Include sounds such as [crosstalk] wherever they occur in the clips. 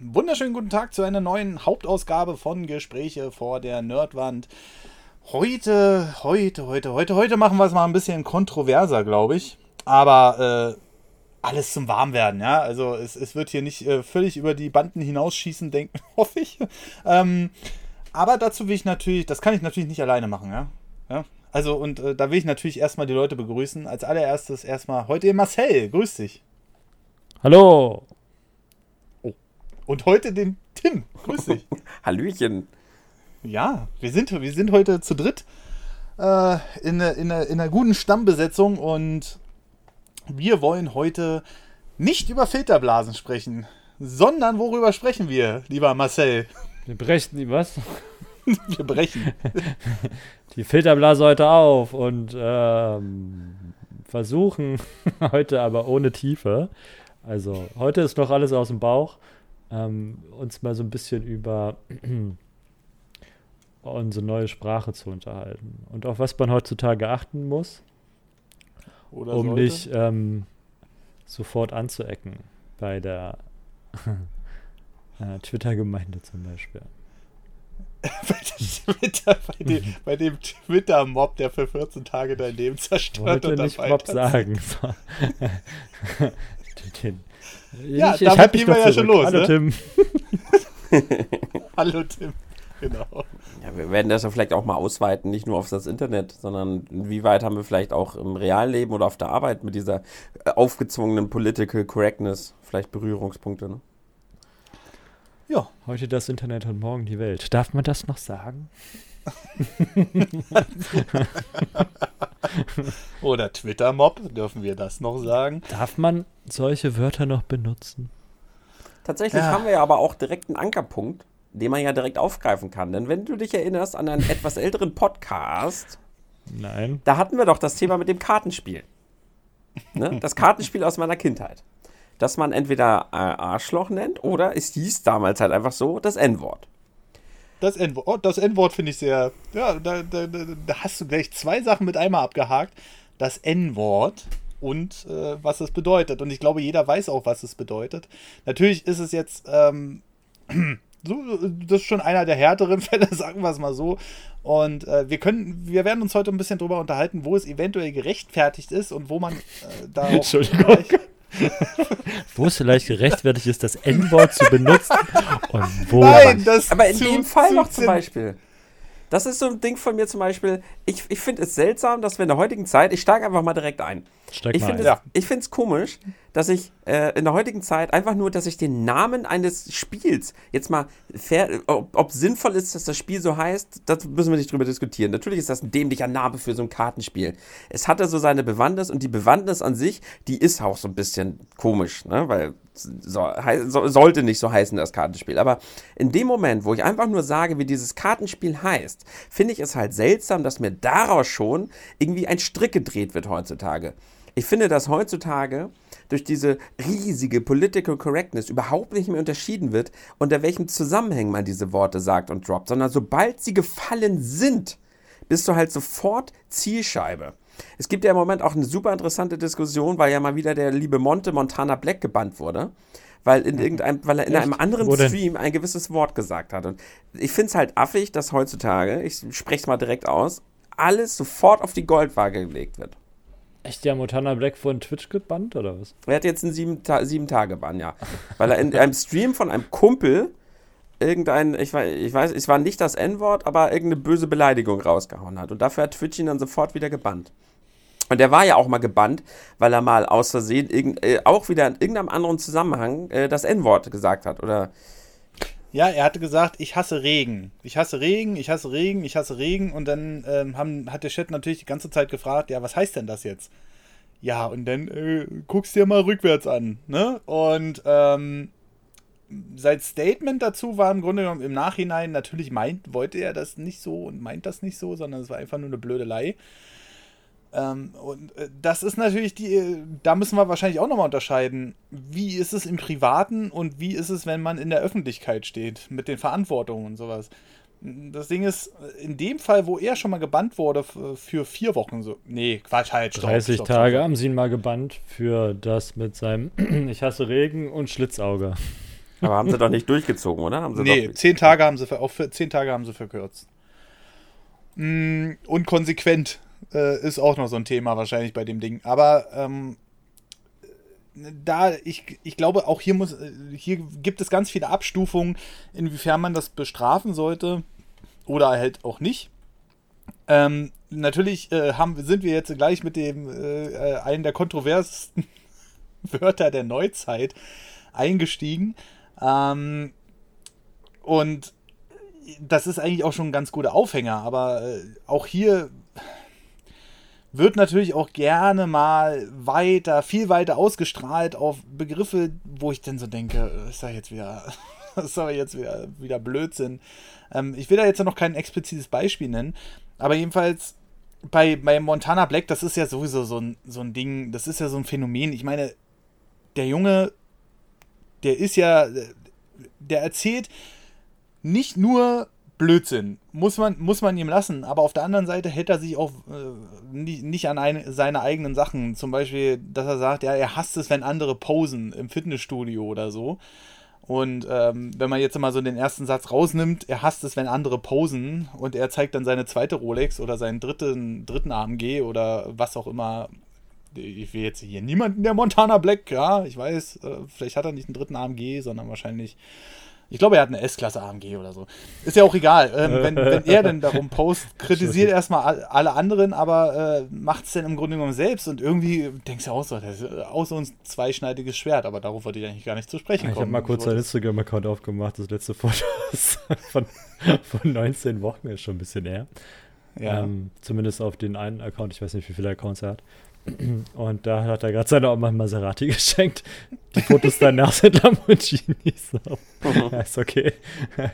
wunderschönen guten Tag zu einer neuen Hauptausgabe von Gespräche vor der Nerdwand. Heute, heute, heute, heute, heute machen wir es mal ein bisschen kontroverser, glaube ich. Aber äh, alles zum Warmwerden, ja. Also es, es wird hier nicht äh, völlig über die Banden hinausschießen, denken, [laughs] hoffe ich. Ähm, aber dazu will ich natürlich, das kann ich natürlich nicht alleine machen, ja. ja? Also, und äh, da will ich natürlich erstmal die Leute begrüßen. Als allererstes erstmal heute Marcel, grüß dich. Hallo. Und heute den Tim, grüß dich. [laughs] Hallöchen. Ja, wir sind, wir sind heute zu dritt äh, in, in, in einer guten Stammbesetzung und wir wollen heute nicht über Filterblasen sprechen, sondern worüber sprechen wir, lieber Marcel? Wir brechen die was? [laughs] wir brechen. [laughs] Die Filterblase heute auf und ähm, versuchen heute aber ohne Tiefe. Also heute ist noch alles aus dem Bauch. Ähm, uns mal so ein bisschen über [clears throat] unsere neue Sprache zu unterhalten und auf was man heutzutage achten muss, Oder um sollte? nicht ähm, sofort anzuecken bei der [laughs] äh, Twitter-Gemeinde zum Beispiel. [laughs] bei, Twitter, bei, dem, [laughs] bei dem Twitter-Mob, der für 14 Tage dein Leben zerstört ich wollte nicht Mob sagen. Den, ja, ich, damit ich gehen wir ja schon los. Hallo ne? Tim. [laughs] Hallo Tim. Genau. Ja, wir werden das ja vielleicht auch mal ausweiten, nicht nur auf das Internet, sondern inwieweit haben wir vielleicht auch im realen Leben oder auf der Arbeit mit dieser äh, aufgezwungenen Political Correctness vielleicht Berührungspunkte. Ne? Ja. Heute das Internet und morgen die Welt. Darf man das noch sagen? [laughs] Oder Twitter-Mob, dürfen wir das noch sagen? Darf man solche Wörter noch benutzen? Tatsächlich ja. haben wir ja aber auch direkt einen Ankerpunkt, den man ja direkt aufgreifen kann. Denn wenn du dich erinnerst an einen etwas älteren Podcast, Nein. da hatten wir doch das Thema mit dem Kartenspiel. Ne? Das Kartenspiel aus meiner Kindheit dass man entweder Arschloch nennt oder es hieß damals halt einfach so das N-Wort. Das N-Wort, oh, das N-Wort finde ich sehr. Ja, da, da, da, hast du gleich zwei Sachen mit einmal abgehakt. Das N-Wort und äh, was es bedeutet. Und ich glaube, jeder weiß auch, was es bedeutet. Natürlich ist es jetzt. Ähm, [clears throat] so, das ist schon einer der härteren [laughs] Fälle, sagen wir es mal so. Und äh, wir können, wir werden uns heute ein bisschen drüber unterhalten, wo es eventuell gerechtfertigt ist und wo man äh, da auch [laughs] Entschuldigung. Wo es vielleicht gerechtfertigt ist, das N-Wort zu benutzen und wo. Nein, das Aber in dem Fall noch zum Beispiel. Das ist so ein Ding von mir zum Beispiel. Ich, ich finde es seltsam, dass wir in der heutigen Zeit, ich steige einfach mal direkt ein. Steig ich finde es komisch, dass ich äh, in der heutigen Zeit einfach nur, dass ich den Namen eines Spiels jetzt mal, fair, ob, ob sinnvoll ist, dass das Spiel so heißt, das müssen wir nicht drüber diskutieren. Natürlich ist das ein dämlicher Name für so ein Kartenspiel. Es hatte so seine Bewandtnis und die Bewandtnis an sich, die ist auch so ein bisschen komisch, ne? weil so, so, sollte nicht so heißen, das Kartenspiel. Aber in dem Moment, wo ich einfach nur sage, wie dieses Kartenspiel heißt, finde ich es halt seltsam, dass mir daraus schon irgendwie ein Strick gedreht wird heutzutage. Ich finde, dass heutzutage durch diese riesige Political Correctness überhaupt nicht mehr unterschieden wird, unter welchem Zusammenhang man diese Worte sagt und droppt, sondern sobald sie gefallen sind, bist du halt sofort Zielscheibe. Es gibt ja im Moment auch eine super interessante Diskussion, weil ja mal wieder der liebe Monte Montana Black gebannt wurde, weil, in irgendeinem, weil er in Echt? einem anderen Stream ein gewisses Wort gesagt hat. Und ich finde es halt affig, dass heutzutage, ich spreche es mal direkt aus, alles sofort auf die Goldwaage gelegt wird. Echt, ja, Montana Black von Twitch gebannt oder was? Er hat jetzt einen sieben, Ta sieben Tage Bann, ja. Weil er in einem Stream von einem Kumpel irgendein, ich weiß, ich weiß, es war nicht das N-Wort, aber irgendeine böse Beleidigung rausgehauen hat. Und dafür hat Twitch ihn dann sofort wieder gebannt. Und der war ja auch mal gebannt, weil er mal aus Versehen irgend, äh, auch wieder in irgendeinem anderen Zusammenhang äh, das N-Wort gesagt hat. Oder ja, er hatte gesagt, ich hasse Regen. Ich hasse Regen, ich hasse Regen, ich hasse Regen. Und dann ähm, haben, hat der Chat natürlich die ganze Zeit gefragt, ja, was heißt denn das jetzt? Ja, und dann äh, guckst dir mal rückwärts an. Ne? Und ähm, sein Statement dazu war im Grunde genommen im Nachhinein, natürlich meint, wollte er das nicht so und meint das nicht so, sondern es war einfach nur eine Blödelei. Ähm, und äh, das ist natürlich die, da müssen wir wahrscheinlich auch nochmal unterscheiden. Wie ist es im Privaten und wie ist es, wenn man in der Öffentlichkeit steht, mit den Verantwortungen und sowas. Das Ding ist, in dem Fall, wo er schon mal gebannt wurde für vier Wochen, so. Nee, Quatsch, halt, stopp, 30 stopp, Tage stopp. haben sie ihn mal gebannt für das mit seinem [clears throat] Ich hasse Regen und Schlitzauge. Aber haben sie doch nicht durchgezogen, oder? Haben sie nee, zehn Tage haben sie, auf zehn Tage haben sie verkürzt. Mm, und konsequent äh, ist auch noch so ein Thema wahrscheinlich bei dem Ding. Aber ähm, da, ich, ich glaube, auch hier muss, äh, hier gibt es ganz viele Abstufungen, inwiefern man das bestrafen sollte oder halt auch nicht. Ähm, natürlich äh, haben, sind wir jetzt gleich mit dem äh, einen der kontroversesten [laughs] Wörter der Neuzeit eingestiegen. Ähm, und das ist eigentlich auch schon ein ganz guter Aufhänger, aber äh, auch hier wird natürlich auch gerne mal weiter, viel weiter ausgestrahlt auf Begriffe, wo ich dann so denke, äh, ist da jetzt wieder, [laughs] ist aber jetzt wieder, wieder Blödsinn. Ähm, ich will da jetzt noch kein explizites Beispiel nennen, aber jedenfalls bei, bei Montana Black, das ist ja sowieso so ein, so ein Ding, das ist ja so ein Phänomen. Ich meine, der Junge, der ist ja, der erzählt nicht nur Blödsinn. Muss man, muss man ihm lassen. Aber auf der anderen Seite hält er sich auch äh, nicht, nicht, an eine, seine eigenen Sachen. Zum Beispiel, dass er sagt, ja, er hasst es, wenn andere posen im Fitnessstudio oder so. Und ähm, wenn man jetzt mal so den ersten Satz rausnimmt, er hasst es, wenn andere posen und er zeigt dann seine zweite Rolex oder seinen dritten, dritten AMG oder was auch immer. Ich will jetzt hier niemanden der Montana Black, ja, ich weiß, äh, vielleicht hat er nicht einen dritten AMG, sondern wahrscheinlich ich glaube, er hat eine S-Klasse AMG oder so. Ist ja auch egal. Ähm, wenn, wenn, er denn darum post, [laughs] kritisiert erstmal alle anderen, aber äh, macht es denn im Grunde genommen selbst. Und irgendwie denkst du auch so, das ist auch so ein zweischneidiges Schwert, aber darauf wollte ich eigentlich gar nicht zu sprechen kommen. Ich habe mal kurz einen Instagram-Account aufgemacht. Das letzte Foto [laughs] von, von 19 Wochen ist schon ein bisschen her. Ja. Ähm, zumindest auf den einen Account. Ich weiß nicht, wie viele Accounts er hat. Und da hat er gerade seine Oma ein [laughs] geschenkt. Die Fotos [laughs] danach sind Lamborghini. So. Ja, ist okay. [laughs]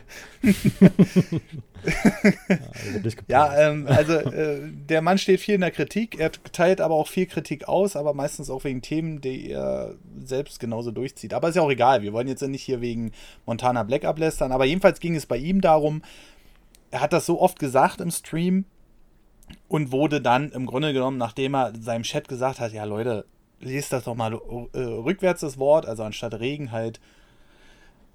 ja, ähm, also äh, der Mann steht viel in der Kritik. Er teilt aber auch viel Kritik aus, aber meistens auch wegen Themen, die er selbst genauso durchzieht. Aber ist ja auch egal. Wir wollen jetzt nicht hier wegen Montana Black ablästern. Aber jedenfalls ging es bei ihm darum, er hat das so oft gesagt im Stream, und wurde dann im Grunde genommen, nachdem er seinem Chat gesagt hat, ja Leute, lest das doch mal äh, rückwärts das Wort, also anstatt Regen halt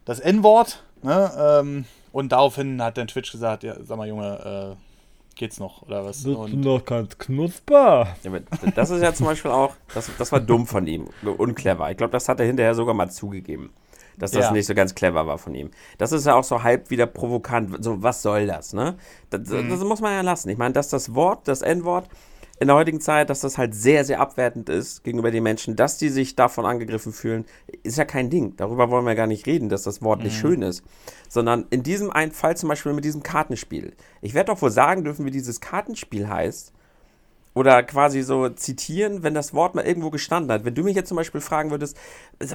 das N-Wort. Ne? Ähm, und daraufhin hat dann Twitch gesagt, ja, sag mal Junge, äh, geht's noch oder was? Das ist noch ganz knutzbar. Ja, das ist ja zum Beispiel auch, das, das war dumm von ihm, unclever. Ich glaube, das hat er hinterher sogar mal zugegeben dass das ja. nicht so ganz clever war von ihm. Das ist ja auch so halb wieder provokant. So, was soll das, ne? Das, mhm. das muss man ja lassen. Ich meine, dass das Wort, das N-Wort, in der heutigen Zeit, dass das halt sehr, sehr abwertend ist gegenüber den Menschen, dass die sich davon angegriffen fühlen, ist ja kein Ding. Darüber wollen wir gar nicht reden, dass das Wort mhm. nicht schön ist. Sondern in diesem einen Fall zum Beispiel mit diesem Kartenspiel. Ich werde doch wohl sagen dürfen, wie dieses Kartenspiel heißt, oder quasi so zitieren, wenn das Wort mal irgendwo gestanden hat. Wenn du mich jetzt zum Beispiel fragen würdest,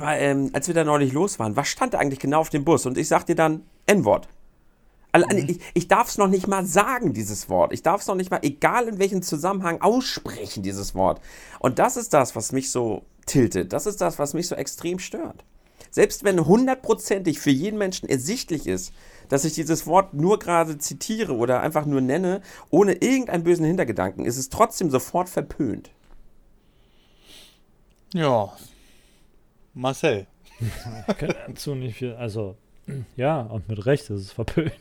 mal, ähm, als wir da neulich los waren, was stand da eigentlich genau auf dem Bus? Und ich sag dir dann N-Wort. Also. Ich, ich darf es noch nicht mal sagen, dieses Wort. Ich darf es noch nicht mal, egal in welchem Zusammenhang, aussprechen, dieses Wort. Und das ist das, was mich so tiltet. Das ist das, was mich so extrem stört. Selbst wenn hundertprozentig für jeden Menschen ersichtlich ist, dass ich dieses Wort nur gerade zitiere oder einfach nur nenne, ohne irgendeinen bösen Hintergedanken, ist es trotzdem sofort verpönt. Ja. Marcel. ich [laughs] kann dazu nicht viel, also, ja, und mit Recht ist es verpönt.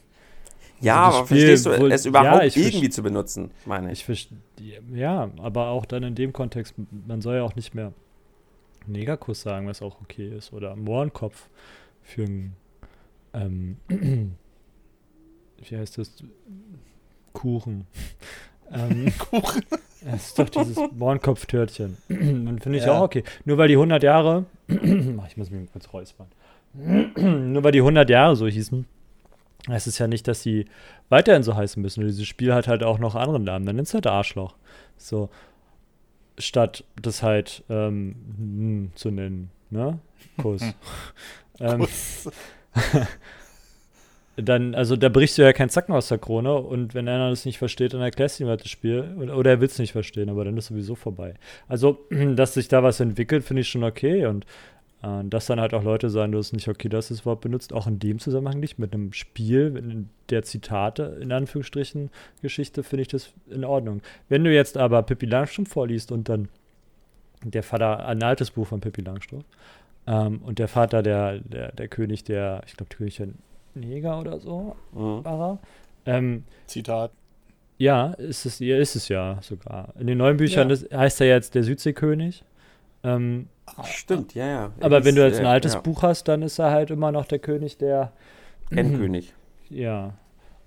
Ja, also aber Spiel, verstehst du, es überhaupt ja, irgendwie zu benutzen, meine ich. ich ja, aber auch dann in dem Kontext, man soll ja auch nicht mehr Negerkuss sagen, was auch okay ist. Oder Mohrenkopf für einen, ähm, wie heißt das? Kuchen. [laughs] ähm, Kuchen? Das ist doch dieses Mohrenkopf-Törtchen. Und [clears throat] finde ich ja. auch okay. Nur weil die 100 Jahre, [clears throat] ich muss mich kurz räuspern. [clears throat] Nur weil die 100 Jahre so hießen, heißt es ja nicht, dass sie weiterhin so heißen müssen. Und dieses Spiel hat halt auch noch andere Namen. Dann nennst du halt Arschloch. So statt das halt ähm, hm, zu nennen, ne? Kuss. [laughs] ähm, [laughs] dann, also da brichst du ja keinen Zacken aus der Krone und wenn einer das nicht versteht, dann erklärst du ihm halt das Spiel oder, oder er will es nicht verstehen, aber dann ist sowieso vorbei. Also, [clears throat] dass sich da was entwickelt, finde ich schon okay und äh, dass dann halt auch Leute sagen, das ist nicht okay, dass das Wort benutzt, auch in dem Zusammenhang nicht. Mit einem Spiel, der Zitate, in Anführungsstrichen, Geschichte, finde ich das in Ordnung. Wenn du jetzt aber Pippi Langstrumpf vorliest und dann der Vater, ein altes Buch von Pippi Langstrumpf, Ähm, und der Vater, der, der, der König, der, ich glaube, König Neger oder so mhm. war er. Ähm, Zitat. Ja, ist es, ja, ist es ja sogar. In den neuen Büchern ja. ist, heißt er jetzt der Südseekönig. Ähm, Stimmt, ja, ja. Aber ist, wenn du jetzt ein altes ja. Buch hast, dann ist er halt immer noch der König, der. [clears throat] Endkönig. Ja.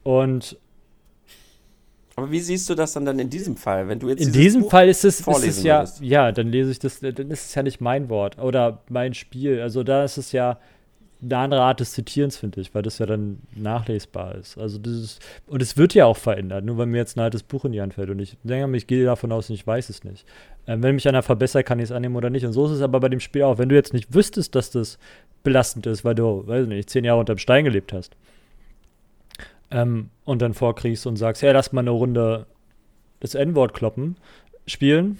Und. Aber wie siehst du das dann, dann in diesem Fall, wenn du jetzt in diesem Buch Fall ist es, ist es ja, würdest? ja, dann lese ich das, dann ist es ja nicht mein Wort oder mein Spiel. Also da ist es ja, eine andere Art des Zitierens, finde ich, weil das ja dann nachlesbar ist. Also dieses, und es wird ja auch verändert, nur weil mir jetzt ein altes Buch in die Hand fällt. Und ich denke, ich gehe davon aus, ich weiß es nicht. Ähm, wenn mich einer verbessert, kann ich es annehmen oder nicht. Und so ist es aber bei dem Spiel auch. Wenn du jetzt nicht wüsstest, dass das belastend ist, weil du, weiß nicht, zehn Jahre unterm Stein gelebt hast, ähm, und dann vorkriegst und sagst, ja, lass mal eine Runde das N-Wort kloppen, spielen.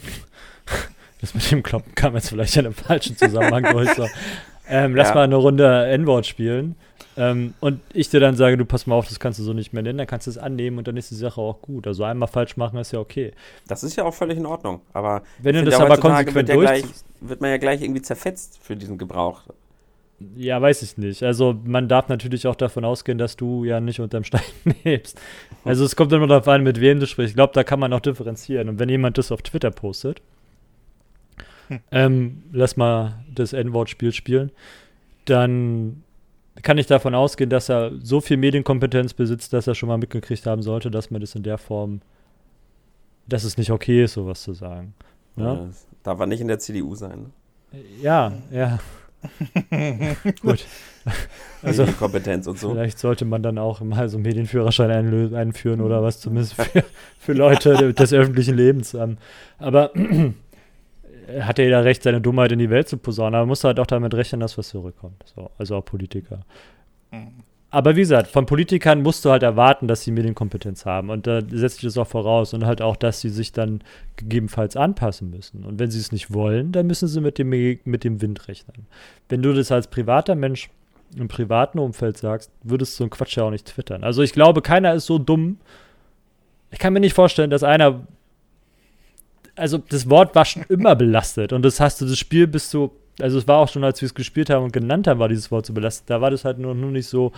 [laughs] das mit dem Kloppen kam jetzt vielleicht in einem falschen Zusammenhang. So. [laughs] Ähm, lass ja. mal eine Runde N-Wort spielen. Ähm, und ich dir dann sage, du pass mal auf, das kannst du so nicht mehr nennen, dann kannst du es annehmen und dann ist die Sache auch gut. Also einmal falsch machen ist ja okay. Das ist ja auch völlig in Ordnung. Aber wenn du das aber konsequent wird, gleich, wird man ja gleich irgendwie zerfetzt für diesen Gebrauch. Ja, weiß ich nicht. Also man darf natürlich auch davon ausgehen, dass du ja nicht unterm Stein [laughs] lebst. Also es kommt immer darauf an, mit wem du sprichst. Ich glaube, da kann man auch differenzieren. Und wenn jemand das auf Twitter postet, [laughs] ähm, lass mal das N-Wort-Spiel spielen, dann kann ich davon ausgehen, dass er so viel Medienkompetenz besitzt, dass er schon mal mitgekriegt haben sollte, dass man das in der Form, dass es nicht okay ist, sowas zu sagen. Ne? Ja, darf er nicht in der CDU sein. Ne? Ja, ja. [laughs] Gut. Also Kompetenz und so. Vielleicht sollte man dann auch mal so einen Medienführerschein einführen oder was zumindest für, für Leute des öffentlichen Lebens. Aber hat ja jeder recht, seine Dummheit in die Welt zu posaunen, aber muss halt auch damit rechnen, dass was zurückkommt. So, also auch Politiker. Mhm. Aber wie gesagt, von Politikern musst du halt erwarten, dass sie Medienkompetenz haben. Und da setzt sich das auch voraus. Und halt auch, dass sie sich dann gegebenenfalls anpassen müssen. Und wenn sie es nicht wollen, dann müssen sie mit dem, mit dem Wind rechnen. Wenn du das als privater Mensch im privaten Umfeld sagst, würdest du so einen Quatsch ja auch nicht twittern. Also ich glaube, keiner ist so dumm. Ich kann mir nicht vorstellen, dass einer also das Wort war schon immer belastet und das hast du, das Spiel bist du, also es war auch schon, als wir es gespielt haben und genannt haben, war dieses Wort so belastet. Da war das halt nur, nur nicht so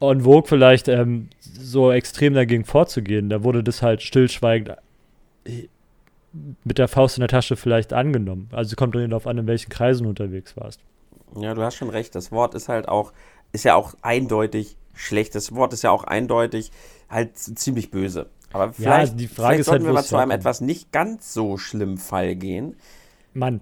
on vogue vielleicht ähm, so extrem dagegen vorzugehen. Da wurde das halt stillschweigend äh, mit der Faust in der Tasche vielleicht angenommen. Also kommt darauf an, in welchen Kreisen du unterwegs warst. Ja, du hast schon recht. Das Wort ist halt auch, ist ja auch eindeutig schlecht. Das Wort ist ja auch eindeutig halt ziemlich böse. Aber vielleicht, ja, die Frage ist sollten halt, wir mal zu einem etwas nicht ganz so schlimmen Fall gehen. Mann.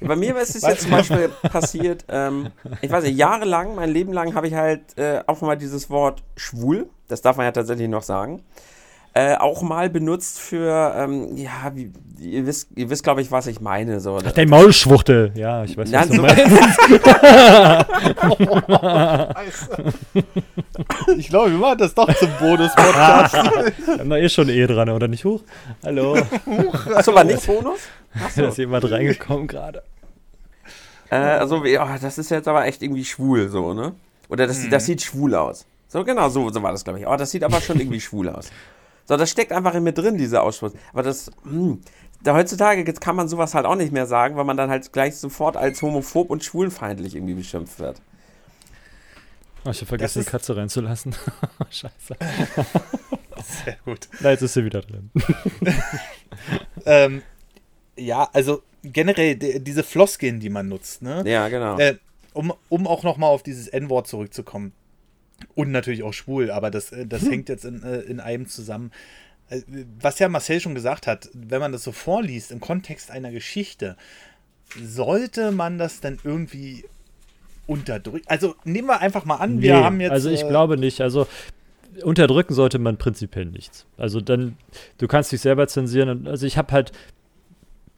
Bei mir ist es [laughs] jetzt zum Beispiel passiert, ähm, ich weiß nicht, jahrelang, mein Leben lang habe ich halt äh, auch mal dieses Wort schwul, das darf man ja tatsächlich noch sagen, äh, auch mal benutzt für, ähm, ja, wie, ihr wisst, ihr wisst glaube ich, was ich meine. So. Ach, dein Maulschwuchtel. Ja, ich weiß, was du meinst. [laughs] ich glaube, wir machen das doch zum Bonus-Podcast. [laughs] wir haben da eh schon eh dran, oder nicht? Hoch? Hallo. Achso, war nicht Bonus? Achso. [laughs] Da ist jemand reingekommen gerade. Äh, also, ja, das ist jetzt aber echt irgendwie schwul, so, ne? Oder das, mhm. das sieht schwul aus. So, genau, so, so war das, glaube ich. Oh, das sieht aber schon irgendwie schwul aus. So, das steckt einfach in mir drin, dieser Ausspruch. Aber das, hm, da heutzutage kann man sowas halt auch nicht mehr sagen, weil man dann halt gleich sofort als homophob und schwulenfeindlich irgendwie beschimpft wird. Oh, ich habe vergessen, die Katze reinzulassen. [laughs] Scheiße. [laughs] Sehr gut. Na, jetzt ist sie wieder drin. [laughs] ähm, ja, also generell diese Floskeln, die man nutzt, ne? Ja, genau. Äh, um, um auch nochmal auf dieses N-Wort zurückzukommen. Und natürlich auch schwul, aber das, äh, das hm. hängt jetzt in, äh, in einem zusammen. Äh, was ja Marcel schon gesagt hat, wenn man das so vorliest im Kontext einer Geschichte, sollte man das dann irgendwie unterdrücken? Also nehmen wir einfach mal an, wir nee, haben jetzt. Also ich äh, glaube nicht. Also unterdrücken sollte man prinzipiell nichts. Also dann, du kannst dich selber zensieren. also ich habe halt,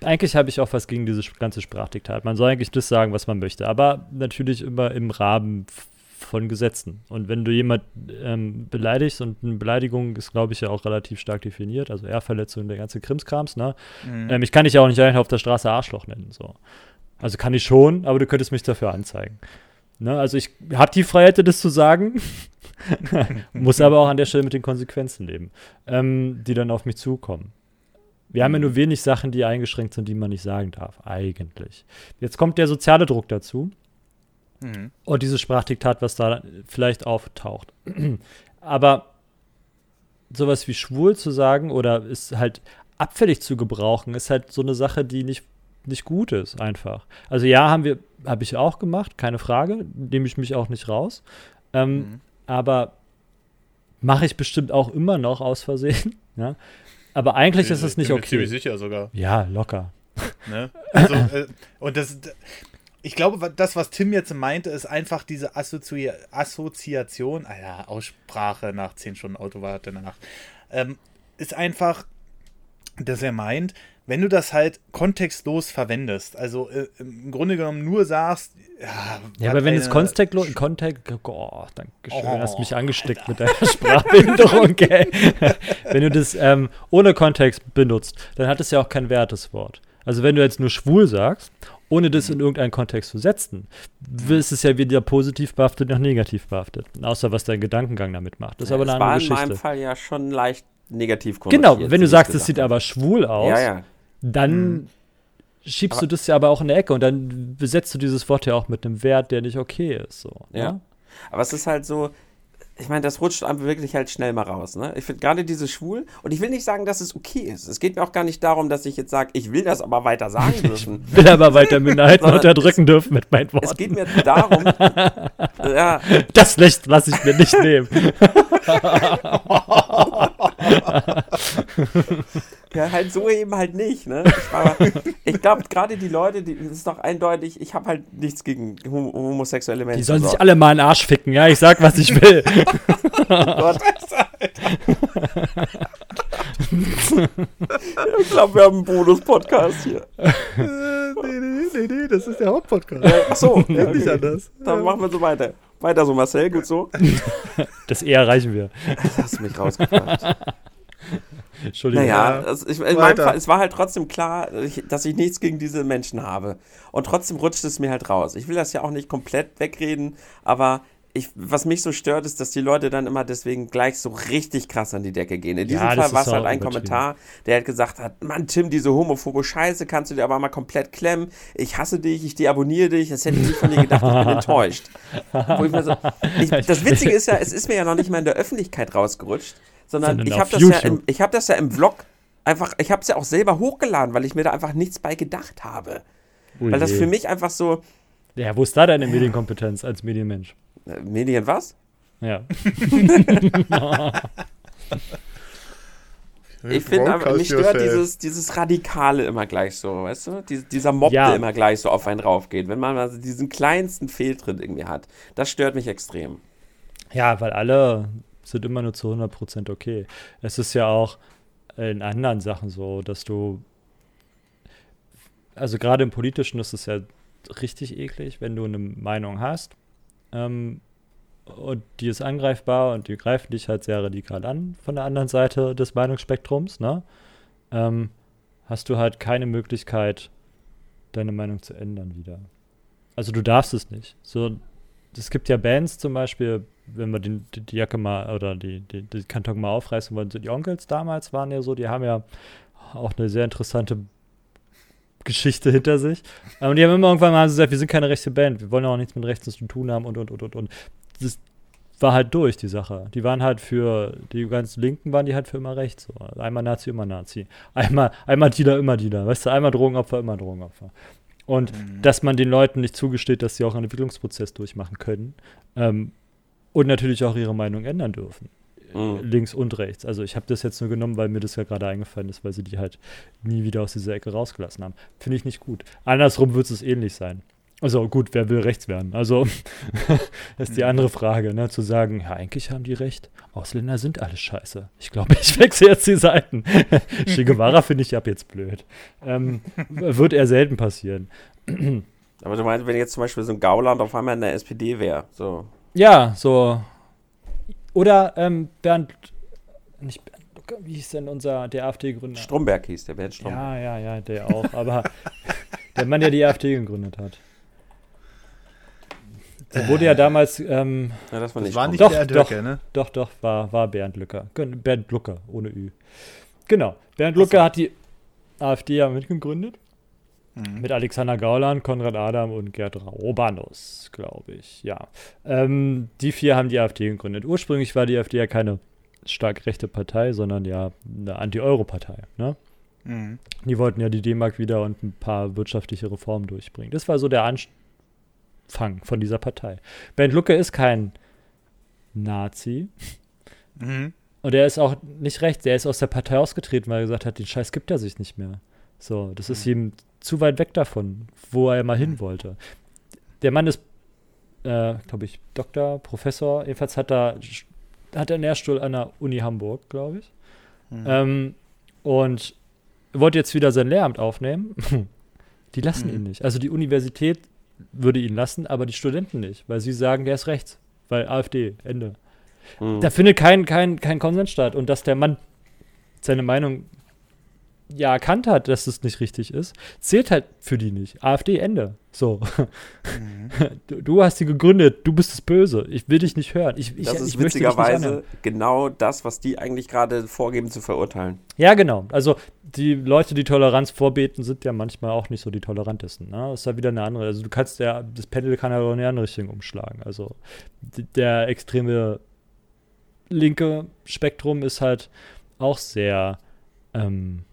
eigentlich habe ich auch was gegen dieses ganze Sprachdiktat. Man soll eigentlich das sagen, was man möchte, aber natürlich immer im Rahmen von Gesetzen. Und wenn du jemand ähm, beleidigst, und eine Beleidigung ist, glaube ich, ja auch relativ stark definiert, also Ehrverletzung, der ganze Krimskrams, ne? Mhm. Ähm, ich kann dich ja auch nicht einfach auf der Straße Arschloch nennen, so. Also kann ich schon, aber du könntest mich dafür anzeigen. Ne? Also ich habe die Freiheit, das zu sagen, [laughs] muss aber auch an der Stelle mit den Konsequenzen leben, ähm, die dann auf mich zukommen. Wir haben ja nur wenig Sachen, die eingeschränkt sind, die man nicht sagen darf, eigentlich. Jetzt kommt der soziale Druck dazu. Mhm. Und dieses Sprachdiktat, was da vielleicht auftaucht. [clears throat] Aber sowas wie schwul zu sagen oder ist halt abfällig zu gebrauchen, ist halt so eine Sache, die nicht, nicht gut ist, einfach. Also ja, haben wir, habe ich auch gemacht, keine Frage, nehme ich mich auch nicht raus. Ähm, mhm. Aber mache ich bestimmt auch immer noch aus Versehen. [laughs] ja? Aber eigentlich ich, ist es nicht okay. Ich bin ziemlich sicher sogar. Ja, locker. Ne? Also, äh, und das, ich glaube, das, was Tim jetzt meinte, ist einfach diese Assozi Assoziation, ah ja, Aussprache nach 10 Stunden Autofahrt in der Nacht, ähm, ist einfach, dass er meint, wenn du das halt kontextlos verwendest, also äh, im Grunde genommen nur sagst, ja, ja aber wenn es kontextlos, Kontext, oh, danke schön, oh, hast mich angesteckt Alter. mit deiner Sprachbehinderung, ey. [laughs] wenn du das ähm, ohne Kontext benutzt, dann hat es ja auch kein Werteswort. Also wenn du jetzt nur schwul sagst ohne das in irgendeinen Kontext zu setzen, ist es ja weder positiv behaftet noch negativ behaftet. Außer was dein Gedankengang damit macht. Das ist ja, aber eine andere Geschichte. War in meinem Fall ja schon leicht negativ Genau, wenn du sagst, es sieht aber schwul aus, ja, ja. dann hm. schiebst aber du das ja aber auch in der Ecke und dann besetzt du dieses Wort ja auch mit einem Wert, der nicht okay ist. So, ja. Ne? Aber es ist halt so, ich meine, das rutscht einem wirklich halt schnell mal raus. Ne? Ich finde gerade diese schwul, und ich will nicht sagen, dass es okay ist. Es geht mir auch gar nicht darum, dass ich jetzt sage, ich will das aber weiter sagen dürfen. Ich will aber weiter Minderheiten [laughs] unterdrücken dürfen mit meinen Worten. Es geht mir darum, [laughs] ja. Das Licht lasse ich mir nicht nehmen. [laughs] [laughs] Ja, halt so eben halt nicht, ne? Ich, ich glaube, gerade die Leute, die, das ist doch eindeutig, ich habe halt nichts gegen homosexuelle Menschen. Die sollen sich alle mal in den Arsch ficken, ja? Ich sag, was ich will. [laughs] Gott. ich glaube, wir haben einen Bonus-Podcast hier. nee, nee, nee, nee, das ist der Hauptpodcast. Ach so, ja, okay. nicht anders. Dann machen wir so weiter. Weiter so, Marcel, gut so. [laughs] Das eher erreichen wir. Das hast du mich rausgefragt. [laughs] Entschuldigung. Naja, also ich, in meinem Fall, es war halt trotzdem klar, dass ich nichts gegen diese Menschen habe. Und trotzdem rutscht es mir halt raus. Ich will das ja auch nicht komplett wegreden, aber ich, was mich so stört, ist, dass die Leute dann immer deswegen gleich so richtig krass an die Decke gehen. In diesem ja, Fall war es halt ein Kommentar, der halt gesagt hat, Mann, Tim, diese homophobe Scheiße kannst du dir aber mal komplett klemmen. Ich hasse dich, ich deabonniere dich. Das hätte ich nicht von dir gedacht, ich bin [laughs] enttäuscht. So, ich, [laughs] das Witzige ist ja, es ist mir ja noch nicht mal in der Öffentlichkeit rausgerutscht sondern, ich habe das, ja im, hab das ja im Vlog einfach, ich habe es ja auch selber hochgeladen, weil ich mir da einfach nichts bei gedacht habe. Ui weil das für mich einfach so. Ja, wo ist da deine Medienkompetenz als Medienmensch? Medien was? Ja. [laughs] [laughs] ich finde aber, mich stört dieses, dieses Radikale immer gleich so, weißt du? Dies, dieser Mob, ja. der immer gleich so auf einen raufgeht. Wenn man also diesen kleinsten Fehltritt irgendwie hat, das stört mich extrem. Ja, weil alle sind immer nur zu 100% okay. Es ist ja auch in anderen Sachen so, dass du, also gerade im Politischen ist es ja richtig eklig, wenn du eine Meinung hast ähm, und die ist angreifbar und die greifen dich halt sehr radikal an von der anderen Seite des Meinungsspektrums, ne? Ähm, hast du halt keine Möglichkeit, deine Meinung zu ändern wieder. Also du darfst es nicht. So, es gibt ja Bands zum Beispiel, wenn wir den, die, die, Jacke mal oder die, die, die Kanton mal aufreißen wollen, so die Onkels damals waren ja so, die haben ja auch eine sehr interessante Geschichte hinter sich. Und die haben immer irgendwann mal gesagt, wir sind keine rechte Band, wir wollen auch nichts mit rechts zu tun haben und und und und und. Das war halt durch, die Sache. Die waren halt für, die ganz Linken waren die halt für immer rechts. So. Einmal Nazi, immer Nazi. Einmal, einmal Dealer, immer Dealer. Weißt du, einmal Drogenopfer, immer Drogenopfer. Und mhm. dass man den Leuten nicht zugesteht, dass sie auch einen Entwicklungsprozess durchmachen können. Ähm, und natürlich auch ihre Meinung ändern dürfen. Mhm. Links und rechts. Also ich habe das jetzt nur genommen, weil mir das ja gerade eingefallen ist, weil sie die halt nie wieder aus dieser Ecke rausgelassen haben. Finde ich nicht gut. Andersrum wird es ähnlich sein. Also gut, wer will rechts werden? Also [laughs] das ist die mhm. andere Frage, ne? zu sagen, ja, eigentlich haben die recht. Ausländer sind alles scheiße. Ich glaube, [laughs] ich wechsle jetzt die Seiten. [laughs] che Guevara finde ich ab jetzt blöd. Ähm, wird eher selten passieren. Aber du meinst, wenn jetzt zum Beispiel so ein Gauland auf einmal in der SPD wäre, so ja, so. Oder ähm, Bernd, nicht Bernd Lucke, wie hieß denn unser, der AfD-Gründer? Stromberg hieß der, Bernd Stromberg. Ja, ja, ja, der auch. Aber [laughs] der Mann, der die AfD gegründet hat. Der wurde ja damals. Ähm, ja, das war nicht, das war nicht doch, Bernd Lücke, ne? Doch, doch, war, war Bernd Lücke. Bernd Lucke, ohne Ü. Genau. Bernd Lucke hat die AfD ja mitgegründet. Mhm. Mit Alexander Gauland, Konrad Adam und Gerd Robanus, glaube ich. Ja. Ähm, die vier haben die AfD gegründet. Ursprünglich war die AfD ja keine stark rechte Partei, sondern ja eine Anti-Euro-Partei. Ne? Mhm. Die wollten ja die D-Mark wieder und ein paar wirtschaftliche Reformen durchbringen. Das war so der Anfang von dieser Partei. Bernd Lucke ist kein Nazi. Mhm. Und er ist auch nicht rechts. Er ist aus der Partei ausgetreten, weil er gesagt hat, den Scheiß gibt er sich nicht mehr. So, das mhm. ist ihm zu weit weg davon, wo er mal hin mhm. wollte. Der Mann ist, äh, glaube ich, Doktor, Professor. Jedenfalls hat er, hat er einen Lehrstuhl an der Uni Hamburg, glaube ich. Mhm. Ähm, und wollte jetzt wieder sein Lehramt aufnehmen. [laughs] die lassen mhm. ihn nicht. Also die Universität würde ihn lassen, aber die Studenten nicht, weil sie sagen, der ist rechts. Weil AfD, Ende. Mhm. Da findet kein, kein, kein Konsens statt. Und dass der Mann seine Meinung ja erkannt hat, dass es nicht richtig ist, zählt halt für die nicht. AfD Ende. So. Mhm. [laughs] Du, du, hast sie gegründet, du bist das Böse. Ich will dich nicht hören. Ich, ich, das ist ich witzigerweise genau das, was die eigentlich gerade vorgeben zu verurteilen. Ja, genau. Also die Leute, die Toleranz vorbeten, sind ja manchmal auch nicht so die tolerantesten. Ne? Das ist ja wieder eine andere. Also du kannst ja, das Pendel kann ja auch in eine andere Richtung umschlagen. Also der extreme linke Spektrum ist halt auch sehr ähm,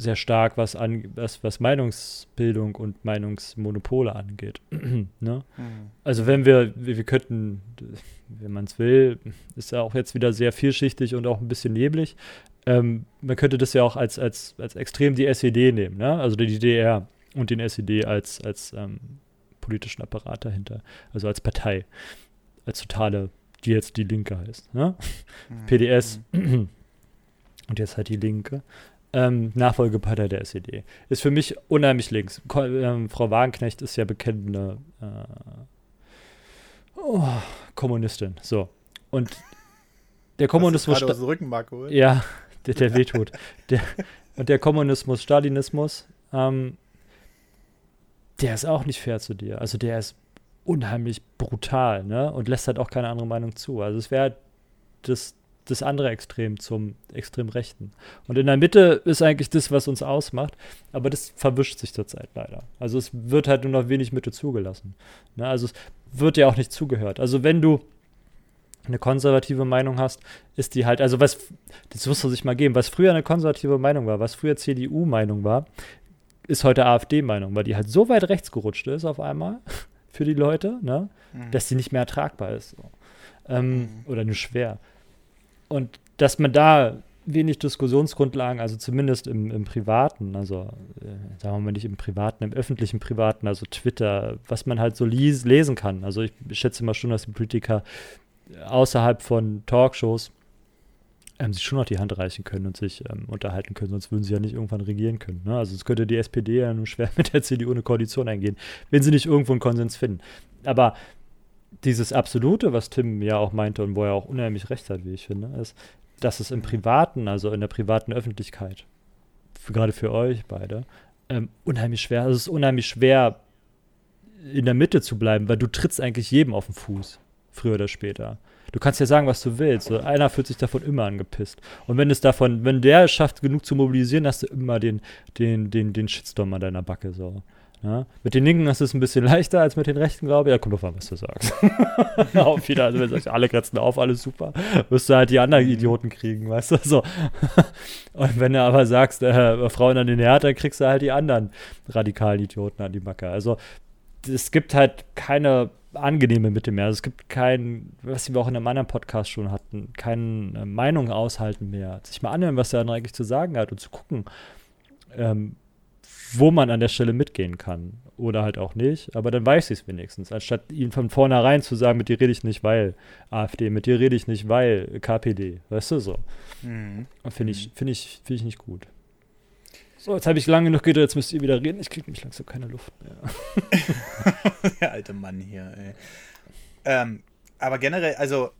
sehr stark, was, an, was, was Meinungsbildung und Meinungsmonopole angeht. [clears throat] ne? Mhm. Also wenn wir, wir, wir könnten, wenn man es will, ist ja auch jetzt wieder sehr vielschichtig und auch ein bisschen neblig. Ähm, man könnte das ja auch als, als, als extrem die SED nehmen, ne? also die DDR und den SED als, als ähm, politischen Apparat dahinter, also als Partei, als totale, die jetzt die Linke heißt. Ne? Mhm. PDS mhm. [clears throat] und jetzt halt die Linke ähm, Nachfolgepartei der SED. Ist für mich unheimlich links. Ko ähm, Frau Wagenknecht ist ja bekennende äh, oh, Kommunistin. So. Und der Kommunismus. Aus Rückenmark, oder? Ja, [laughs] der, der wehtut. der, und der Kommunismus, Stalinismus, ähm, der ist auch nicht fair zu dir. Also der ist unheimlich brutal, ne? Und lässt halt auch keine andere Meinung zu. Also es wäre das das andere Extrem zum extrem Rechten. Und in der Mitte ist eigentlich das, was uns ausmacht, aber das verwischt sich zurzeit leider. Also es wird halt nur noch wenig Mitte zugelassen. Ne? Also es wird ja auch nicht zugehört. Also wenn du eine konservative Meinung hast, ist die halt, also was, das muss man sich mal geben, was früher eine konservative Meinung war, was früher CDU-Meinung war, ist heute AfD-Meinung, weil die halt so weit rechts gerutscht ist auf einmal [laughs] für die Leute, ne, mhm. dass sie nicht mehr ertragbar ist. So. Ähm, mhm. Oder nur schwer. Und dass man da wenig Diskussionsgrundlagen, also zumindest im, im Privaten, also äh, sagen wir mal nicht im Privaten, im öffentlichen Privaten, also Twitter, was man halt so lies, lesen kann. Also ich schätze mal schon, dass die Politiker außerhalb von Talkshows ähm, sich schon noch die Hand reichen können und sich ähm, unterhalten können, sonst würden sie ja nicht irgendwann regieren können. Ne? Also es könnte die SPD ja nur [laughs] schwer mit der CDU eine Koalition eingehen, wenn sie nicht irgendwo einen Konsens finden. Aber dieses Absolute, was Tim ja auch meinte und wo er auch unheimlich recht hat, wie ich finde, ist, dass es im Privaten, also in der privaten Öffentlichkeit, für, gerade für euch beide, ähm, unheimlich schwer, also es ist unheimlich schwer, in der Mitte zu bleiben, weil du trittst eigentlich jedem auf den Fuß, früher oder später. Du kannst ja sagen, was du willst. So, einer fühlt sich davon immer angepisst. Und wenn es davon, wenn der es schafft, genug zu mobilisieren, hast du immer den, den, den, den Shitstorm an deiner Backe. So. Ja, mit den Linken ist es ein bisschen [laughs] leichter als mit den Rechten, glaube ich. Ja, kommt drauf an, was du sagst. [laughs] auf wieder, also wenn du sagst, alle grenzen auf, alles super, wirst du halt die anderen mhm. Idioten kriegen, weißt du? So. [laughs] Und wenn du aber sagst, äh, Frauen an den Herd, dann kriegst du halt die anderen radikalen Idioten an die Macke. Also es gibt halt keine angenehme Mitte mehr. Also es gibt kein, was wir auch in einem anderen Podcast schon hatten, keine Meinung aushalten mehr. Sich mal anhören, was der andere eigentlich zu sagen hat und zu gucken, ähm, wo man an der Stelle mitgehen kann. Oder halt auch nicht. Aber dann weiß ich es wenigstens. Anstatt ihn von vornherein zu sagen, mit dir rede ich nicht, weil AfD, mit dir rede ich nicht, weil KPD. Weißt du so. Mhm. Finde ich, find ich, find ich nicht gut. So, jetzt habe ich lange genug geredet, jetzt müsst ihr wieder reden. Ich kriege mich langsam keine Luft mehr. [laughs] der alte Mann hier, ey. Ähm, aber generell, also,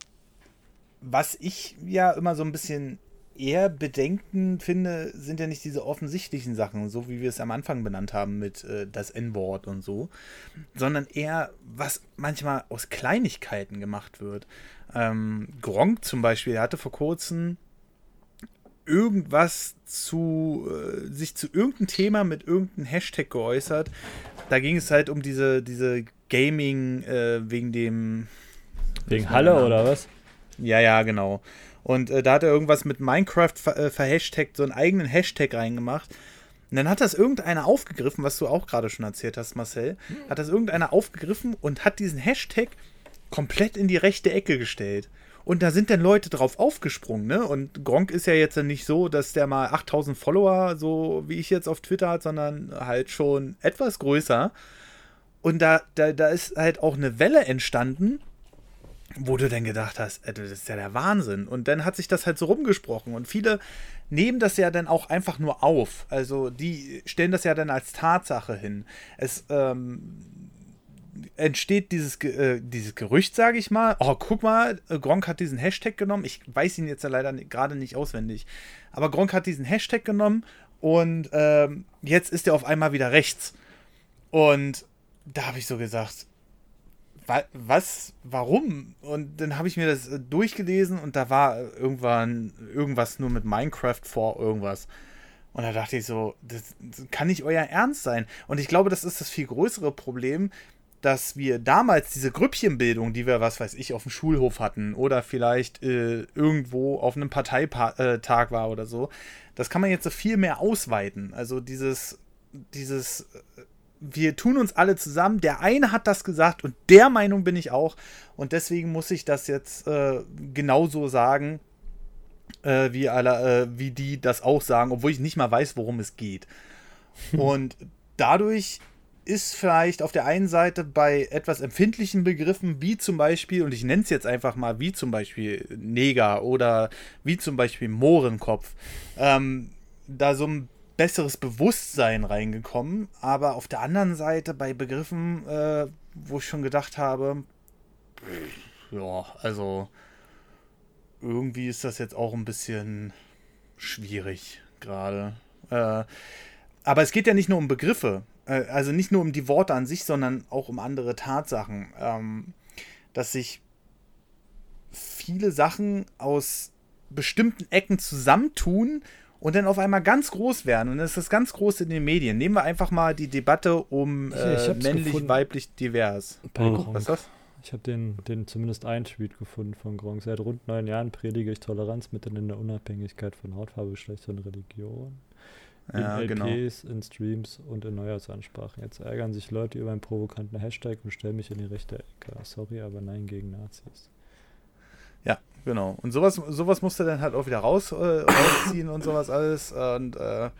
was ich ja immer so ein bisschen eher Bedenken finde, sind ja nicht diese offensichtlichen Sachen, so wie wir es am Anfang benannt haben mit äh, das N-Wort und so, sondern eher, was manchmal aus Kleinigkeiten gemacht wird. Ähm, Gronk zum Beispiel, er hatte vor kurzem irgendwas zu, äh, sich zu irgendeinem Thema mit irgendeinem Hashtag geäußert. Da ging es halt um diese, diese Gaming äh, wegen dem. Wegen Halle oder was? Ja, ja, genau. Und äh, da hat er irgendwas mit Minecraft ver äh, verhashtagt, so einen eigenen Hashtag reingemacht. Und dann hat das irgendeiner aufgegriffen, was du auch gerade schon erzählt hast, Marcel. Hat das irgendeiner aufgegriffen und hat diesen Hashtag komplett in die rechte Ecke gestellt. Und da sind dann Leute drauf aufgesprungen, ne? Und Gronk ist ja jetzt nicht so, dass der mal 8000 Follower, so wie ich jetzt auf Twitter hat, sondern halt schon etwas größer. Und da, da, da ist halt auch eine Welle entstanden, wo du dann gedacht hast, ey, das ist ja der Wahnsinn. Und dann hat sich das halt so rumgesprochen. Und viele nehmen das ja dann auch einfach nur auf. Also die stellen das ja dann als Tatsache hin. Es ähm, entsteht dieses, äh, dieses Gerücht, sage ich mal. Oh, guck mal, Gronk hat diesen Hashtag genommen. Ich weiß ihn jetzt ja leider gerade nicht auswendig. Aber Gronk hat diesen Hashtag genommen und ähm, jetzt ist er auf einmal wieder rechts. Und da habe ich so gesagt, was, warum? Und dann habe ich mir das äh, durchgelesen und da war irgendwann irgendwas nur mit Minecraft vor irgendwas. Und da dachte ich so, das, das kann nicht euer Ernst sein. Und ich glaube, das ist das viel größere Problem, dass wir damals diese Grüppchenbildung, die wir, was weiß ich, auf dem Schulhof hatten oder vielleicht äh, irgendwo auf einem Parteitag äh, war oder so, das kann man jetzt so viel mehr ausweiten. Also dieses, dieses äh, wir tun uns alle zusammen. Der eine hat das gesagt und der Meinung bin ich auch. Und deswegen muss ich das jetzt äh, genauso sagen, äh, wie, alle, äh, wie die das auch sagen, obwohl ich nicht mal weiß, worum es geht. [laughs] und dadurch ist vielleicht auf der einen Seite bei etwas empfindlichen Begriffen, wie zum Beispiel, und ich nenne es jetzt einfach mal, wie zum Beispiel Neger oder wie zum Beispiel Mohrenkopf, ähm, da so ein besseres Bewusstsein reingekommen. Aber auf der anderen Seite bei Begriffen, äh, wo ich schon gedacht habe, ja, also irgendwie ist das jetzt auch ein bisschen schwierig gerade. Äh, aber es geht ja nicht nur um Begriffe, äh, also nicht nur um die Worte an sich, sondern auch um andere Tatsachen. Ähm, dass sich viele Sachen aus bestimmten Ecken zusammentun und dann auf einmal ganz groß werden. Und das ist ganz groß in den Medien. Nehmen wir einfach mal die Debatte um äh, männlich, weiblich, divers. Oh, was ist das? Ich habe den, den zumindest einen Tweet gefunden von Gronk. Seit rund neun Jahren predige ich Toleranz mitten in der Unabhängigkeit von Hautfarbe, Geschlecht und Religion. In ja, LPs, genau. in Streams und in Neujahrsansprachen. Jetzt ärgern sich Leute über einen provokanten Hashtag und stellen mich in die rechte Ecke. Sorry, aber nein gegen Nazis. Ja, genau. Und sowas, sowas musst du dann halt auch wieder raus, äh, rausziehen und sowas alles. Und äh,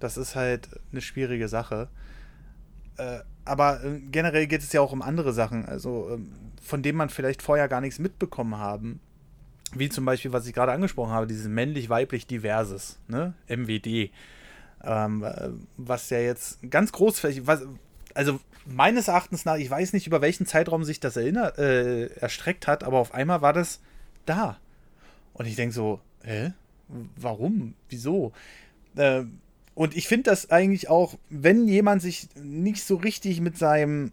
das ist halt eine schwierige Sache. Äh, aber äh, generell geht es ja auch um andere Sachen, also ähm, von denen man vielleicht vorher gar nichts mitbekommen haben. Wie zum Beispiel, was ich gerade angesprochen habe, dieses männlich-weiblich diverses, ne? MWD. Ähm, äh, was ja jetzt ganz großflächig, was, also meines Erachtens nach, ich weiß nicht, über welchen Zeitraum sich das erinnert, äh, erstreckt hat, aber auf einmal war das da. Und ich denke so, hä? Warum? Wieso? Äh, und ich finde das eigentlich auch, wenn jemand sich nicht so richtig mit seinem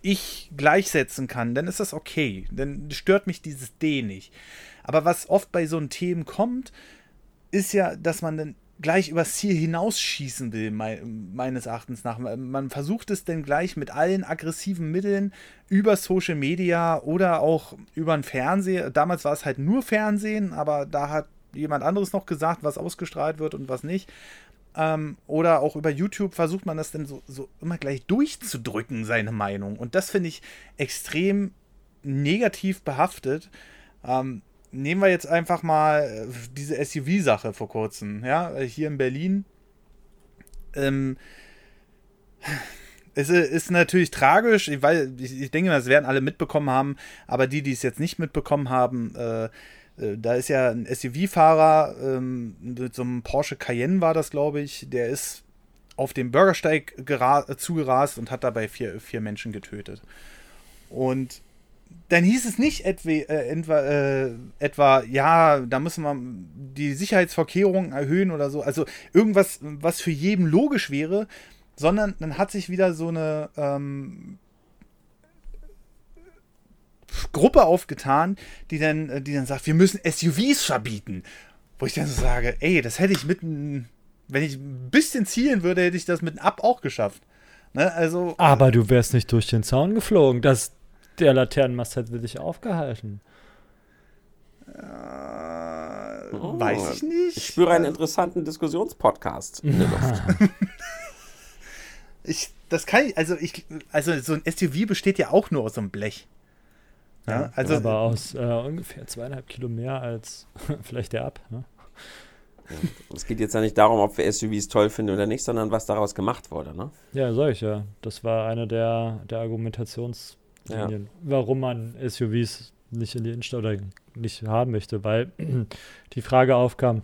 Ich gleichsetzen kann, dann ist das okay. Dann stört mich dieses D nicht. Aber was oft bei so einem Themen kommt, ist ja, dass man dann gleich übers Ziel hinausschießen will, me meines Erachtens nach. Man versucht es denn gleich mit allen aggressiven Mitteln über Social Media oder auch über den Fernseher. Damals war es halt nur Fernsehen, aber da hat jemand anderes noch gesagt, was ausgestrahlt wird und was nicht. Ähm, oder auch über YouTube versucht man das dann so, so immer gleich durchzudrücken, seine Meinung. Und das finde ich extrem negativ behaftet. Ähm, nehmen wir jetzt einfach mal äh, diese SUV-Sache vor kurzem, ja, hier in Berlin. Ähm, es ist natürlich tragisch, ich, ich denke, das werden alle mitbekommen haben, aber die, die es jetzt nicht mitbekommen haben, äh, äh da ist ja ein SUV-Fahrer, ähm, mit so einem Porsche Cayenne war das, glaube ich, der ist auf dem Bürgersteig zugerast und hat dabei vier, vier Menschen getötet. Und dann hieß es nicht etwa, äh, etwa, äh, etwa, ja, da müssen wir die Sicherheitsvorkehrungen erhöhen oder so. Also irgendwas, was für jeden logisch wäre, sondern dann hat sich wieder so eine ähm, Gruppe aufgetan, die dann, die dann sagt, wir müssen SUVs verbieten. Wo ich dann so sage, ey, das hätte ich mit wenn ich ein bisschen zielen würde, hätte ich das mit einem Ab auch geschafft. Ne? Also. Aber du wärst nicht durch den Zaun geflogen. Das, der Laternenmast hätte dich aufgehalten. Äh, oh, weiß ich nicht. Ich spüre einen interessanten Diskussionspodcast in der Luft. [laughs] ich, das kann ich, also ich, also so ein SUV besteht ja auch nur aus so einem Blech. Ja, also, aber aus äh, ungefähr zweieinhalb Kilo mehr als [laughs] vielleicht der Ab. Ne? Es geht jetzt ja nicht darum, ob wir SUVs toll finden oder nicht, sondern was daraus gemacht wurde, ne? Ja, sag ich ja. Das war eine der, der Argumentationslinien, ja. warum man SUVs nicht in die Innenstadt oder nicht haben möchte, weil [clears throat] die Frage aufkam,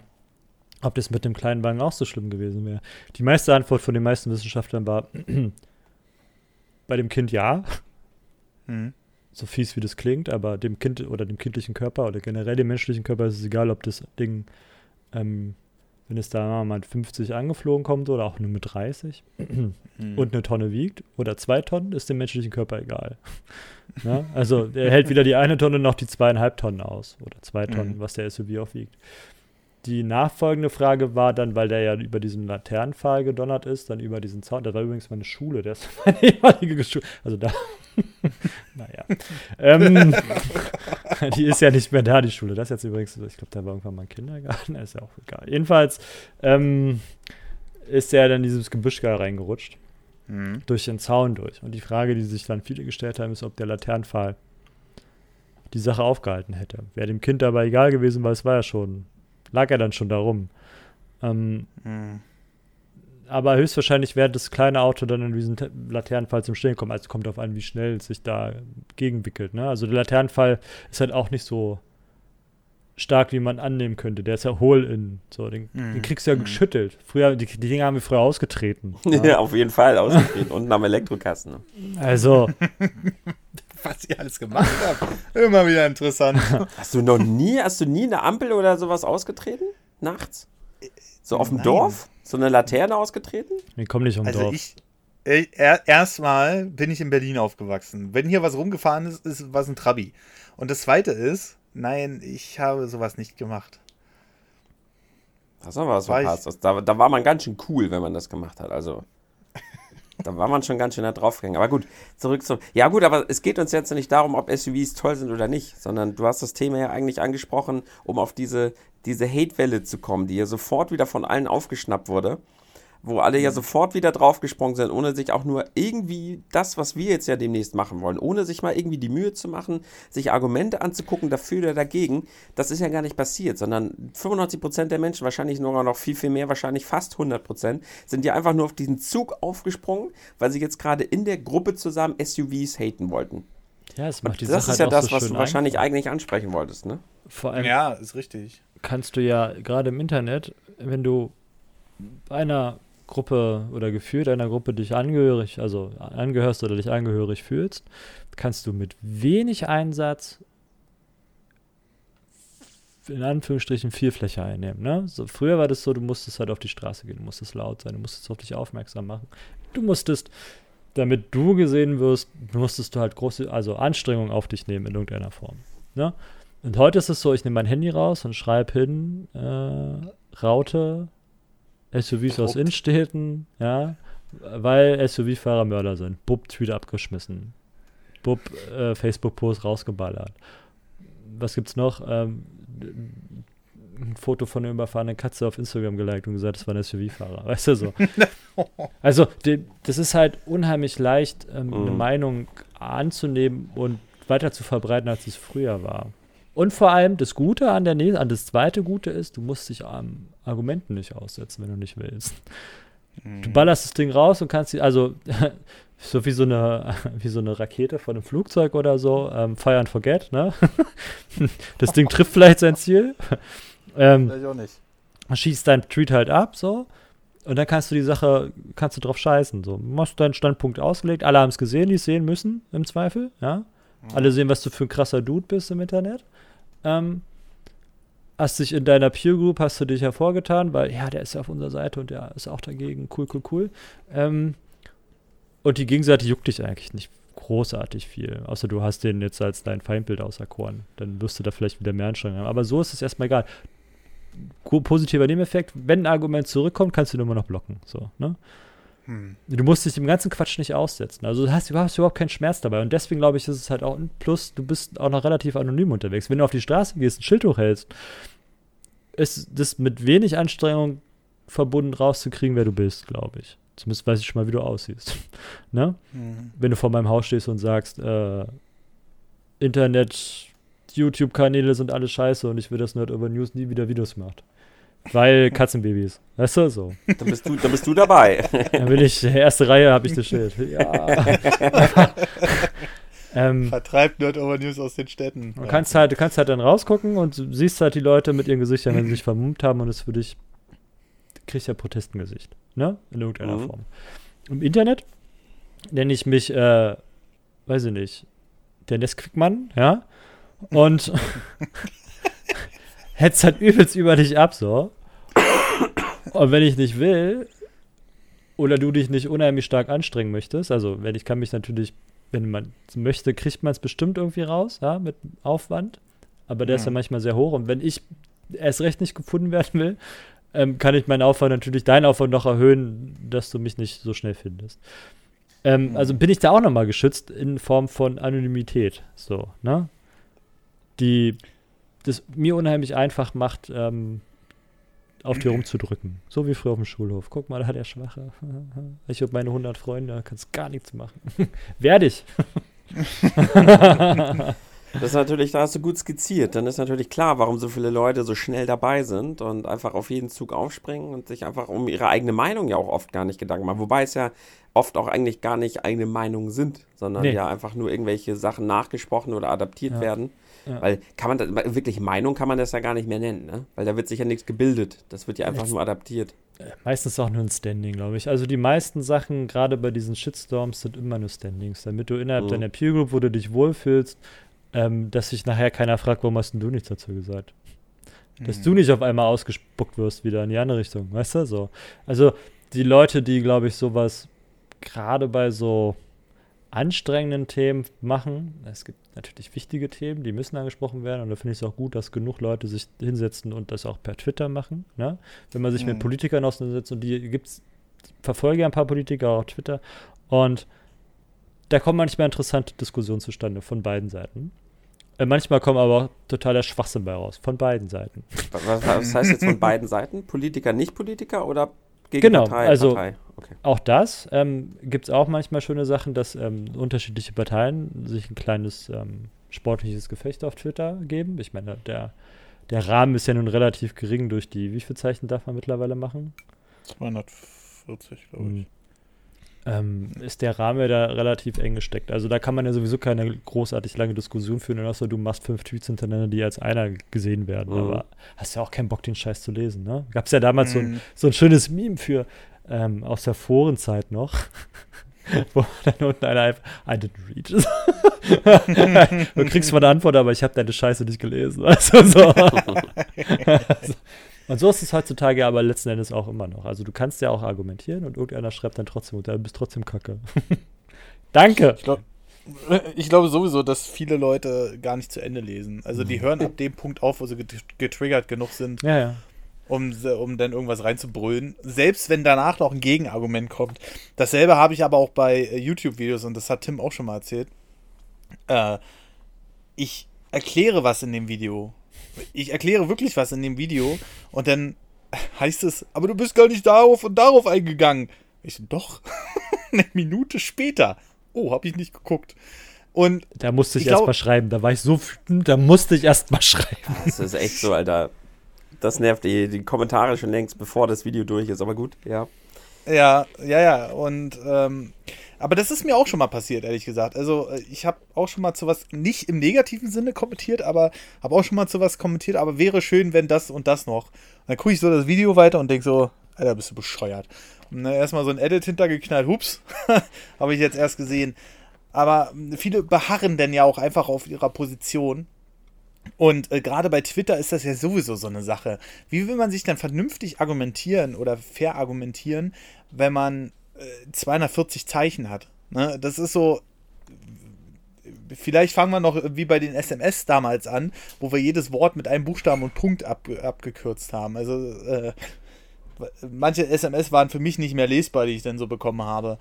ob das mit dem kleinen Wagen auch so schlimm gewesen wäre. Die meiste Antwort von den meisten Wissenschaftlern war [clears throat] bei dem Kind ja. Mhm. So fies wie das klingt, aber dem Kind oder dem kindlichen Körper oder generell dem menschlichen Körper ist es egal, ob das Ding ähm, wenn es da mal mit 50 angeflogen kommt oder auch nur mit 30 mhm. und eine Tonne wiegt oder zwei Tonnen, ist dem menschlichen Körper egal. ja? Also er hält wieder die eine Tonne noch die zweieinhalb Tonnen aus oder zwei Tonnen, mhm. was der SUV auch wiegt. Die nachfolgende Frage war dann, weil der ja über diesen Laternenpfahl gedonnert ist, dann über diesen Zaun. Das war übrigens meine Schule, der ist [laughs] meine ehemalige Schule. Also da. [laughs] naja. ähm, [laughs] die ist ja nicht mehr da, die Schule. Das ist jetzt übrigens, ich glaube, da war irgendwann mal ein Kindergarten. Ist ja auch egal. Jedenfalls ähm, ist er dann in dieses Gebüsch reingerutscht. Mhm. Durch den Zaun durch. Und die Frage, die sich dann viele gestellt haben, ist, ob der Laternenpfahl die Sache aufgehalten hätte. Wäre dem Kind dabei egal gewesen, weil es war ja schon lag er dann schon darum. Ähm, mhm. Aber höchstwahrscheinlich wäre das kleine Auto dann in diesen Laternenfall zum Stehen kommen. Also kommt auf an, wie schnell es sich da gegenwickelt. Ne? Also der Laternenfall ist halt auch nicht so stark, wie man annehmen könnte. Der ist ja hohl in. So, den, mm, den kriegst du ja mm. geschüttelt. Früher, die, die Dinger haben wir früher ausgetreten. Ja, [laughs] ja auf jeden Fall ausgetreten. Unten am Elektrokasten. Also. [laughs] Was ihr alles gemacht habt. Immer wieder interessant. [laughs] Hast du noch nie, hast du nie eine Ampel oder sowas ausgetreten? Nachts? So auf dem Nein. Dorf? So eine Laterne ausgetreten? Nee, komm nicht um also Dorf. Ich, äh, erstmal bin ich in Berlin aufgewachsen. Wenn hier was rumgefahren ist, ist was ein Trabi. Und das zweite ist, Nein, ich habe sowas nicht gemacht. Das war was verpasst. Da, da war man ganz schön cool, wenn man das gemacht hat. Also, da war man schon ganz schön da draufgegangen. Aber gut, zurück zum. Ja, gut, aber es geht uns jetzt nicht darum, ob SUVs toll sind oder nicht, sondern du hast das Thema ja eigentlich angesprochen, um auf diese, diese Hate-Welle zu kommen, die ja sofort wieder von allen aufgeschnappt wurde wo alle ja mhm. sofort wieder draufgesprungen sind, ohne sich auch nur irgendwie das, was wir jetzt ja demnächst machen wollen, ohne sich mal irgendwie die Mühe zu machen, sich Argumente anzugucken dafür oder dagegen, das ist ja gar nicht passiert, sondern 95% der Menschen, wahrscheinlich nur noch viel, viel mehr, wahrscheinlich fast 100%, sind ja einfach nur auf diesen Zug aufgesprungen, weil sie jetzt gerade in der Gruppe zusammen SUVs haten wollten. Ja, es macht die das Sache ist ja das, so was du wahrscheinlich eigentlich ansprechen wolltest, ne? Vor allem ja, ist richtig. Kannst du ja gerade im Internet, wenn du einer Gruppe oder Gefühl deiner Gruppe dich angehörig, also angehörst oder dich angehörig fühlst, kannst du mit wenig Einsatz in Anführungsstrichen viel Fläche einnehmen. Ne? So, früher war das so, du musstest halt auf die Straße gehen, du musstest laut sein, du musstest auf dich aufmerksam machen. Du musstest, damit du gesehen wirst, musstest du halt große, also Anstrengungen auf dich nehmen in irgendeiner Form. Ne? Und heute ist es so, ich nehme mein Handy raus und schreibe hin, äh, Raute SUVs aus Innenstädten, ja, weil SUV-Fahrer Mörder sind. Bub, Tweet abgeschmissen. Bub, äh, Facebook-Post rausgeballert. Was gibt's noch? Ähm, ein Foto von einer überfahrenen Katze auf Instagram geliked und gesagt, das war ein SUV-Fahrer. [laughs] Weißt du so? [laughs] also, die, das ist halt unheimlich leicht, ähm, mhm. eine Meinung anzunehmen und weiter zu verbreiten, als es früher war. Und vor allem das Gute an der an das zweite Gute ist, du musst dich am Argumenten nicht aussetzen, wenn du nicht willst. Mhm. Du ballerst das Ding raus und kannst also [laughs] so wie so eine [laughs] wie so eine Rakete von einem Flugzeug oder so, ähm, fire and forget, ne? [laughs] das Ding trifft vielleicht sein Ziel. ähm, vielleicht auch nicht. Schießt dein Tweet halt ab, so. Und dann kannst du die Sache, kannst du drauf scheißen. So, hast deinen Standpunkt ausgelegt, alle haben es gesehen, die es sehen müssen, im Zweifel, ja. Mhm. Alle sehen, was du für ein krasser Dude bist im Internet. Ähm, hast dich in deiner Peer Group, hast du dich hervorgetan, weil ja, der ist ja auf unserer Seite und der ist auch dagegen, cool, cool, cool. Ähm, und die Gegenseite juckt dich eigentlich nicht großartig viel, außer du hast den jetzt als dein Feindbild auserkoren. Dann wirst du da vielleicht wieder mehr Anstrengungen haben. Aber so ist es erstmal egal. positiver Nebeneffekt, wenn ein Argument zurückkommt, kannst du ihn immer noch blocken. So, ne? Hm. Du musst dich dem ganzen Quatsch nicht aussetzen. Also du hast, du hast überhaupt keinen Schmerz dabei. Und deswegen glaube ich, ist es halt auch ein Plus, du bist auch noch relativ anonym unterwegs. Wenn du auf die Straße gehst, ein Schild hochhältst, ist das mit wenig Anstrengung verbunden rauszukriegen, wer du bist, glaube ich. Zumindest weiß ich schon mal, wie du aussiehst. [laughs] ne? Mhm. Wenn du vor meinem Haus stehst und sagst, äh, Internet, YouTube-Kanäle sind alle scheiße und ich will, dass Nerd Over News nie wieder Videos macht. Weil Katzenbabys. Weißt du, so. Da bist du, da bist du dabei. Dann bin ich, erste Reihe habe ich das Schild. Ja. [laughs] ähm, Vertreibt Nerd Over News aus den Städten. Du kannst halt, du kannst halt dann rausgucken und siehst halt die Leute mit ihren Gesichtern, wenn sie sich vermummt haben und es für dich kriegst ja Protestengesicht. Ne? In irgendeiner mhm. Form. Im Internet nenne ich mich, äh, weiß ich nicht, der Nesquik-Mann, ja? Und [laughs] hetzt halt übelst über dich ab, so. Und wenn ich nicht will, oder du dich nicht unheimlich stark anstrengen möchtest, also wenn ich kann mich natürlich, wenn man es möchte, kriegt man es bestimmt irgendwie raus, ja, mit Aufwand. Aber der ja. ist ja manchmal sehr hoch. Und wenn ich erst recht nicht gefunden werden will, ähm, kann ich meinen Aufwand natürlich, deinen Aufwand noch erhöhen, dass du mich nicht so schnell findest. Ähm, mhm. Also bin ich da auch nochmal geschützt in Form von Anonymität. So, ne? Die das mir unheimlich einfach macht, ähm, auf dir rumzudrücken. So wie früher auf dem Schulhof. Guck mal, da hat er Schwache. [laughs] Ich habe meine 100 Freunde, kannst gar nichts machen. [laughs] Werde ich. [laughs] Das ist natürlich, da hast du gut skizziert. Dann ist natürlich klar, warum so viele Leute so schnell dabei sind und einfach auf jeden Zug aufspringen und sich einfach um ihre eigene Meinung ja auch oft gar nicht Gedanken machen. Wobei es ja oft auch eigentlich gar nicht eigene Meinungen sind, sondern nee. ja einfach nur irgendwelche Sachen nachgesprochen oder adaptiert ja. werden. Ja. Weil kann man das, wirklich Meinung kann man das ja gar nicht mehr nennen, ne? Weil da wird sich ja nichts gebildet. Das wird ja einfach Jetzt, nur adaptiert. Äh, meistens auch nur ein Standing, glaube ich. Also die meisten Sachen, gerade bei diesen Shitstorms, sind immer nur Standings, damit du innerhalb mhm. deiner Peer Group, wo du dich wohlfühlst, ähm, dass sich nachher keiner fragt, warum hast denn du nichts dazu gesagt? Dass mhm. du nicht auf einmal ausgespuckt wirst wieder in die andere Richtung, weißt du? So. Also die Leute, die, glaube ich, sowas gerade bei so anstrengenden Themen machen. Es gibt natürlich wichtige Themen, die müssen angesprochen werden. Und da finde ich es auch gut, dass genug Leute sich hinsetzen und das auch per Twitter machen. Ne? Wenn man sich mhm. mit Politikern auseinandersetzt und die gibt's, verfolge ja ein paar Politiker auf Twitter. Und da kommen manchmal interessante Diskussionen zustande von beiden Seiten. Äh, manchmal kommen aber auch totaler Schwachsinn bei raus, von beiden Seiten. Was, was heißt jetzt von beiden Seiten? Politiker, Nicht-Politiker oder gegen genau, Partei? Also Partei? Okay. auch das ähm, gibt es auch manchmal schöne Sachen, dass ähm, unterschiedliche Parteien sich ein kleines ähm, sportliches Gefecht auf Twitter geben. Ich meine, der, der Rahmen ist ja nun relativ gering durch die, wie viele Zeichen darf man mittlerweile machen? 240, glaube ich. Hm ähm, ist der Rahmen da relativ eng gesteckt. Also da kann man ja sowieso keine großartig lange Diskussion führen, außer du machst fünf Tweets hintereinander, die als einer gesehen werden. Mhm. Aber hast ja auch keinen Bock, den Scheiß zu lesen, ne? Gab es ja damals mhm. so, ein, mhm. so ein schönes Meme für ähm, aus der Forenzeit noch. [laughs] wo dann unten einer einfach, I didn't read. [laughs] du kriegst mal eine Antwort, aber ich habe deine Scheiße nicht gelesen. [laughs] Also so. also, und so ist es heutzutage aber letzten Endes auch immer noch. Also du kannst ja auch argumentieren und irgendeiner schreibt dann trotzdem, du bist trotzdem kacke. [laughs] Danke. Ich, glaub, ich, glaube sowieso, dass viele Leute gar nicht zu Ende lesen. Also die hören ab dem Punkt auf, wo sie getriggert genug sind, ja, ja. Um, um dann irgendwas reinzubrüllen. Selbst wenn danach noch ein Gegenargument kommt. Dasselbe habe ich aber auch bei äh, YouTube-Videos und das hat Tim auch schon mal erzählt. Äh, ich erkläre was in dem Video ich erkläre wirklich was in dem Video und dann heißt es, aber du bist gar nicht darauf und darauf eingegangen. Ich so, doch. [laughs] Eine Minute später. Oh, hab ich nicht geguckt. Und da musste ich, ich erst mal schreiben. Da war ich so wütend, da musste ich erst mal schreiben. Das ist echt so, Alter. Das nervt die, die Kommentare schon längst, bevor das Video durch ist. Aber gut, ja. Ja, ja, ja. Und ähm, aber das ist mir auch schon mal passiert, ehrlich gesagt. Also äh, ich habe auch schon mal zu was, nicht im negativen Sinne kommentiert, aber habe auch schon mal zu was kommentiert, aber wäre schön, wenn das und das noch. Und dann gucke ich so das Video weiter und denke so, Alter, bist du bescheuert. Und dann erstmal so ein Edit hintergeknallt, hups, [laughs] habe ich jetzt erst gesehen. Aber viele beharren denn ja auch einfach auf ihrer Position. Und äh, gerade bei Twitter ist das ja sowieso so eine Sache. Wie will man sich denn vernünftig argumentieren oder fair argumentieren, wenn man 240 Zeichen hat. Ne? Das ist so. vielleicht fangen wir noch wie bei den SMS damals an, wo wir jedes Wort mit einem Buchstaben und Punkt ab, abgekürzt haben. Also äh, manche SMS waren für mich nicht mehr lesbar, die ich dann so bekommen habe.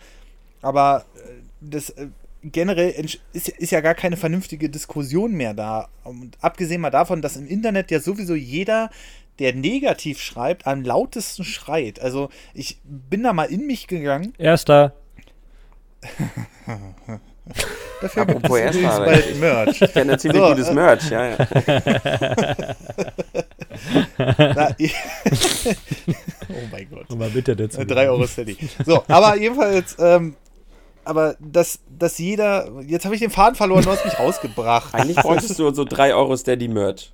Aber äh, das äh, generell ist, ist ja gar keine vernünftige Diskussion mehr da. Und abgesehen mal davon, dass im Internet ja sowieso jeder der negativ schreibt, am lautesten schreit. Also ich bin da mal in mich gegangen. Erster. Dafür Apropos erster, bald Merch. Ich [laughs] kenne ziemlich so, gutes äh, Merch, ja, ja. [laughs] Na, oh mein Gott. mal bitte dazu. 3 Euro Steady. So, aber jedenfalls, ähm, aber dass, dass jeder. Jetzt habe ich den Faden verloren, du hast mich [laughs] rausgebracht. Eigentlich bräuchtest du so 3 Euro Steady Merch.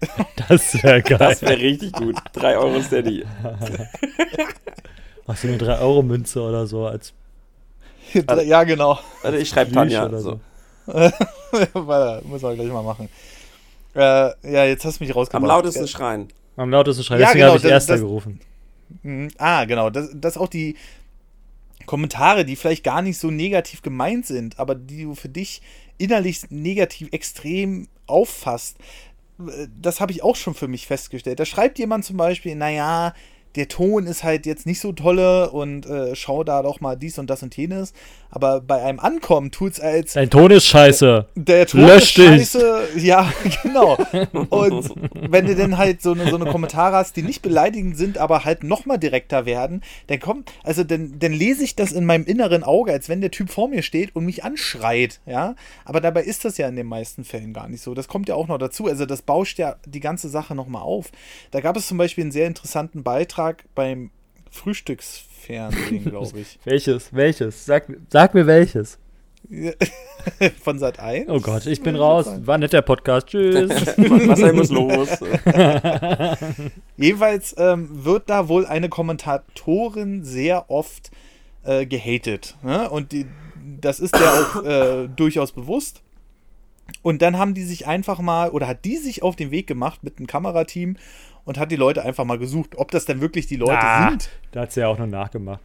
[laughs] Das wäre geil. Das wäre richtig gut. 3 Euro Steady. [laughs] Machst du eine 3 Euro Münze oder so als. [laughs] ja, genau. Warte, ich schreibe Tanja. Oder so. Warte, muss man gleich mal machen. Äh, ja, jetzt hast du mich rausgebracht. Am lautesten schreien. Am lautesten schreien. Ja, Deswegen genau, habe ich das, Erster das, gerufen. Mh, ah, genau. Das, das auch die Kommentare, die vielleicht gar nicht so negativ gemeint sind, aber die du für dich innerlich negativ extrem auffasst, das habe ich auch schon für mich festgestellt. Da schreibt jemand zum Beispiel, naja, der Ton ist halt jetzt nicht so tolle und äh, schau da doch mal dies und das und jenes. Aber bei einem Ankommen tut es als. Dein Ton ist scheiße. Der Ton Lösch ist scheiße. Dich. Ja, [laughs] genau. Und wenn du dann halt so eine, so eine Kommentare hast, die nicht beleidigend sind, aber halt nochmal direkter werden, dann kommt, also dann, dann lese ich das in meinem inneren Auge, als wenn der Typ vor mir steht und mich anschreit, ja. Aber dabei ist das ja in den meisten Fällen gar nicht so. Das kommt ja auch noch dazu. Also das bauscht ja die ganze Sache nochmal auf. Da gab es zum Beispiel einen sehr interessanten Beitrag beim Frühstücksfernsehen, [laughs] glaube ich. welches? Welches? Sag, sag mir welches. [laughs] Von Sat 1? Oh Gott, ich bin raus. War nicht der Podcast. Tschüss. [laughs] Was muss los? Jedenfalls ähm, wird da wohl eine Kommentatorin sehr oft äh, gehatet. Ne? Und die, das ist ja auch äh, [coughs] durchaus bewusst. Und dann haben die sich einfach mal, oder hat die sich auf den Weg gemacht mit einem Kamerateam und hat die Leute einfach mal gesucht, ob das denn wirklich die Leute ah, sind. Da hat sie ja auch noch nachgemacht.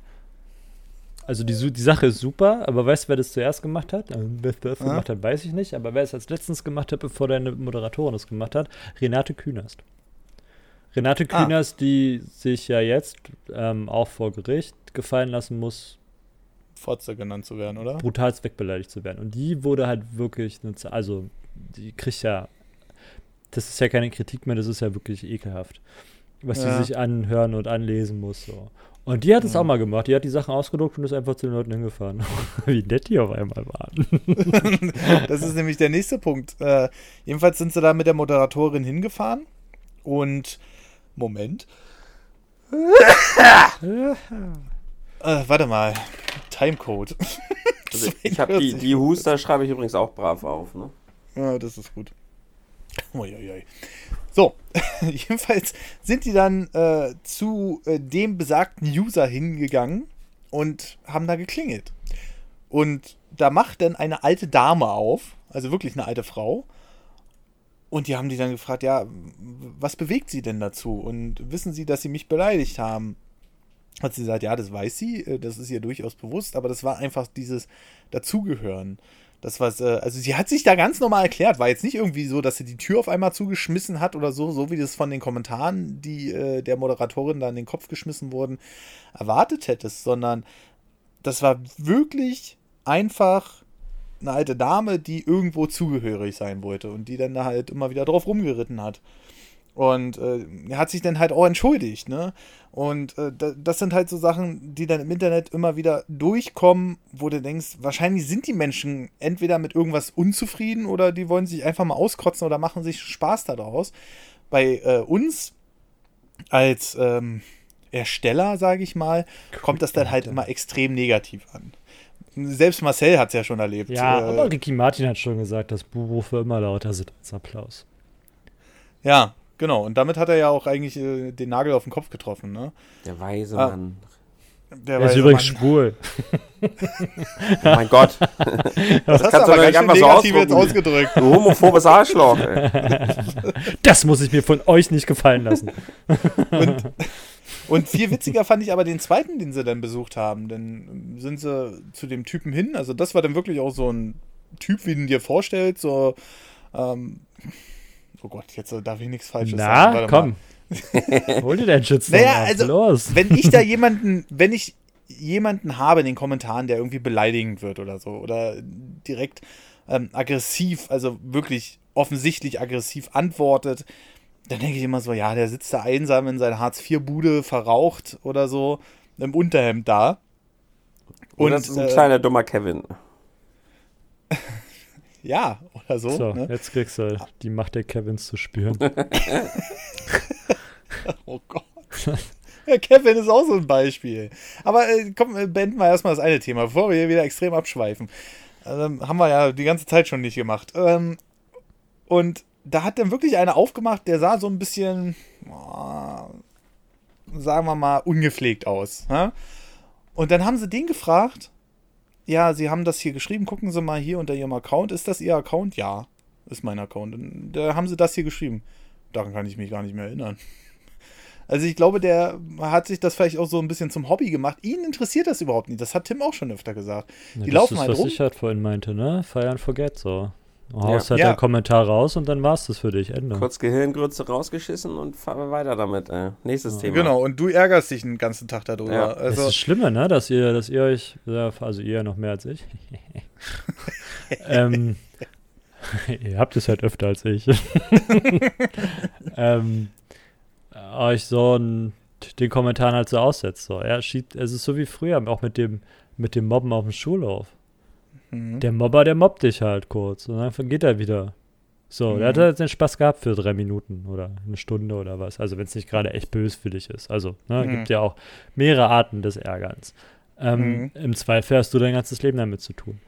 Also die, die Sache ist super, aber weißt du, wer das zuerst gemacht hat? Also, wer das ah. gemacht hat, weiß ich nicht, aber wer es als letztens gemacht hat, bevor deine Moderatorin das gemacht hat? Renate Künast. Renate ah. Künast, ah. die sich ja jetzt ähm, auch vor Gericht gefallen lassen muss, Fotze genannt zu werden, oder? Brutalst wegbeleidigt zu werden. Und die wurde halt wirklich, also die kriegt ja das ist ja keine Kritik mehr, das ist ja wirklich ekelhaft. Was ja. sie sich anhören und anlesen muss. So. Und die hat es ja. auch mal gemacht. Die hat die Sachen ausgedruckt und ist einfach zu den Leuten hingefahren. [laughs] Wie nett die auf einmal waren. [laughs] das ist nämlich der nächste Punkt. Äh, jedenfalls sind sie da mit der Moderatorin hingefahren und Moment. [laughs] äh, warte mal. Timecode. Also ich habe die, die Huster schreibe ich übrigens auch brav auf. Ne? Ja, das ist gut. Uiuiui. So, [laughs] jedenfalls sind die dann äh, zu äh, dem besagten User hingegangen und haben da geklingelt. Und da macht dann eine alte Dame auf, also wirklich eine alte Frau. Und die haben die dann gefragt, ja, was bewegt sie denn dazu? Und wissen sie, dass sie mich beleidigt haben? Hat sie gesagt, ja, das weiß sie, äh, das ist ihr durchaus bewusst, aber das war einfach dieses Dazugehören. Das war, äh, also sie hat sich da ganz normal erklärt. War jetzt nicht irgendwie so, dass sie die Tür auf einmal zugeschmissen hat oder so, so wie das von den Kommentaren, die äh, der Moderatorin da in den Kopf geschmissen wurden, erwartet hättest, sondern das war wirklich einfach eine alte Dame, die irgendwo zugehörig sein wollte und die dann da halt immer wieder drauf rumgeritten hat. Und äh, er hat sich dann halt auch entschuldigt, ne? Und äh, das sind halt so Sachen, die dann im Internet immer wieder durchkommen, wo du denkst, wahrscheinlich sind die Menschen entweder mit irgendwas unzufrieden oder die wollen sich einfach mal auskotzen oder machen sich Spaß daraus. Bei äh, uns als ähm, Ersteller, sage ich mal, kommt das dann halt immer extrem negativ an. Selbst Marcel hat es ja schon erlebt. Ja, äh, aber Ricky Martin hat schon gesagt, dass Buhrufe immer lauter sind als Applaus. Ja, Genau, und damit hat er ja auch eigentlich äh, den Nagel auf den Kopf getroffen, ne? Der weise ah, Mann. Der, der ist übrigens Mann. schwul. oh mein Gott. [laughs] Das, das kannst du doch einfach so ausgedrückt. Du homophobes Arschloch. Ey. [laughs] Das muss ich mir von euch nicht gefallen lassen. und, [laughs] und viel witziger fand ich aber den zweiten, den sie dann besucht haben. Denn sind sie zu dem Typen hin. Also das war dann wirklich auch so ein Typ, wie du dir vorstellst, so, ähm, oh Gott, jetzt darf ich nichts Falsches Na, sagen. Na, komm. Hol dir deinen Schützen. Naja, also, los. wenn ich da jemanden, wenn ich jemanden habe in den Kommentaren, der irgendwie beleidigend wird oder so, oder direkt ähm, aggressiv, also wirklich offensichtlich aggressiv antwortet, dann denke ich immer so, ja, der sitzt da einsam in seiner Hartz-IV-Bude, verraucht oder so, im Unterhemd da. Und, und das ist ein äh, kleiner dummer Kevin. [laughs] ja, oder so. So, ne? jetzt kriegst du die Macht der Kevins zu spüren. [laughs] oh Gott. Ja, Kevin ist auch so ein Beispiel. Aber äh, komm, äh, beenden wir erstmal das eine Thema, bevor wir hier wieder extrem abschweifen. Ähm, haben wir ja die ganze Zeit schon nicht gemacht. Ähm, und da hat dann wirklich einer aufgemacht, der sah so ein bisschen, oh, sagen wir mal, ungepflegt aus. Ja? Und dann haben sie den gefragt, ja, sie haben das hier geschrieben, gucken Sie mal hier unter Ihrem Account. Ist das Ihr Account? Ja, ist mein Account. Und da haben sie das hier geschrieben. Daran kann ich mich gar nicht mehr erinnern. [laughs] Also ich glaube, der hat sich das vielleicht auch so ein bisschen zum Hobby gemacht. Ihn interessiert das überhaupt nicht. Das hat Tim auch schon öfter gesagt. Ja, die laufen ist, halt was rum. Was ich halt vorhin meinte, ne? Fire and forget so. Du haust ja. halt ja. einen Kommentar raus und dann war es das für dich. Ende. Kurz Gehirngrütze rausgeschissen und fahren weiter damit. Äh, nächstes ja. Thema. Genau, und du ärgerst dich den ganzen Tag darüber. Ja. Also, das ist das Schlimme, ne? Dass ihr, dass ihr euch, also ihr noch mehr als ich, [laughs] ähm, [laughs] ihr habt es halt öfter als ich, [laughs] ähm, euch so ein, den Kommentaren halt so aussetzt. So. Er schiebt, es ist so wie früher, auch mit dem, mit dem Mobben auf dem Schulhof. Mhm. Der Mobber, der mobbt dich halt kurz und dann geht er wieder. So, mhm. der hat halt den Spaß gehabt für drei Minuten oder eine Stunde oder was. Also wenn es nicht gerade echt böse für dich ist. Also, ne, mhm. gibt ja auch mehrere Arten des Ärgerns. Ähm, mhm. Im Zweifel hast du dein ganzes Leben damit zu tun.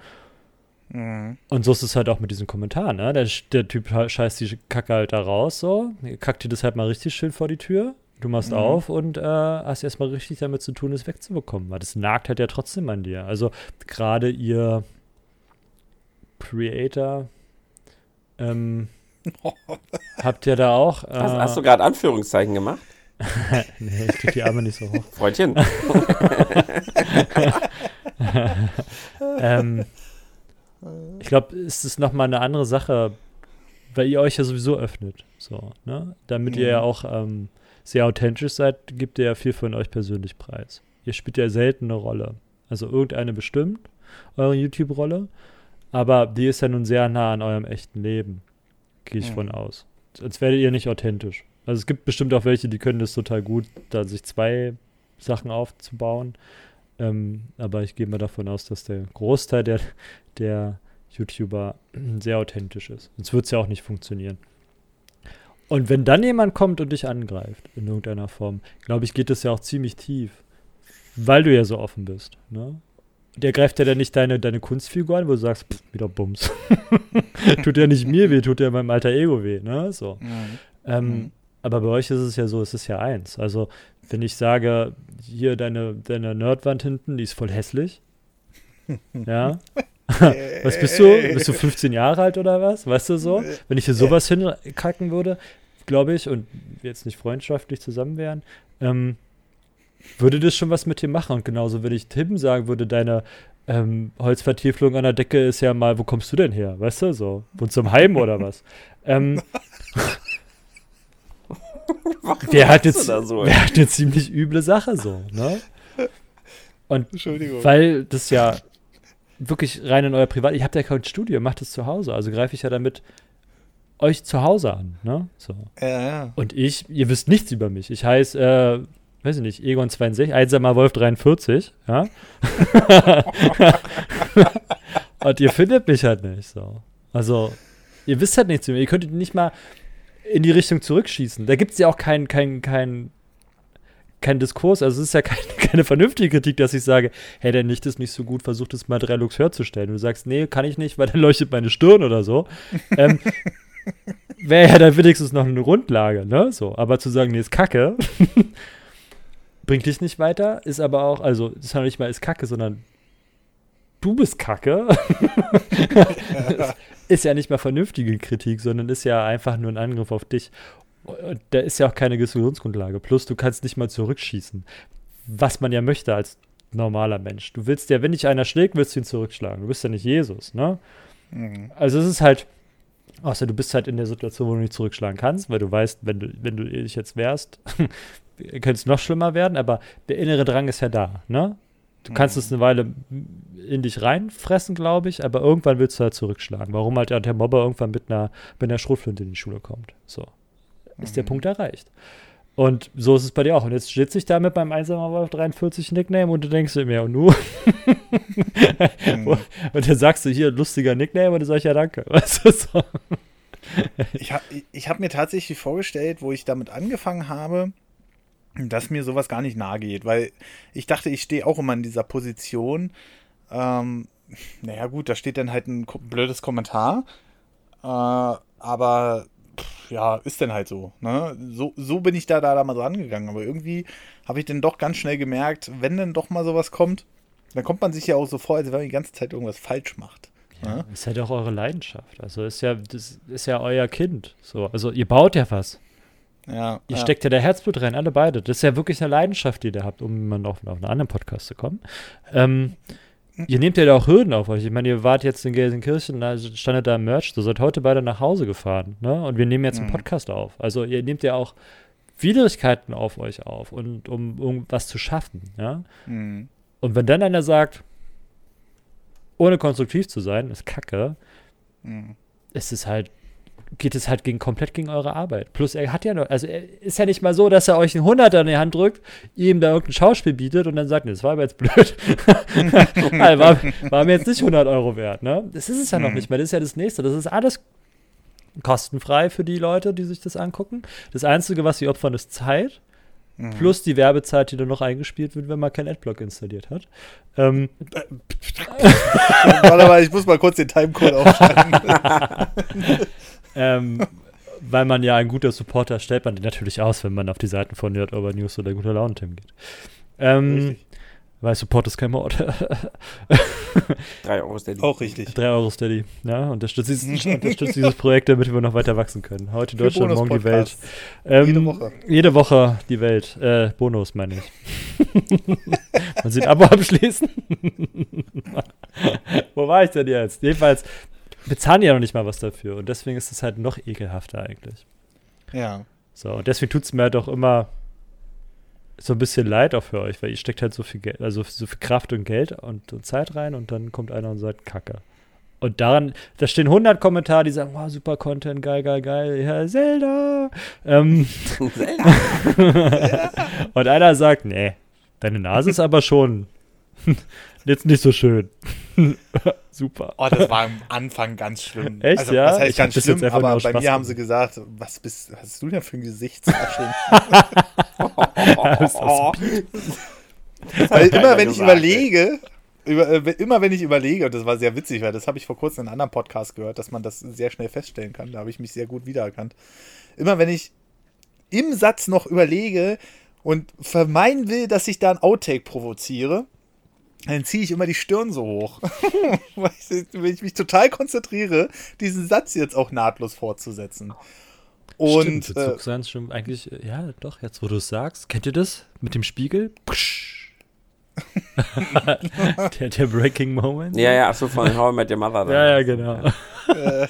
Mhm. Und so ist es halt auch mit diesem Kommentar, ne? Der, der Typ scheißt die Kacke halt da raus, so. Kackt dir das halt mal richtig schön vor die Tür. Du machst mhm. auf und äh, hast erstmal richtig damit zu tun, es wegzubekommen, weil das nagt halt ja trotzdem an dir. Also gerade ihr Creator. Ähm, [laughs] habt ihr da auch. Äh, hast, hast, du gerade Anführungszeichen gemacht? [laughs] nee, ich krieg die Arme nicht so hoch. Freundchen. [laughs] ähm, ich glaube, es ist nochmal eine andere Sache, weil ihr euch ja sowieso öffnet. So, ne? Damit mhm. ihr ja mhm. auch ähm, sehr authentisch seid, gibt ihr ja viel von euch persönlich preis. Ihr spielt ja selten eine Rolle. Also irgendeine bestimmt, eure YouTube-Rolle. Aber die ist ja nun sehr nah an eurem echten Leben. Gehe ich mhm. von aus. Als werdet ihr nicht authentisch. Also es gibt bestimmt auch welche, die können das total gut, da sich zwei Sachen aufzubauen. Ähm, aber ich gehe mal davon aus, dass der Großteil der, der YouTuber [clears throat] sehr authentisch ist. Sonst wird es ja auch nicht funktionieren. Und wenn dann jemand kommt und dich angreift, in irgendeiner Form, glaube ich, geht das ja auch ziemlich tief. Weil du ja so offen bist. Ne? Der greift ja dann nicht deine, deine Kunstfigur an, wo du sagst, pff, wieder Bums. [laughs] tut ja nicht mir weh, tut ja meinem alter Ego weh, ne? So. Mhm. Ähm, mhm. Aber bei euch ist es ja so, es ist ja eins. Also, wenn ich sage, hier deine, deine Nerdwand hinten, die ist voll hässlich. [laughs] ja. [laughs] was bist du? Bist du 15 Jahre alt oder was? Weißt du so? Wenn ich hier sowas hinkacken würde, glaube ich, und wir jetzt nicht freundschaftlich zusammen wären, ähm, würde das schon was mit dir machen. Und genauso, wenn ich Tim sagen würde, deine ähm, Holzvertiefung an der Decke ist ja mal, wo kommst du denn her? Weißt du, so, wohnst du im Heim oder was? [laughs] Ähm, der hat jetzt, so, der hat eine ziemlich üble Sache so, ne? Und weil das ja wirklich rein in euer Privat, ich habe ja kein Studio, macht es zu Hause, also greife ich ja damit euch zu Hause an, ne? So. Ja, ja. Und ich, ihr wisst nichts über mich. Ich heiße äh, weiß ich nicht, Egon 62, einsamer Wolf 43, ja. [laughs] und ihr findet mich halt nicht so. Also, ihr wisst halt nichts über mich. Ihr könntet nicht mal in die Richtung zurückschießen. Da gibt es ja auch keinen kein, kein, kein Diskurs. Also, es ist ja kein, [laughs] keine vernünftige Kritik, dass ich sage, hey, der Licht ist nicht so gut, versucht es mal drei Lux herzustellen. Du sagst, nee, kann ich nicht, weil dann leuchtet meine Stirn oder so. ähm, [laughs] Wäre ja dann wenigstens noch eine Grundlage, ne? So, aber zu sagen, nee, ist kacke, bringt dich nicht weiter, ist aber auch, also das ist ja nicht mal ist Kacke, sondern du bist Kacke. [laughs] ist ja nicht mal vernünftige Kritik, sondern ist ja einfach nur ein Angriff auf dich. Und da ist ja auch keine Diskussionsgrundlage. Plus, du kannst nicht mal zurückschießen. Was man ja möchte als normaler Mensch. Du willst ja, wenn dich einer schlägt, willst du ihn zurückschlagen. Du bist ja nicht Jesus, ne? Mhm. Also es ist halt, außer du bist halt in der Situation, wo du nicht zurückschlagen kannst, weil du weißt, wenn du, wenn du dich jetzt wärst, könnte es noch schlimmer werden, aber der innere Drang ist ja da, ne? Du kannst mhm. es eine Weile in dich reinfressen, glaube ich, aber irgendwann willst du halt zurückschlagen. Warum halt der Mobber irgendwann mit einer, mit einer Schrotflinte in die Schule kommt. So. Ist mhm. der Punkt erreicht. Und so ist es bei dir auch. Und jetzt sitze ich da mit meinem einsamer Wolf 43 Nickname und du denkst dir mir, und nu? mhm. [laughs] und dann sagst du hier, lustiger Nickname, und dann sag ich ja danke. [laughs] Weißt du, so. ich habe ich hab mir tatsächlich vorgestellt, wo ich damit angefangen habe, dass mir sowas gar nicht nahe geht, weil ich dachte, ich stehe auch immer in dieser Position. Ähm, naja, gut, da steht dann halt ein blödes Kommentar. Äh, aber pff, ja, ist dann halt so, ne? so. So bin ich da, da, da mal so angegangen. Aber irgendwie habe ich dann doch ganz schnell gemerkt, wenn dann doch mal sowas kommt, dann kommt man sich ja auch so vor, als wenn man die ganze Zeit irgendwas falsch macht. Ja, ne? Ist halt auch eure Leidenschaft. Also ist ja, das ist ja euer Kind. So, also ihr baut ja was. Ja, ihr ja. steckt ja da Herzblut rein, alle beide. Das ist ja wirklich eine Leidenschaft, die ihr habt, um mal auf, auf einen anderen Podcast zu kommen. Ähm, ihr nehmt ja da auch Hürden auf euch. Ich meine, ihr wart jetzt in Gelsenkirchen, da standet da im Merch, du seid heute beide nach Hause gefahren, ne? Und wir nehmen jetzt einen mhm. Podcast auf. Also ihr nehmt ja auch Widrigkeiten auf euch auf und um irgendwas zu schaffen, ja. Mhm. Und wenn dann einer sagt, ohne konstruktiv zu sein, ist Kacke, mhm. ist es halt geht es halt gegen, komplett gegen eure Arbeit. Plus er hat ja noch, also er ist ja nicht mal so, dass er euch einen Hunderter in die Hand drückt, ihm da irgendein Schauspiel bietet und dann sagt, nee, das war aber jetzt blöd. [laughs] also war, war, mir jetzt nicht 100 Euro wert, ne? Das ist es ja noch mhm. nicht mehr, das ist ja das Nächste. Das ist alles kostenfrei für die Leute, die sich das angucken. Das Einzige, was sie opfern, ist Zeit. Mhm. Plus die Werbezeit, die dann noch eingespielt wird, wenn man kein Adblock installiert hat. Ähm, [laughs] Warte mal, ich muss mal kurz den Timecode aufschreiben. [laughs] ähm, weil man ja ein guter Supporter stellt man den natürlich aus, wenn man auf die Seiten von Nerd Over News oder guter Laune Tim geht. Ähm, weil Support ist kein Mord. [laughs] 3 Euro Steady. Auch richtig. 3 Euro Steady. Ja, unterstützt dieses, [laughs] unterstützt dieses Projekt, damit wir noch weiter wachsen können. Heute Deutschland, morgen die Welt. Ähm, jede Woche. Jede Woche die Welt. Äh, Bonus, meine ich. [laughs] Man sieht Abo abschließen. Wo war ich denn jetzt? Jedenfalls, bezahlen ja noch nicht mal was dafür. Und deswegen ist es halt noch ekelhafter eigentlich. Ja. So, und deswegen tut es mir halt auch immer so ein bisschen leid auch für euch, weil ihr steckt halt so viel Geld, also so viel Kraft und Geld und, und Zeit rein und dann kommt einer und sagt Kacke. Und daran, da stehen 100 Kommentare, die sagen, wow, super Content, geil, geil, geil, ja, Zelda. Ähm, Zelda. [laughs] und einer sagt, nee, deine Nase ist aber schon [laughs] jetzt nicht so schön. [laughs] Super. Oh, das war am Anfang ganz schlimm. Echt, also, ja? Das heißt ich ganz schlimm, aber bei mir haben sie gesagt, was bist, hast du denn für ein Gesichtswasching? [laughs] [laughs] weil immer, wenn ich überlege, über, äh, immer wenn ich überlege, und das war sehr witzig, weil das habe ich vor kurzem in einem anderen Podcast gehört, dass man das sehr schnell feststellen kann, da habe ich mich sehr gut wiedererkannt. Immer wenn ich im Satz noch überlege und vermeiden will, dass ich da ein Outtake provoziere, dann ziehe ich immer die Stirn so hoch. [laughs] Weil ich mich total konzentriere, diesen Satz jetzt auch nahtlos fortzusetzen. Und Stimmt, äh, sein schon eigentlich, ja, doch, jetzt wo du es sagst, kennt ihr das mit dem Spiegel? [laughs] der, der Breaking Moment. Ja, ja, so von How I Met Your Mother. ja, ja, genau. Äh,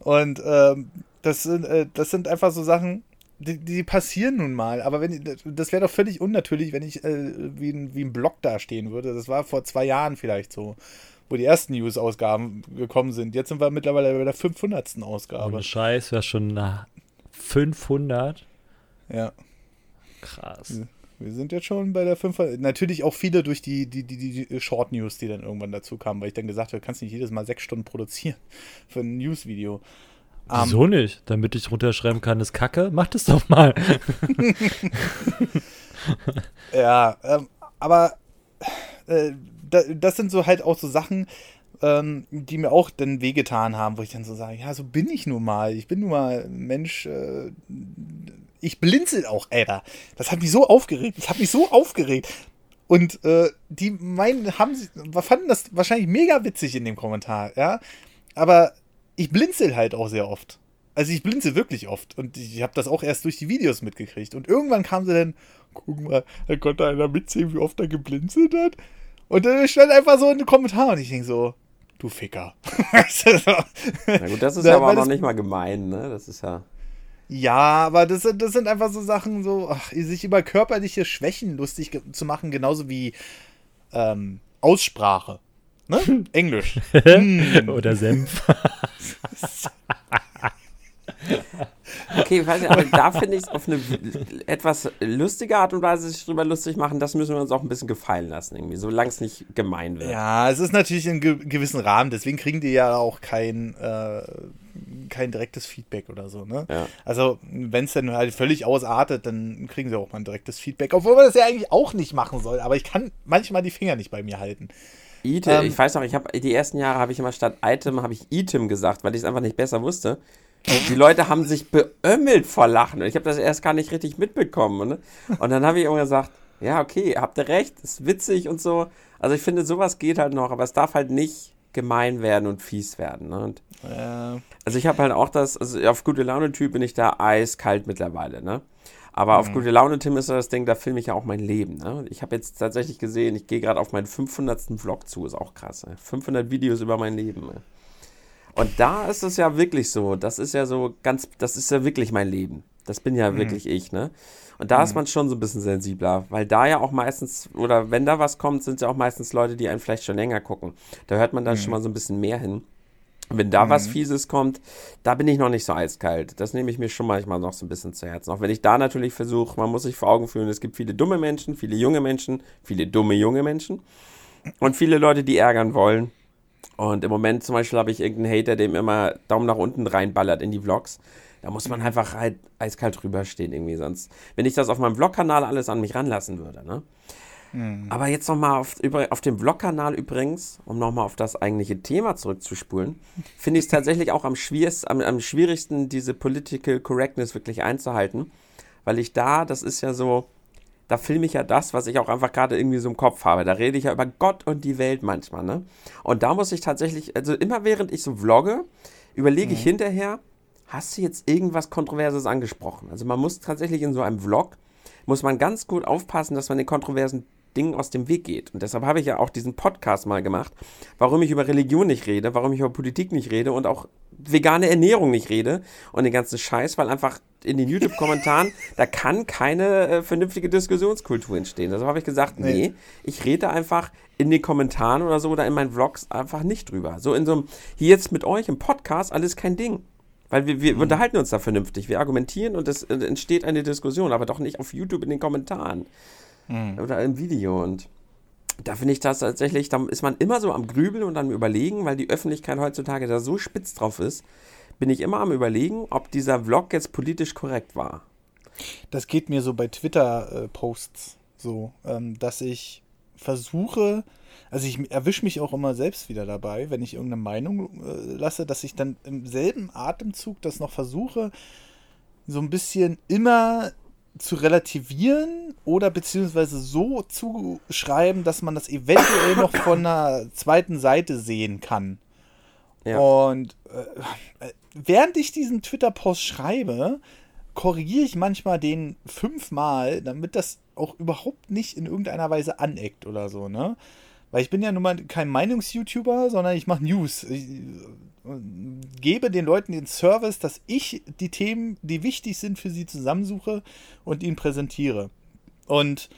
und ähm, das, sind, äh, das sind einfach so Sachen, die, die, passieren nun mal, aber wenn das wäre doch völlig unnatürlich, wenn ich äh, wie, ein, wie ein Blog dastehen würde. Das war vor zwei Jahren vielleicht so, wo die ersten News-Ausgaben gekommen sind. Jetzt sind wir mittlerweile bei der 500. Ausgabe. Ohne Scheiß, wäre schon nach 500. Ja. Krass. Wir sind jetzt schon bei der 500. Natürlich auch viele durch die, die, die, die Short News, die dann irgendwann dazu kamen, weil ich dann gesagt habe, du kannst nicht jedes Mal sechs Stunden produzieren [laughs] für ein News-Video. Wieso um, nicht? Damit ich runterschreiben kann, ist Kacke? Mach das doch mal. [laughs] ja, ähm, aber äh, das sind so halt auch so Sachen, ähm, die mir auch dann wehgetan haben, wo ich dann so sage, ja, so bin ich nun mal. Ich bin nun mal Mensch, äh, ich blinzel auch, Alter. Das hat mich so aufgeregt. Das hat mich so aufgeregt. Und äh, die meinen, haben sie, fanden das wahrscheinlich mega witzig in dem Kommentar, ja. Aber ich blinzel halt auch sehr oft. Also ich blinzel wirklich oft. Und ich habe das auch erst durch die Videos mitgekriegt. Und irgendwann kam sie dann, guck mal, da konnte einer mitzählen, wie oft er geblinzelt hat. Und dann stand einfach so ein Kommentar und ich denke so, du Ficker. [laughs] Na gut, das ist ja aber noch nicht mal gemein, ne? Das ist ja. Ja, aber das, das sind einfach so Sachen, so, ach, sich über körperliche Schwächen lustig zu machen, genauso wie ähm, Aussprache. Ne? [laughs] Englisch. [laughs] Oder Senf. [laughs] Okay, weiß nicht, aber da finde ich es auf eine etwas lustige Art und Weise sich drüber lustig machen, das müssen wir uns auch ein bisschen gefallen lassen, irgendwie, solange es nicht gemein wird. Ja, es ist natürlich in ge gewissen Rahmen, deswegen kriegen die ja auch kein, äh, kein direktes Feedback oder so, ne? Ja. Also, wenn es dann halt völlig ausartet, dann kriegen sie auch mal ein direktes Feedback, obwohl man das ja eigentlich auch nicht machen soll, aber ich kann manchmal die Finger nicht bei mir halten. Item, ähm, ich weiß noch, ich habe die ersten Jahre habe ich immer statt Item habe ich Item gesagt, weil ich es einfach nicht besser wusste. Die Leute haben sich beömmelt vor Lachen und ich habe das erst gar nicht richtig mitbekommen. Ne? Und dann habe ich immer gesagt, ja, okay, habt ihr recht, ist witzig und so. Also ich finde, sowas geht halt noch, aber es darf halt nicht gemein werden und fies werden. Ne? Und äh. Also ich habe halt auch das, also auf gute Laune-Typ bin ich da eiskalt mittlerweile, ne? Aber mhm. auf gute Laune, Tim, ist das Ding, da filme ich ja auch mein Leben. Ne? Ich habe jetzt tatsächlich gesehen, ich gehe gerade auf meinen 500. Vlog zu, ist auch krass. Ne? 500 Videos über mein Leben. Ne? Und da ist es ja wirklich so, das ist ja so ganz, das ist ja wirklich mein Leben. Das bin ja mhm. wirklich ich, ne? Und da mhm. ist man schon so ein bisschen sensibler, weil da ja auch meistens, oder wenn da was kommt, sind es ja auch meistens Leute, die einen vielleicht schon länger gucken. Da hört man dann mhm. schon mal so ein bisschen mehr hin. Wenn da was mhm. Fieses kommt, da bin ich noch nicht so eiskalt. Das nehme ich mir schon manchmal noch so ein bisschen zu Herzen. Auch wenn ich da natürlich versuche, man muss sich vor Augen führen, es gibt viele dumme Menschen, viele junge Menschen, viele dumme junge Menschen und viele Leute, die ärgern wollen. Und im Moment zum Beispiel habe ich irgendeinen Hater, dem immer Daumen nach unten reinballert in die Vlogs. Da muss man einfach halt eiskalt drüber stehen irgendwie sonst. Wenn ich das auf meinem Vlog-Kanal alles an mich ranlassen würde, ne? Mhm. Aber jetzt nochmal auf, auf dem Vlog-Kanal übrigens, um nochmal auf das eigentliche Thema zurückzuspulen, [laughs] finde ich es tatsächlich auch am, am, am schwierigsten, diese Political Correctness wirklich einzuhalten. Weil ich da, das ist ja so, da filme ich ja das, was ich auch einfach gerade irgendwie so im Kopf habe. Da rede ich ja über Gott und die Welt manchmal, ne? Und da muss ich tatsächlich, also immer während ich so vlogge, überlege mhm. ich hinterher, hast du jetzt irgendwas Kontroverses angesprochen? Also man muss tatsächlich in so einem Vlog, muss man ganz gut aufpassen, dass man den kontroversen Dingen aus dem Weg geht. Und deshalb habe ich ja auch diesen Podcast mal gemacht, warum ich über Religion nicht rede, warum ich über Politik nicht rede und auch vegane Ernährung nicht rede und den ganzen Scheiß, weil einfach in den YouTube-Kommentaren, [laughs] da kann keine äh, vernünftige Diskussionskultur entstehen. Deshalb habe ich gesagt, nee, nee, ich rede einfach in den Kommentaren oder so oder in meinen Vlogs einfach nicht drüber. So in so einem, hier jetzt mit euch im Podcast, alles kein Ding. Weil wir, wir mhm. unterhalten uns da vernünftig, wir argumentieren und es äh, entsteht eine Diskussion, aber doch nicht auf YouTube in den Kommentaren mhm. oder im Video. Und da finde ich das tatsächlich, da ist man immer so am Grübeln und am Überlegen, weil die Öffentlichkeit heutzutage da so spitz drauf ist, bin ich immer am Überlegen, ob dieser Vlog jetzt politisch korrekt war. Das geht mir so bei Twitter-Posts äh, so, ähm, dass ich versuche, also ich erwische mich auch immer selbst wieder dabei, wenn ich irgendeine Meinung äh, lasse, dass ich dann im selben Atemzug das noch versuche, so ein bisschen immer zu relativieren oder beziehungsweise so zu schreiben, dass man das eventuell noch von einer zweiten Seite sehen kann. Ja. Und äh, während ich diesen Twitter-Post schreibe, korrigiere ich manchmal den fünfmal, damit das auch überhaupt nicht in irgendeiner Weise aneckt oder so, ne? Weil ich bin ja nun mal kein Meinungs-YouTuber, sondern ich mache News. Ich, gebe den Leuten den Service, dass ich die Themen, die wichtig sind für sie, zusammensuche und ihnen präsentiere. Und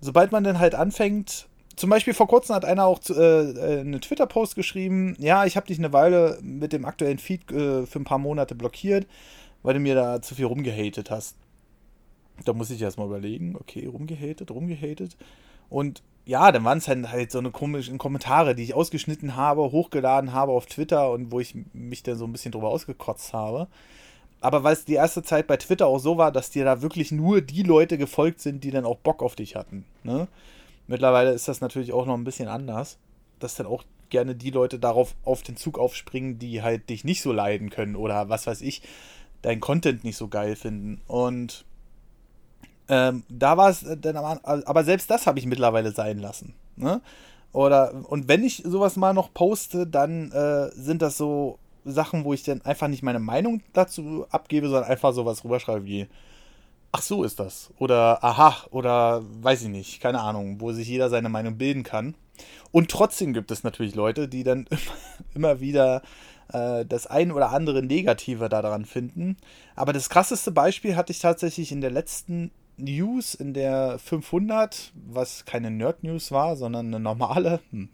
sobald man dann halt anfängt, zum Beispiel vor kurzem hat einer auch äh, einen Twitter-Post geschrieben, ja, ich habe dich eine Weile mit dem aktuellen Feed äh, für ein paar Monate blockiert, weil du mir da zu viel rumgehatet hast. Da muss ich erstmal überlegen, okay, rumgehatet, rumgehatet. Und ja, dann waren es halt, halt so eine komischen Kommentare, die ich ausgeschnitten habe, hochgeladen habe auf Twitter und wo ich mich dann so ein bisschen drüber ausgekotzt habe. Aber weil es die erste Zeit bei Twitter auch so war, dass dir da wirklich nur die Leute gefolgt sind, die dann auch Bock auf dich hatten. Ne? Mittlerweile ist das natürlich auch noch ein bisschen anders, dass dann auch gerne die Leute darauf auf den Zug aufspringen, die halt dich nicht so leiden können oder was weiß ich, dein Content nicht so geil finden. Und ähm, da war es dann aber selbst das habe ich mittlerweile sein lassen. Ne? Oder und wenn ich sowas mal noch poste, dann äh, sind das so Sachen, wo ich dann einfach nicht meine Meinung dazu abgebe, sondern einfach sowas rüberschreibe wie ach so ist das. Oder aha, oder weiß ich nicht, keine Ahnung, wo sich jeder seine Meinung bilden kann. Und trotzdem gibt es natürlich Leute, die dann [laughs] immer wieder äh, das ein oder andere Negative daran finden. Aber das krasseste Beispiel hatte ich tatsächlich in der letzten News, in der 500, was keine Nerd-News war, sondern eine normale. Hm,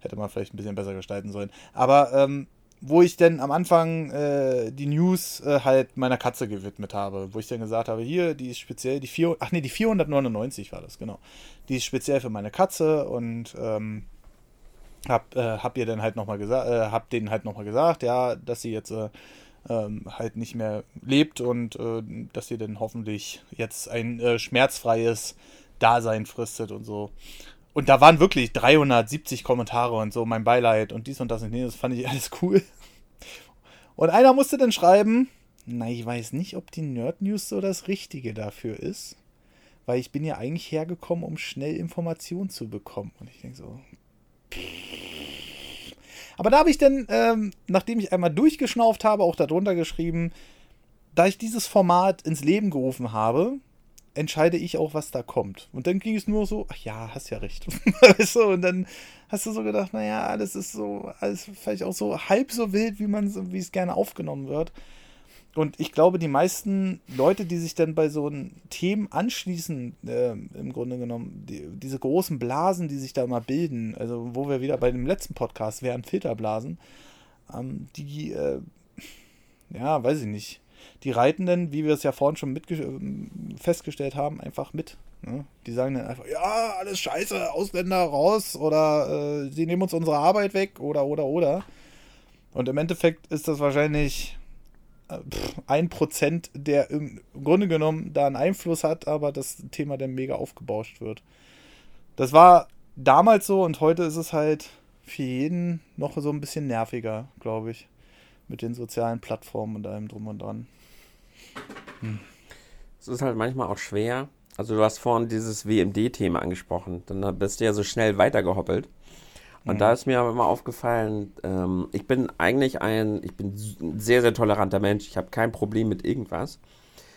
hätte man vielleicht ein bisschen besser gestalten sollen. Aber ähm, wo ich dann am Anfang äh, die News äh, halt meiner Katze gewidmet habe, wo ich dann gesagt habe, hier, die ist speziell, die 4, ach nee, die 499 war das, genau. Die ist speziell für meine Katze und ähm, hab, äh, hab ihr dann halt nochmal gesagt, äh, hab denen halt nochmal gesagt, ja, dass sie jetzt äh, ähm, halt nicht mehr lebt und äh, dass sie dann hoffentlich jetzt ein äh, schmerzfreies Dasein fristet und so. Und da waren wirklich 370 Kommentare und so, mein Beileid und dies und das und jenes, fand ich alles cool. Und einer musste dann schreiben, na, ich weiß nicht, ob die Nerd News so das Richtige dafür ist, weil ich bin ja eigentlich hergekommen, um schnell Informationen zu bekommen. Und ich denke so. Aber da habe ich dann, ähm, nachdem ich einmal durchgeschnauft habe, auch darunter geschrieben, da ich dieses Format ins Leben gerufen habe, entscheide ich auch, was da kommt. Und dann ging es nur so, ach ja, hast ja recht. [laughs] weißt und dann hast du so gedacht, naja, alles ist so, alles vielleicht auch so halb so wild, wie man wie es gerne aufgenommen wird. Und ich glaube, die meisten Leute, die sich dann bei so Themen anschließen, äh, im Grunde genommen, die, diese großen Blasen, die sich da immer bilden, also wo wir wieder bei dem letzten Podcast wären, Filterblasen, ähm, die, äh, ja, weiß ich nicht, die reiten dann, wie wir es ja vorhin schon festgestellt haben, einfach mit. Ne? Die sagen dann einfach, ja, alles scheiße, Ausländer raus oder äh, sie nehmen uns unsere Arbeit weg oder oder oder. Und im Endeffekt ist das wahrscheinlich ein Prozent, der im Grunde genommen da einen Einfluss hat, aber das Thema dann mega aufgebauscht wird. Das war damals so und heute ist es halt für jeden noch so ein bisschen nerviger, glaube ich. Mit den sozialen Plattformen und allem drum und dran. Es ist halt manchmal auch schwer. Also du hast vorhin dieses WMD-Thema angesprochen. Dann bist du ja so schnell weitergehoppelt. Und mhm. da ist mir aber immer aufgefallen, ähm, ich bin eigentlich ein, ich bin ein sehr, sehr toleranter Mensch. Ich habe kein Problem mit irgendwas.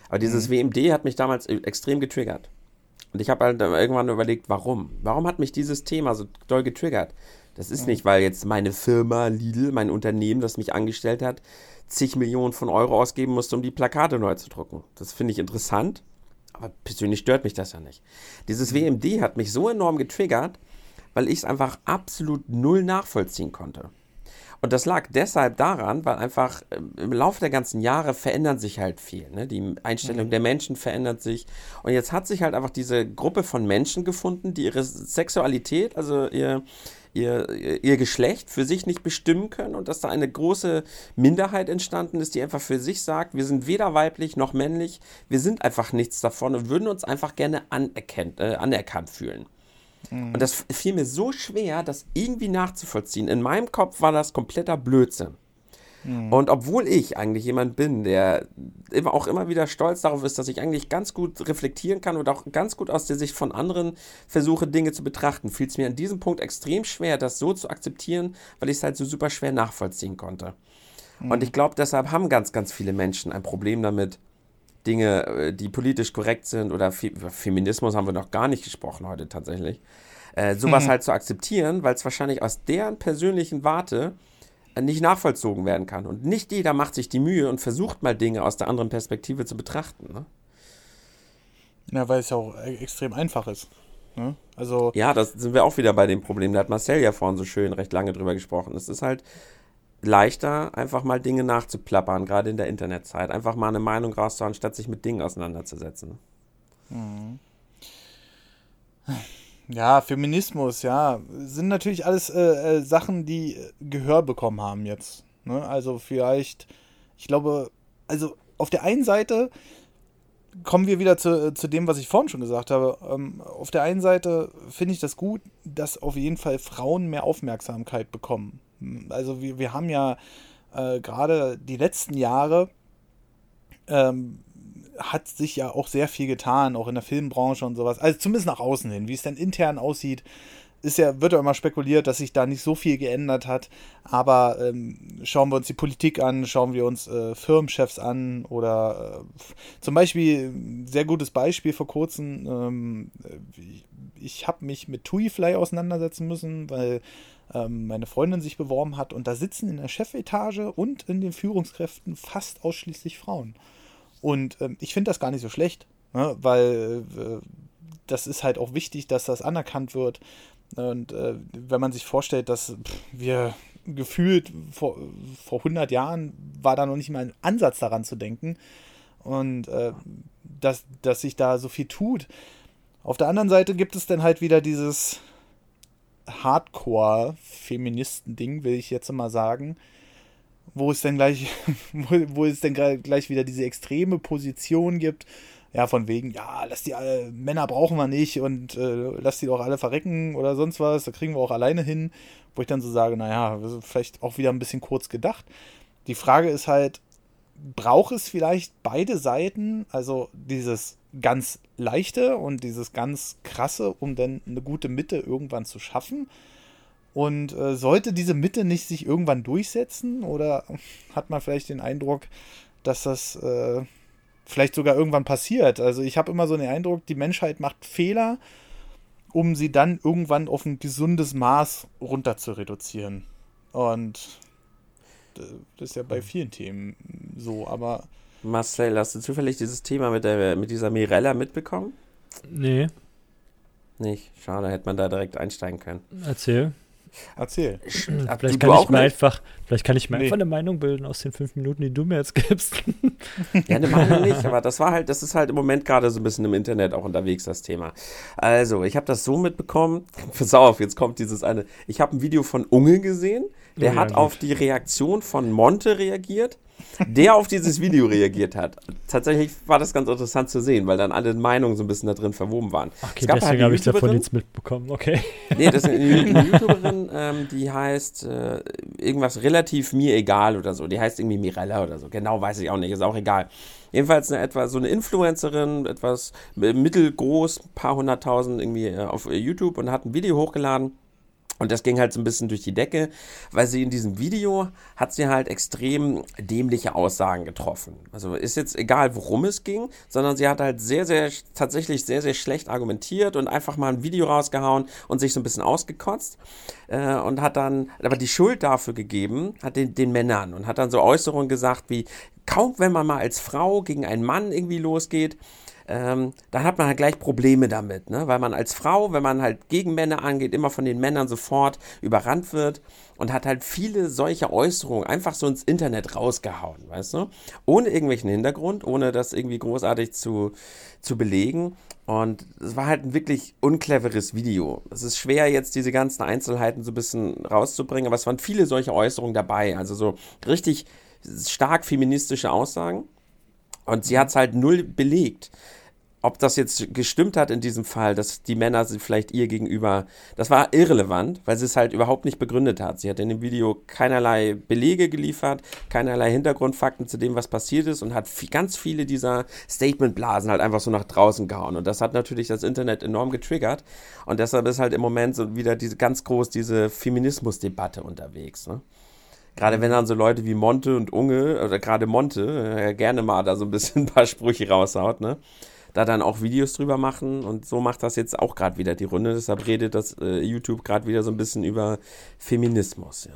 Aber dieses mhm. WMD hat mich damals e, extrem getriggert. Und ich habe halt irgendwann überlegt, warum? Warum hat mich dieses Thema so doll getriggert? Das ist nicht, weil jetzt meine Firma Lidl, mein Unternehmen, das mich angestellt hat, zig Millionen von Euro ausgeben musste, um die Plakate neu zu drucken. Das finde ich interessant, aber persönlich stört mich das ja nicht. Dieses WMD mhm. hat mich so enorm getriggert, weil ich es einfach absolut null nachvollziehen konnte. Und das lag deshalb daran, weil einfach ähm, im Laufe der ganzen Jahre verändert sich halt viel. Ne? Die Einstellung mhm. der Menschen verändert sich. Und jetzt hat sich halt einfach diese Gruppe von Menschen gefunden, die ihre Sexualität, also ihr, ihr, ihr Geschlecht für sich nicht bestimmen können und dass da eine große Minderheit entstanden ist, die einfach für sich sagt, wir sind weder weiblich noch männlich, wir sind einfach nichts davon und würden uns einfach gerne anerkannt, äh, anerkannt fühlen. Mhm. Und das fiel mir so schwer, das irgendwie nachzuvollziehen. In meinem Kopf war das kompletter Blödsinn. Mhm. Und obwohl ich eigentlich jemand bin, der immer, auch immer wieder stolz darauf ist, dass ich eigentlich ganz gut reflektieren kann und auch ganz gut aus der Sicht von anderen versuche, Dinge zu betrachten, fiel es mir an diesem Punkt extrem schwer, das so zu akzeptieren, weil ich es halt so super schwer nachvollziehen konnte. Mhm. Und ich glaube, deshalb haben ganz, ganz viele Menschen ein Problem damit, Dinge, äh, die politisch korrekt sind oder Feminismus haben wir noch gar nicht gesprochen heute tatsächlich, äh, sowas mhm. halt zu akzeptieren, weil es wahrscheinlich aus deren persönlichen Warte nicht nachvollzogen werden kann. Und nicht jeder macht sich die Mühe und versucht mal Dinge aus der anderen Perspektive zu betrachten. Ne? Ja, weil es ja auch e-, extrem einfach ist. Ne? Also ja, das sind wir auch wieder bei dem Problem. Da hat Marcel ja vorhin so schön recht lange drüber gesprochen. Es ist halt leichter, einfach mal Dinge nachzuplappern, gerade in der Internetzeit. Einfach mal eine Meinung rauszuhauen, statt sich mit Dingen auseinanderzusetzen. Mhm. Ja, Feminismus, ja, sind natürlich alles äh, äh, Sachen, die Gehör bekommen haben jetzt. Ne? Also vielleicht, ich glaube, also auf der einen Seite kommen wir wieder zu, zu dem, was ich vorhin schon gesagt habe. Ähm, auf der einen Seite finde ich das gut, dass auf jeden Fall Frauen mehr Aufmerksamkeit bekommen. Also wir, wir haben ja äh, gerade die letzten Jahre ähm, hat sich ja auch sehr viel getan, auch in der Filmbranche und sowas. Also zumindest nach außen hin. Wie es dann intern aussieht, ist ja, wird ja immer spekuliert, dass sich da nicht so viel geändert hat. Aber ähm, schauen wir uns die Politik an, schauen wir uns äh, Firmenchefs an oder äh, zum Beispiel, sehr gutes Beispiel vor kurzem, ähm, ich, ich habe mich mit TuiFly auseinandersetzen müssen, weil ähm, meine Freundin sich beworben hat und da sitzen in der Chefetage und in den Führungskräften fast ausschließlich Frauen. Und ähm, ich finde das gar nicht so schlecht, ne? weil äh, das ist halt auch wichtig, dass das anerkannt wird. Und äh, wenn man sich vorstellt, dass wir gefühlt vor, vor 100 Jahren war da noch nicht mal ein Ansatz daran zu denken und äh, dass, dass sich da so viel tut. Auf der anderen Seite gibt es dann halt wieder dieses Hardcore-Feministen-Ding, will ich jetzt mal sagen, wo es dann gleich, [laughs] wo, wo es dann gleich wieder diese extreme Position gibt, ja, von wegen, ja, lass die alle, Männer brauchen wir nicht und äh, lass die doch alle verrecken oder sonst was, da kriegen wir auch alleine hin, wo ich dann so sage, naja, vielleicht auch wieder ein bisschen kurz gedacht. Die Frage ist halt, braucht es vielleicht beide Seiten, also dieses ganz leichte und dieses ganz krasse, um dann eine gute Mitte irgendwann zu schaffen? Und äh, sollte diese Mitte nicht sich irgendwann durchsetzen oder [laughs] hat man vielleicht den Eindruck, dass das äh, vielleicht sogar irgendwann passiert. Also ich habe immer so den Eindruck, die Menschheit macht Fehler, um sie dann irgendwann auf ein gesundes Maß runter zu reduzieren. Und das ist ja bei hm. vielen Themen so, aber. Marcel, hast du zufällig dieses Thema mit, der, mit dieser Mirella mitbekommen? Nee. Nicht. Schade, hätte man da direkt einsteigen können. Erzähl. Erzähl. [clears throat] Vielleicht kann, ich mir einfach, vielleicht kann ich mir nee. einfach eine Meinung bilden aus den fünf Minuten, die du mir jetzt gibst. [laughs] ja, eine Meinung nicht, aber das war halt, das ist halt im Moment gerade so ein bisschen im Internet auch unterwegs, das Thema. Also, ich habe das so mitbekommen. [laughs] Pass auf, jetzt kommt dieses eine. Ich habe ein Video von Unge gesehen, der oh, ja, hat gut. auf die Reaktion von Monte reagiert der auf dieses Video reagiert hat. Tatsächlich war das ganz interessant zu sehen, weil dann alle Meinungen so ein bisschen da drin verwoben waren. Okay, deswegen halt habe ich davon nichts mitbekommen, okay. Nee, das ist eine, [laughs] eine YouTuberin, ähm, die heißt äh, irgendwas relativ mir egal oder so. Die heißt irgendwie Mirella oder so. Genau weiß ich auch nicht, ist auch egal. Jedenfalls eine etwa so eine Influencerin, etwas mittelgroß, paar hunderttausend irgendwie äh, auf YouTube und hat ein Video hochgeladen und das ging halt so ein bisschen durch die Decke, weil sie in diesem Video hat sie halt extrem dämliche Aussagen getroffen. Also ist jetzt egal, worum es ging, sondern sie hat halt sehr, sehr, tatsächlich sehr, sehr schlecht argumentiert und einfach mal ein Video rausgehauen und sich so ein bisschen ausgekotzt äh, und hat dann aber die Schuld dafür gegeben, hat den, den Männern und hat dann so Äußerungen gesagt wie, kaum wenn man mal als Frau gegen einen Mann irgendwie losgeht, ähm, dann hat man halt gleich Probleme damit, ne? weil man als Frau, wenn man halt gegen Männer angeht, immer von den Männern sofort überrannt wird und hat halt viele solche Äußerungen einfach so ins Internet rausgehauen, weißt du? Ohne irgendwelchen Hintergrund, ohne das irgendwie großartig zu, zu belegen. Und es war halt ein wirklich uncleveres Video. Es ist schwer, jetzt diese ganzen Einzelheiten so ein bisschen rauszubringen, aber es waren viele solche Äußerungen dabei. Also so richtig stark feministische Aussagen. Und sie hat es halt null belegt. Ob das jetzt gestimmt hat in diesem Fall, dass die Männer sie vielleicht ihr gegenüber, das war irrelevant, weil sie es halt überhaupt nicht begründet hat. Sie hat in dem Video keinerlei Belege geliefert, keinerlei Hintergrundfakten zu dem, was passiert ist und hat ganz viele dieser Statementblasen halt einfach so nach draußen gehauen. Und das hat natürlich das Internet enorm getriggert. Und deshalb ist halt im Moment so wieder diese ganz groß diese Feminismusdebatte unterwegs. Ne? Gerade wenn dann so Leute wie Monte und Unge, oder gerade Monte, äh, gerne mal da so ein bisschen [laughs] ein paar Sprüche raushaut, ne? Da dann auch Videos drüber machen und so macht das jetzt auch gerade wieder die Runde. Deshalb redet das äh, YouTube gerade wieder so ein bisschen über Feminismus, ja.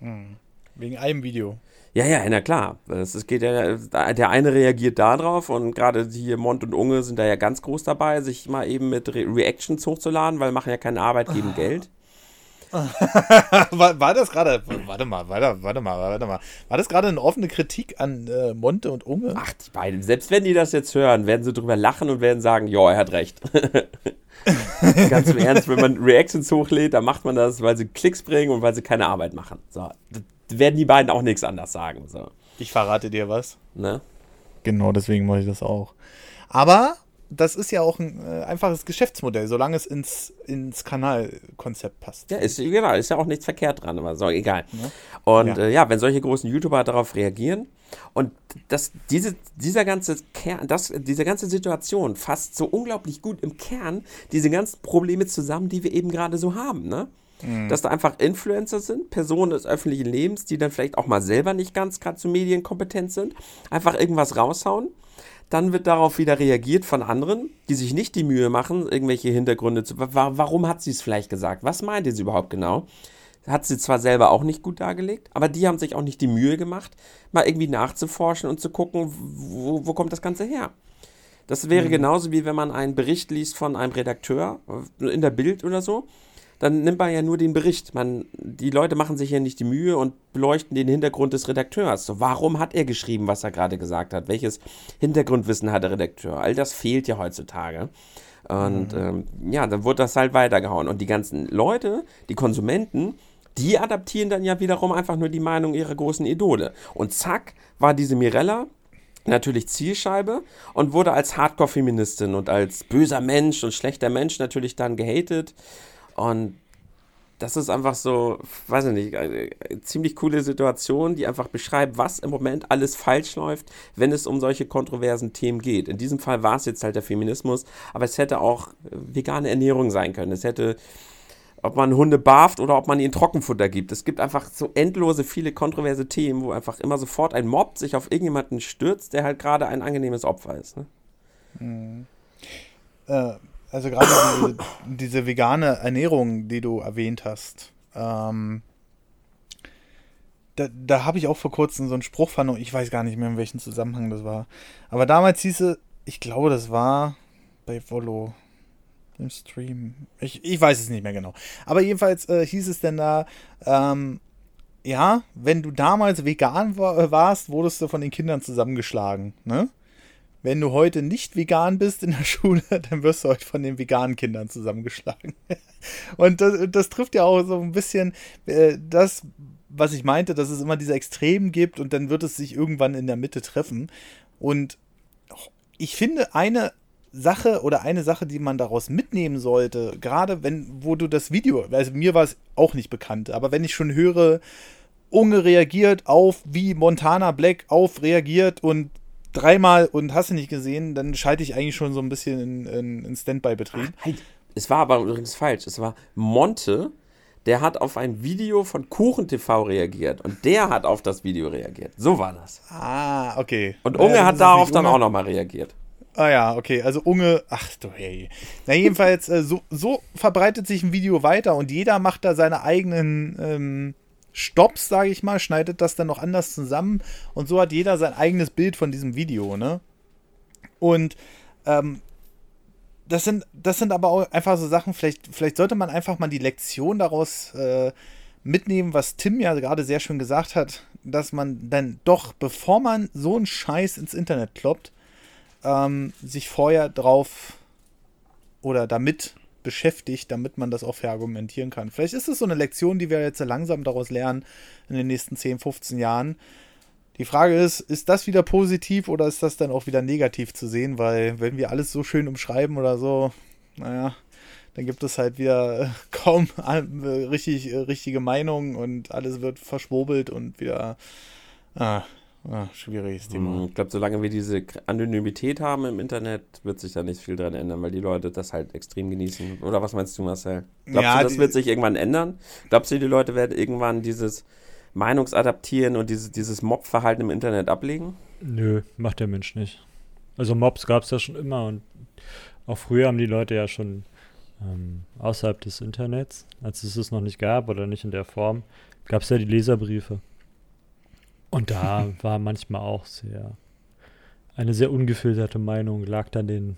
Hm. Wegen einem Video. Ja, ja, na klar. Es geht ja, der eine reagiert da drauf und gerade hier Mont und Unge sind da ja ganz groß dabei, sich mal eben mit Re Reactions hochzuladen, weil machen ja keine Arbeit, geben [laughs] Geld. [laughs] war, war, das gerade, warte mal, warte, warte mal, warte mal. War das gerade eine offene Kritik an äh, Monte und Unge? Ach, die beiden. Selbst wenn die das jetzt hören, werden sie drüber lachen und werden sagen, ja, er hat recht. [laughs] Ganz im Ernst, wenn man Reactions hochlädt, dann macht man das, weil sie Klicks bringen und weil sie keine Arbeit machen. So, werden die beiden auch nichts anders sagen. So. Ich verrate dir was. Ne? Genau, deswegen mache ich das auch. Aber das ist ja auch ein äh, einfaches Geschäftsmodell, solange es ins, ins Kanalkonzept passt. Ja, ist, genau, ist ja auch nichts verkehrt dran, aber so, egal. Ja. Und ja. Äh, ja. wenn solche großen YouTuber darauf reagieren, Und das, diese, dieser ganze Kern, das, diese ganze Situation fasst so unglaublich gut im Kern diese ganzen Probleme zusammen, die wir eben gerade so haben. Ne? Mhm. Dass da einfach Influencer sind, Personen des öffentlichen Lebens, die dann vielleicht auch mal selber nicht ganz gerade zu medienkompetent sind, einfach irgendwas raushauen. Dann wird darauf wieder reagiert von anderen, die sich nicht die Mühe machen, irgendwelche Hintergründe zu. Warum hat sie es vielleicht gesagt? Was meinte sie überhaupt genau? Hat sie zwar selber auch nicht gut dargelegt, aber die haben sich auch nicht die Mühe gemacht, mal irgendwie nachzuforschen und zu gucken, wo, wo kommt das Ganze her. Das wäre mhm. genauso wie wenn man einen Bericht liest von einem Redakteur in der Bild oder so dann nimmt man ja nur den Bericht. Man, die Leute machen sich ja nicht die Mühe und beleuchten den Hintergrund des Redakteurs. So, warum hat er geschrieben, was er gerade gesagt hat? Welches Hintergrundwissen hat der Redakteur? All das fehlt ja heutzutage. Und mhm. ähm, ja, dann wird das halt weitergehauen. Und die ganzen Leute, die Konsumenten, die adaptieren dann ja wiederum einfach nur die Meinung ihrer großen Idole. Und zack, war diese Mirella natürlich Zielscheibe und wurde als Hardcore-Feministin und als böser Mensch und schlechter Mensch natürlich dann gehatet. Und das ist einfach so, weiß ich nicht, eine ziemlich coole Situation, die einfach beschreibt, was im Moment alles falsch läuft, wenn es um solche kontroversen Themen geht. In diesem Fall war es jetzt halt der Feminismus, aber es hätte auch vegane Ernährung sein können. Es hätte, ob man Hunde barft oder ob man ihnen Trockenfutter gibt. Es gibt einfach so endlose viele kontroverse Themen, wo einfach immer sofort ein Mob sich auf irgendjemanden stürzt, der halt gerade ein angenehmes Opfer ist. Ne? Mhm. Äh, also gerade diese, diese, vegane Ernährung, die du erwähnt hast, ähm, da, da habe ich auch vor kurzem so einen Spruch vernommen. Ich weiß gar nicht mehr, in welchem Zusammenhang das war. Aber damals hieß es, ich glaube, das war bei Volo im Stream. Ich, ich weiß es nicht mehr genau. Aber jedenfalls äh, hieß es denn da, ähm, ja, wenn du damals vegan war, warst, wurdest du von den Kindern zusammengeschlagen. Ne? Wenn du heute nicht vegan bist in der [laughs] Schule, dann wirst du heute von den veganen Kindern zusammengeschlagen. [laughs] Und das, das trifft ja auch so ein bisschen äh, das, was ich meinte, dass es immer diese Extremen gibt und dann wird es sich irgendwann in der Mitte treffen. Und ich finde eine Sache oder eine Sache, die man daraus mitnehmen sollte, gerade wenn, wo du das Video, also mir war es auch nicht bekannt, aber wenn ich schon höre, Unge reagiert auf, wie Montana Black auf reagiert und dreimal und hast du nicht gesehen, dann schalte ich eigentlich schon so ein bisschen in, in, in Standby-Betrieb. Halt. Es war aber übrigens falsch. Es war Monte, der hat auf ein Video von KuchenTV reagiert und der hat auf das Video reagiert. So war das. Ah, okay. Und Unge ja, hat darauf dann auch nochmal reagiert. Ah ja, okay. Also Unge, ach du hey. Na jedenfalls, äh, so, so verbreitet sich ein Video weiter und jeder macht da seine eigenen ähm, Stops, sage ich mal, schneidet das dann noch anders zusammen und so hat jeder sein eigenes Bild von diesem Video, ne? Und ähm, das sind, das sind aber auch einfach so Sachen, vielleicht, vielleicht sollte man einfach mal die Lektion daraus äh, mitnehmen, was Tim ja gerade sehr schön gesagt hat, dass man dann doch, bevor man so einen Scheiß ins Internet kloppt, ähm, sich vorher drauf oder damit beschäftigt, damit man das auch verargumentieren kann. Vielleicht ist es so eine Lektion, die wir jetzt langsam daraus lernen in den nächsten 10, 15 Jahren. Die Frage ist, ist das wieder positiv oder ist das dann auch wieder negativ zu sehen? Weil wenn wir alles so schön umschreiben oder so, naja, dann gibt es halt wieder kaum richtig, richtige Meinungen und alles wird verschwurbelt und wieder ah, Ah, schwieriges Thema. Hm, ich glaube, solange wir diese Anonymität haben im Internet, wird sich da nicht viel dran ändern, weil die Leute das halt extrem genießen. Oder was meinst du, Marcel? Glaubst ja, du, das wird sich irgendwann ändern? Glaubst du, die Leute werden irgendwann dieses Meinungsadaptieren und dieses, dieses Mob-Verhalten im Internet ablegen? Nö, macht der Mensch nicht. Also Mobs gab es ja schon immer und auch früher haben die Leute ja schon ähm, außerhalb des Internets, als es es noch nicht gab oder nicht in der Form, gab es ja die Leserbriefe. Und da [laughs] war manchmal auch sehr eine sehr ungefilterte Meinung, lag dann den,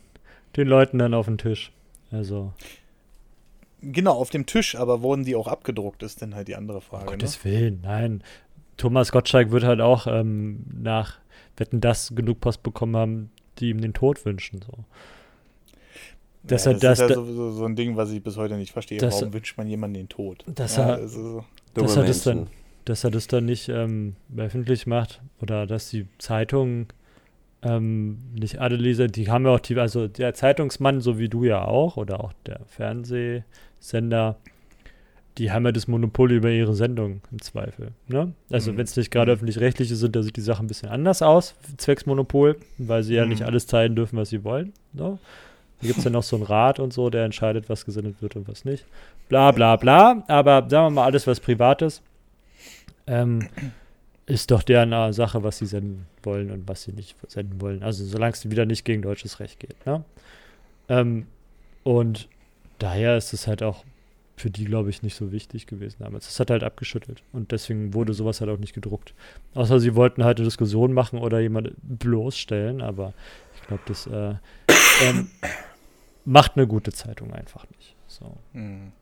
den Leuten dann auf dem Tisch. Also. Genau, auf dem Tisch, aber wurden die auch abgedruckt, ist dann halt die andere Frage. Um Gottes ne? Willen, nein. Thomas Gottschalk wird halt auch ähm, nach Wetten das genug Post bekommen haben, die ihm den Tod wünschen. So. Das, ja, das, das ist ja sowieso so ein Ding, was ich bis heute nicht verstehe. Warum wünscht man jemanden den Tod? Das ja, er, also, das hat es dann dass er das dann nicht ähm, öffentlich macht oder dass die Zeitung ähm, nicht alle Leser, die haben ja auch die, also der Zeitungsmann, so wie du ja auch, oder auch der Fernsehsender, die haben ja das Monopol über ihre Sendung im Zweifel. Ne? Also mhm. wenn es nicht gerade öffentlich-rechtliche sind, da sieht die Sache ein bisschen anders aus, zwecks Monopol, weil sie ja mhm. nicht alles teilen dürfen, was sie wollen. Ne? Da gibt es ja noch so einen Rat und so, der entscheidet, was gesendet wird und was nicht. Bla bla bla. Aber sagen wir mal, alles, was privat ist, ähm, ist doch deren Sache, was sie senden wollen und was sie nicht senden wollen. Also solange es wieder nicht gegen deutsches Recht geht. Ne? Ähm, und daher ist es halt auch für die, glaube ich, nicht so wichtig gewesen damals. Das hat halt abgeschüttelt und deswegen wurde sowas halt auch nicht gedruckt. Außer sie wollten halt eine Diskussion machen oder jemand bloßstellen, aber ich glaube, das äh, ähm, macht eine gute Zeitung einfach nicht. So. Hm.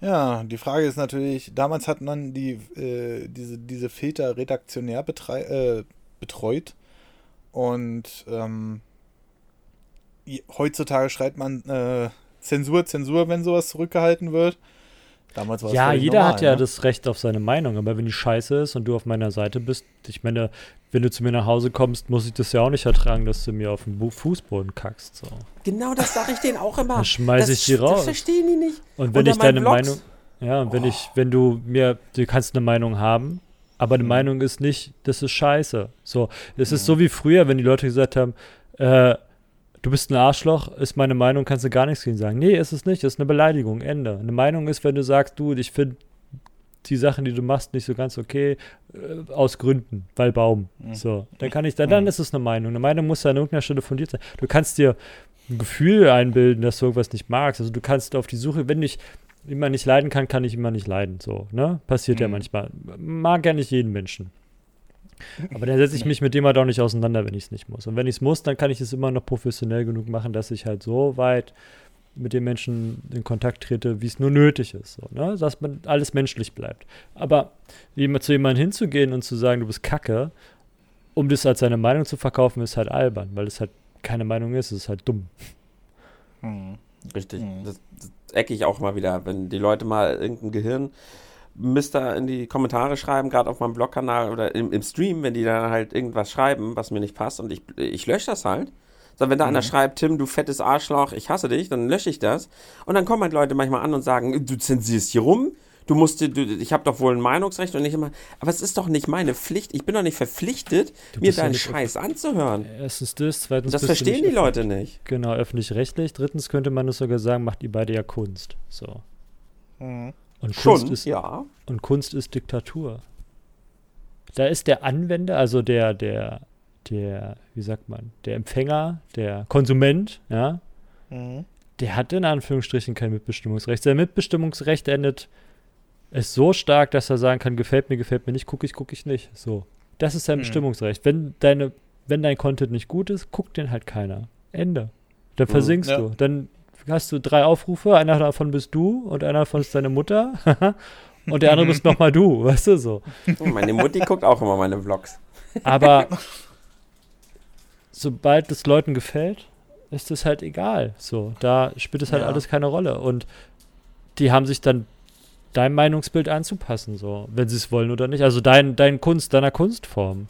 Ja, die Frage ist natürlich, damals hat man die, äh, diese, diese Filter redaktionär äh, betreut und ähm, heutzutage schreibt man äh, Zensur, Zensur, wenn sowas zurückgehalten wird. Damals war ja, jeder normal, hat ja ne? das Recht auf seine Meinung, aber wenn die scheiße ist und du auf meiner Seite bist, ich meine, wenn du zu mir nach Hause kommst, muss ich das ja auch nicht ertragen, dass du mir auf den Fußboden kackst. So. Genau, das sage ich denen auch immer. Dann schmeiße ich die raus. Das verstehen die nicht. Und wenn Unter ich deine Vlogs. Meinung, ja, und wenn oh. ich, wenn du mir, du kannst eine Meinung haben, aber eine mhm. Meinung ist nicht, das ist scheiße. So, es mhm. ist so wie früher, wenn die Leute gesagt haben, äh, du bist ein Arschloch, ist meine Meinung, kannst du gar nichts gegen sagen. Nee, ist es nicht, ist eine Beleidigung, Ende. Eine Meinung ist, wenn du sagst, du, ich finde die Sachen, die du machst, nicht so ganz okay, äh, aus Gründen, weil Baum. Mhm. So, dann kann ich, dann, dann ist es eine Meinung. Eine Meinung muss ja an irgendeiner Stelle fundiert sein. Du kannst dir ein Gefühl einbilden, dass du irgendwas nicht magst. Also du kannst auf die Suche, wenn ich immer nicht leiden kann, kann ich immer nicht leiden. So, ne? Passiert mhm. ja manchmal. Mag ja nicht jeden Menschen. Aber dann setze ich mich mit dem halt auch nicht auseinander, wenn ich es nicht muss. Und wenn ich es muss, dann kann ich es immer noch professionell genug machen, dass ich halt so weit mit den Menschen in Kontakt trete, wie es nur nötig ist. So, ne? Dass man alles menschlich bleibt. Aber jemand, zu jemandem hinzugehen und zu sagen, du bist kacke, um das als seine Meinung zu verkaufen, ist halt albern, weil es halt keine Meinung ist, es ist halt dumm. Hm. Richtig. Hm. Das, das ecke ich auch mal wieder, wenn die Leute mal irgendein Gehirn Mister in die Kommentare schreiben, gerade auf meinem Blogkanal oder im, im, Stream, wenn die dann halt irgendwas schreiben, was mir nicht passt und ich, ich lösche das halt. So, wenn da mhm. einer schreibt, Tim, du fettes Arschloch, ich hasse dich, dann lösche ich das. Und dann kommen halt Leute manchmal an und sagen, du zensierst hier rum, du musst dir, du, ich habe doch wohl ein Meinungsrecht und nicht immer, aber es ist doch nicht meine Pflicht, ich bin doch nicht verpflichtet, mir deinen ja Scheiß anzuhören. Erstens das, zweitens Das verstehen die Leute nicht. Genau, öffentlich-rechtlich. Drittens könnte man es sogar sagen, macht ihr beide ja Kunst. So. Mhm. Und Kunst Schon, ist, ja. Und Kunst ist Diktatur. Da ist der Anwender, also der, der, der, wie sagt man, der Empfänger, der Konsument, ja, mhm. der hat in Anführungsstrichen kein Mitbestimmungsrecht. Sein Mitbestimmungsrecht endet ist so stark, dass er sagen kann, gefällt mir, gefällt mir nicht, gucke ich, gucke ich nicht. So. Das ist sein mhm. Bestimmungsrecht. Wenn deine, wenn dein Content nicht gut ist, guckt den halt keiner. Ende. Dann mhm. versinkst ja. du. Dann hast du drei Aufrufe, einer davon bist du und einer davon ist deine Mutter [laughs] und der andere bist nochmal du, weißt du so. Meine Mutti guckt auch immer meine Vlogs. Aber sobald es Leuten gefällt, ist es halt egal. So, da spielt es halt ja. alles keine Rolle. Und die haben sich dann dein Meinungsbild anzupassen, so, wenn sie es wollen oder nicht. Also dein, dein Kunst, deiner Kunstform.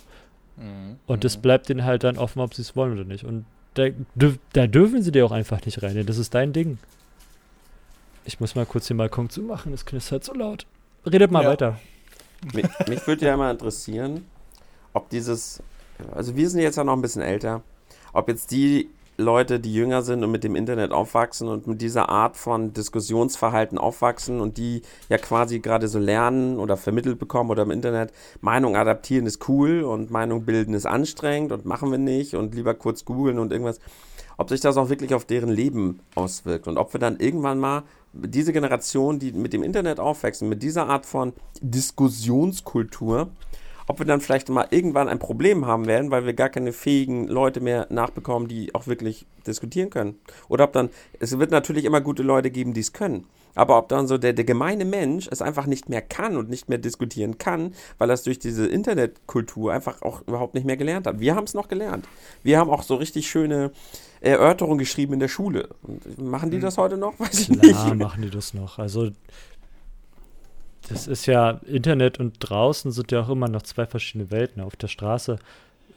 Mhm. Und das mhm. bleibt ihnen halt dann offen, ob sie es wollen oder nicht. Und da, da, dürfen sie dir auch einfach nicht rein. Das ist dein Ding. Ich muss mal kurz den Balkon zumachen, das knistert so laut. Redet mal ja. weiter. Mich, mich würde ja mal interessieren, ob dieses, also wir sind jetzt ja noch ein bisschen älter, ob jetzt die Leute, die jünger sind und mit dem Internet aufwachsen und mit dieser Art von Diskussionsverhalten aufwachsen und die ja quasi gerade so lernen oder vermittelt bekommen oder im Internet, Meinung adaptieren ist cool und Meinung bilden ist anstrengend und machen wir nicht und lieber kurz googeln und irgendwas, ob sich das auch wirklich auf deren Leben auswirkt und ob wir dann irgendwann mal diese Generation, die mit dem Internet aufwachsen, mit dieser Art von Diskussionskultur, ob wir dann vielleicht mal irgendwann ein Problem haben werden, weil wir gar keine fähigen Leute mehr nachbekommen, die auch wirklich diskutieren können. Oder ob dann, es wird natürlich immer gute Leute geben, die es können. Aber ob dann so der, der gemeine Mensch es einfach nicht mehr kann und nicht mehr diskutieren kann, weil er es durch diese Internetkultur einfach auch überhaupt nicht mehr gelernt hat. Wir haben es noch gelernt. Wir haben auch so richtig schöne Erörterungen geschrieben in der Schule. Und machen die hm. das heute noch? [laughs] Weiß ich nicht. Machen die das noch. Also das ist ja, Internet und draußen sind ja auch immer noch zwei verschiedene Welten. Auf der Straße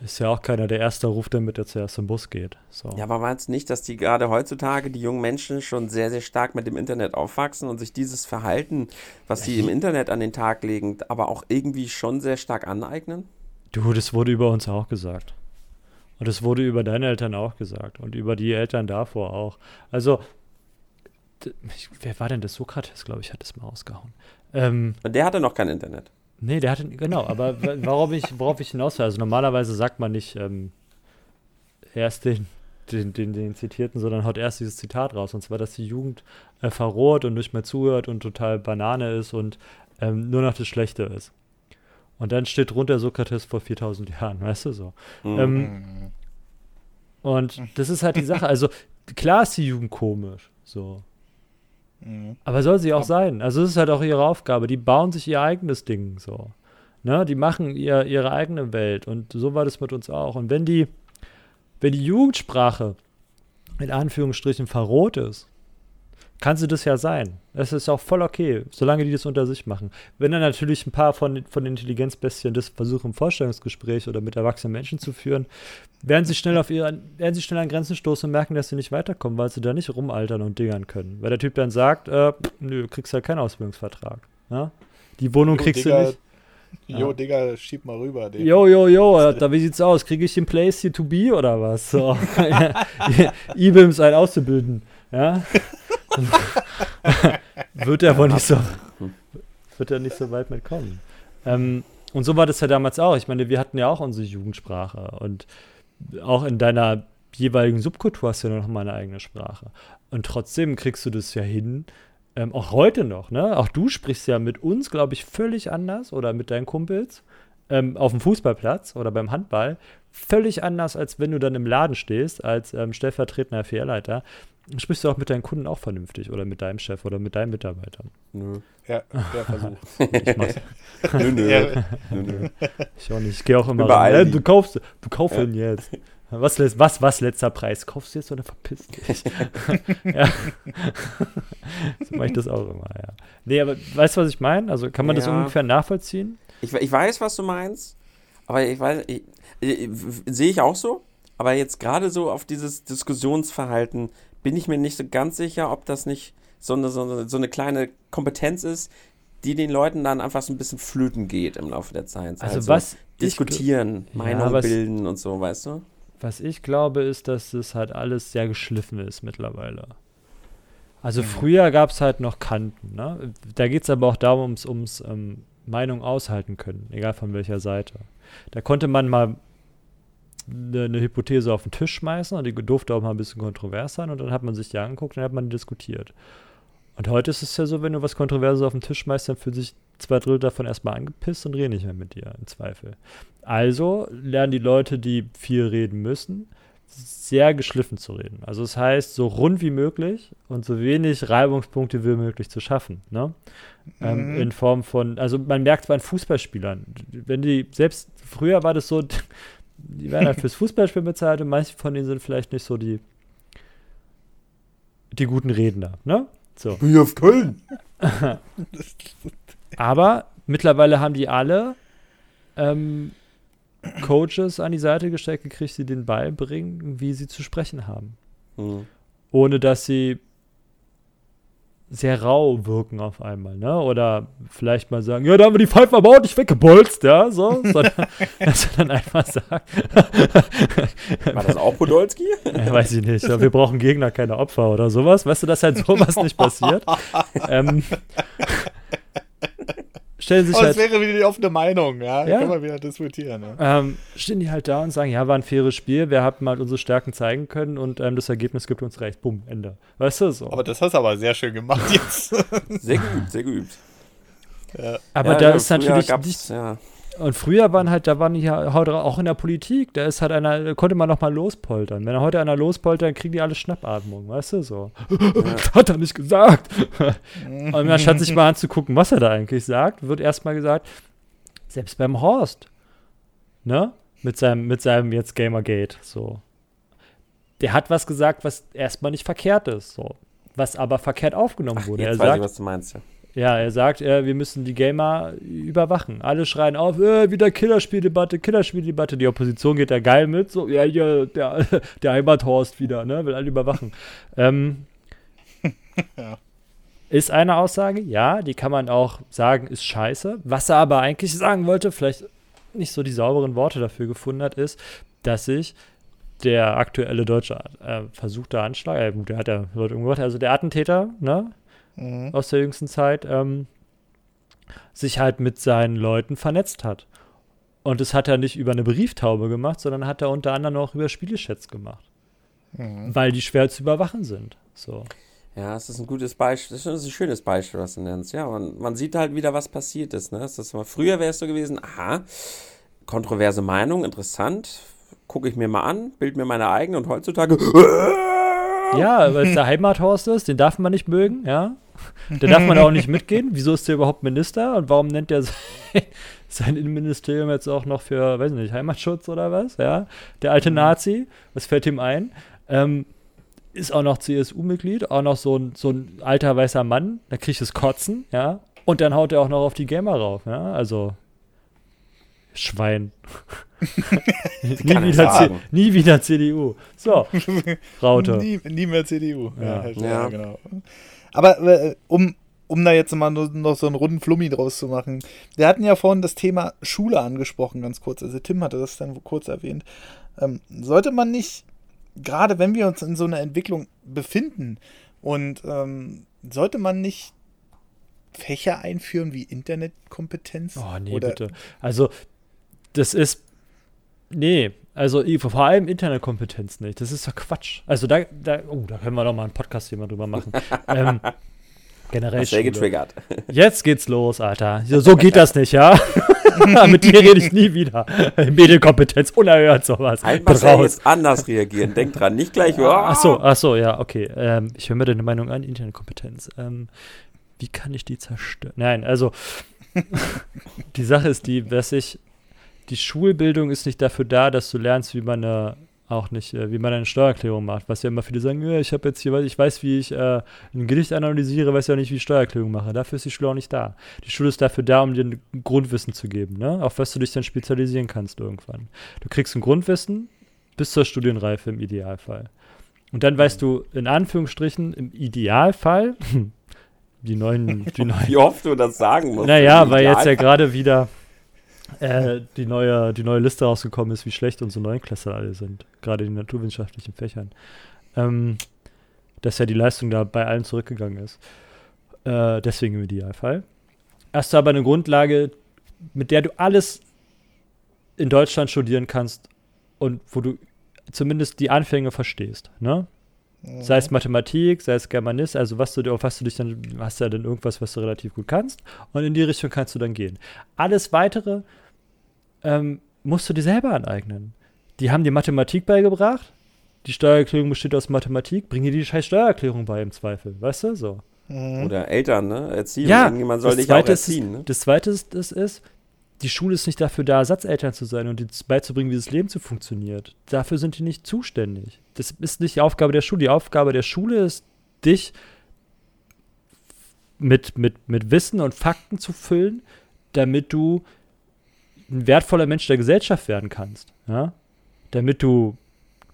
Ist ja auch keiner der Erste ruft, damit er zuerst im Bus geht. So. Ja, aber meinst du nicht, dass die gerade heutzutage, die jungen Menschen, schon sehr, sehr stark mit dem Internet aufwachsen und sich dieses Verhalten, was sie im Internet an den Tag legen, aber auch irgendwie schon sehr stark aneignen? Du, das wurde über uns auch gesagt. Und es wurde über deine Eltern auch gesagt. Und über die Eltern davor auch. Also, wer war denn das? Sokrates, glaube ich, hat das mal ausgehauen. Ähm, und der hatte noch kein Internet. Nee, der hatte, genau, aber warum ich, worauf ich hinaus will, also normalerweise sagt man nicht ähm, erst den, den, den, den Zitierten, sondern haut erst dieses Zitat raus. Und zwar, dass die Jugend äh, verroht und nicht mehr zuhört und total Banane ist und ähm, nur noch das Schlechte ist. Und dann steht drunter Sokrates vor 4000 Jahren, weißt du so. Mhm. Ähm, und das ist halt die Sache. Also, klar ist die Jugend komisch, so. Mhm. Aber soll sie auch sein. Also es ist halt auch ihre Aufgabe. Die bauen sich ihr eigenes Ding so. Ne? Die machen ihr, ihre eigene Welt. Und so war das mit uns auch. Und wenn die, wenn die Jugendsprache in Anführungsstrichen verroht ist, kann sie das ja sein. Das ist auch voll okay, solange die das unter sich machen. Wenn dann natürlich ein paar von, von den Intelligenzbestien das versuchen, im Vorstellungsgespräch oder mit erwachsenen Menschen zu führen, werden sie schnell auf ihre, werden sie schnell an Grenzen stoßen und merken, dass sie nicht weiterkommen, weil sie da nicht rumaltern und dingern können. Weil der Typ dann sagt, äh, nö, kriegst halt keinen Ausbildungsvertrag. Ja? Die Wohnung jo, kriegst Digga, du nicht. Jo, ja. Digga, schieb mal rüber. Den. Jo, jo, jo, da, wie sieht's aus? Kriege ich den Place hier to be oder was? So. [laughs] IBIMS ein auszubilden. Ja? [laughs] wird er wohl nicht so, wird er nicht so weit mitkommen. Ähm, und so war das ja damals auch. Ich meine, wir hatten ja auch unsere Jugendsprache und auch in deiner jeweiligen Subkultur hast du ja noch mal eine eigene Sprache. Und trotzdem kriegst du das ja hin, ähm, auch heute noch, ne? Auch du sprichst ja mit uns, glaube ich, völlig anders oder mit deinen Kumpels ähm, auf dem Fußballplatz oder beim Handball völlig anders, als wenn du dann im Laden stehst als ähm, stellvertretender FR-Leiter Sprichst du auch mit deinen Kunden auch vernünftig oder mit deinem Chef oder mit deinen Mitarbeitern? Nö. Ja, der Versuch. [laughs] ich mach's. [laughs] nö, nö. nö, nö. Ich auch nicht. Ich gehe auch immer rein. Du kaufst, du kaufst ja. ihn jetzt. Was, was, was, letzter Preis? Kaufst du jetzt oder verpiss dich? [laughs] ja. so mache ich das auch immer, ja. Nee, aber weißt du, was ich meine? Also kann man ja. das ungefähr nachvollziehen? Ich, ich weiß, was du meinst, aber ich weiß, ich, ich, sehe ich auch so, aber jetzt gerade so auf dieses Diskussionsverhalten bin ich mir nicht so ganz sicher, ob das nicht so eine, so eine, so eine kleine Kompetenz ist, die den Leuten dann einfach so ein bisschen flöten geht im Laufe der Zeit. Also, also was diskutieren, Meinung ja, bilden und so, weißt du? Was ich glaube, ist, dass es halt alles sehr geschliffen ist mittlerweile. Also mhm. früher gab es halt noch Kanten. Ne? Da geht es aber auch darum, ums, ums ähm, Meinung aushalten können, egal von welcher Seite. Da konnte man mal eine, eine, Hypothese auf den Tisch schmeißen und die durfte auch mal ein bisschen kontrovers sein und dann hat man sich die angeguckt und dann hat man diskutiert. Und heute ist es ja so, wenn du was Kontroverses auf den Tisch schmeißt, dann fühlen sich zwei Drittel davon erstmal angepisst und reden nicht mehr mit dir, im Zweifel. Also lernen die Leute, die viel reden müssen, sehr geschliffen zu reden. Also das heißt, so rund wie möglich und so wenig Reibungspunkte wie möglich zu schaffen. Ne? Ähm, mhm. in Form von, also man merkt bei Fußballspielern, wenn die, selbst früher war das so, die werden halt fürs [laughs] Fußballspielen bezahlt und manche von denen sind vielleicht nicht so die, die guten Redner, ne? So. Bin auf Köln. [laughs] [laughs] Aber mittlerweile haben die alle ähm, Coaches an die Seite gesteckt gekriegt, die denen beibringen, wie sie zu sprechen haben. Mhm. Ohne dass sie sehr rau wirken auf einmal, ne? Oder vielleicht mal sagen, ja, da haben wir die Pfeife aber auch nicht weggebolzt, ja, so. [laughs] Sondern, dass er dann einfach sagt. War das auch Podolski? ja, weiß ich nicht. Wir brauchen Gegner, keine Opfer oder sowas. Weißt du, dass halt sowas nicht passiert? [laughs] ähm, stellen sich oh, halt, das wäre wieder die offene Meinung, ja. ja? Können wir wieder diskutieren. Ja. Ähm, stehen die halt da und sagen, ja, war ein faires Spiel, wir haben mal unsere Stärken zeigen können und ähm, das Ergebnis gibt uns recht. Bumm, Ende. Weißt du so. Aber das hast du aber sehr schön gemacht [laughs] jetzt. sehr geübt, sehr geübt. Ja. Aber da ist natürlich nicht, ja. Und früher waren halt, da waren die ja auch in der Politik, da ist halt einer, da konnte man noch mal lospoltern. Wenn er heute einer lospoltert, dann kriegen die alle Schnappatmung, weißt du so. Ja. [laughs] Hat er nicht gesagt. [laughs] und anstatt sich mal anzugucken, was er da eigentlich sagt, wird erstmal gesagt, selbst beim Horst, ne? Mit seinem, mit seinem jetzt Gamergate, so. Der hat was gesagt, was erstmal nicht verkehrt ist, so. Was aber verkehrt aufgenommen Ach, wurde. Jetzt er weiß sagt, ich, was du meinst, ja Ja, er sagt, äh, wir müssen die Gamer überwachen. Alle schreien auf, äh, wieder Killerspieldebatte, Killerspieldebatte. Die Opposition geht da geil mit. So, ja, ja, der, [laughs] der Heimathorst wieder, ne? Will alle überwachen. ähm, [laughs] ja. Ist eine Aussage, ja, die kann man auch sagen, ist scheiße. Was er aber eigentlich sagen wollte, vielleicht nicht so die sauberen Worte dafür gefunden hat, ist, dass sich der aktuelle deutsche äh, versuchte Anschlag, äh, der hat ja Leute umgebracht, also der Attentäter, ne, mhm. aus der jüngsten Zeit, ähm, sich halt mit seinen Leuten vernetzt hat. Und das hat er nicht über eine Brieftaube gemacht, sondern hat er unter anderem auch über Spielechats gemacht. Mhm. Weil die schwer zu überwachen sind. So. Ja, es ist ein gutes Beispiel. Das ist ein schönes Beispiel, was du nennst. Ja, man, man sieht halt wieder, was passiert ist. Ne? Das ist mal, früher wäre es so gewesen, aha, kontroverse Meinung, interessant, gucke ich mir mal an, bild mir meine eigene und heutzutage. [laughs] Ja, weil es der Heimathorst ist, den darf man nicht mögen, ja. Da darf man auch nicht mitgehen. [laughs] Wieso ist der überhaupt Minister und warum nennt er [laughs] sein Innenministerium jetzt auch noch für, weiß nicht, Heimatschutz oder was? Ja, der alte mhm. Nazi, was fällt ihm ein? Ähm, ist auch noch CSU-Mitglied, auch noch so ein, so ein alter weißer Mann, da kriegt es Kotzen, ja. Und dann haut er auch noch auf die Gamer rauf, ja. Also Schwein. [laughs] nie, wieder nie, wieder CDU. So, [laughs] Raute. Nie, nie mehr CDU. Ja, ja. ja. genau. Aber äh, um, um da jetzt mal noch, noch so einen runden Flummi draus zu machen. Wir hatten ja vorhin das Thema Schule angesprochen, ganz kurz. Also Tim hatte das dann kurz erwähnt. Ähm, sollte man nicht gerade wenn wir uns in so einer Entwicklung befinden und ähm, sollte man nicht Fächer einführen wie Internetkompetenz? Oh, nee, oder? bitte. Also, das ist. Nee, also vor allem Internetkompetenz nicht. Das ist doch Quatsch. Also da, da, oh, da können wir doch mal einen Podcast hier mal drüber machen. [laughs] ähm, generell. Sehr getriggert. Jetzt geht's los, Alter. So geht das nicht, ja? [laughs] Mit dir rede ich nie wieder. Medienkompetenz, unerhört sowas. Einfach jetzt anders reagieren. Denk dran, nicht gleich. Oh. Ach so, ach so, ja, okay. Ähm, ich höre mir deine Meinung an, Internetkompetenz. Ähm, wie kann ich die zerstören? Nein, also [laughs] die Sache ist die, dass ich die Schulbildung ist nicht dafür da, dass du lernst, wie man eine auch nicht, äh, wie man eine Steuererklärung macht. Was ja immer viele sagen, ja, ich habe jetzt hier, ich weiß, wie ich äh, ein Gedicht analysiere, weiß ja nicht, wie ich Steuererklärung mache. Dafür ist die Schule auch nicht da. Die Schule ist dafür da, um dir ein Grundwissen zu geben, ne? auf was du dich dann spezialisieren kannst irgendwann. Du kriegst ein Grundwissen bis zur Studienreife im Idealfall. Und dann weißt du, in Anführungsstrichen, im Idealfall, [laughs] die neuen, die [laughs] neuen. Wie oft du das sagen musst. Naja, weil jetzt ja gerade wieder äh, die, neue, die neue Liste rausgekommen ist, wie schlecht unsere Neunklässler alle sind. Gerade in naturwissenschaftlichen Fächern. Ähm, dass ja die Leistung da bei allen zurückgegangen ist. Äh, deswegen im Idealfall. Hast du aber eine Grundlage, mit der du alles in Deutschland studieren kannst und wo du zumindest die Anfänge verstehst. Ne? Mhm. Sei es Mathematik, sei es Germanist, also was du, auf was du dich dann, hast ja dann irgendwas, was du relativ gut kannst. Und in die Richtung kannst du dann gehen. Alles weitere ähm, musst du dir selber aneignen. Die haben dir Mathematik beigebracht. Die Steuererklärung besteht aus Mathematik. Bring dir die scheiß Steuererklärung bei im Zweifel. Weißt du? So. Mhm. Oder Eltern, ne? Erziehen. Ja, Irgendjemand soll dich auch erziehen. Ist, ne? Das zweite ist, ist, ist, die Schule ist nicht dafür da, Ersatzeltern zu sein und dir beizubringen, wie das Leben zu funktioniert. Dafür sind die nicht zuständig. Das ist nicht die Aufgabe der Schule. Die Aufgabe der Schule ist, dich mit, mit, mit Wissen und Fakten zu füllen, damit du ein wertvoller Mensch der Gesellschaft werden kannst. Ja? Damit du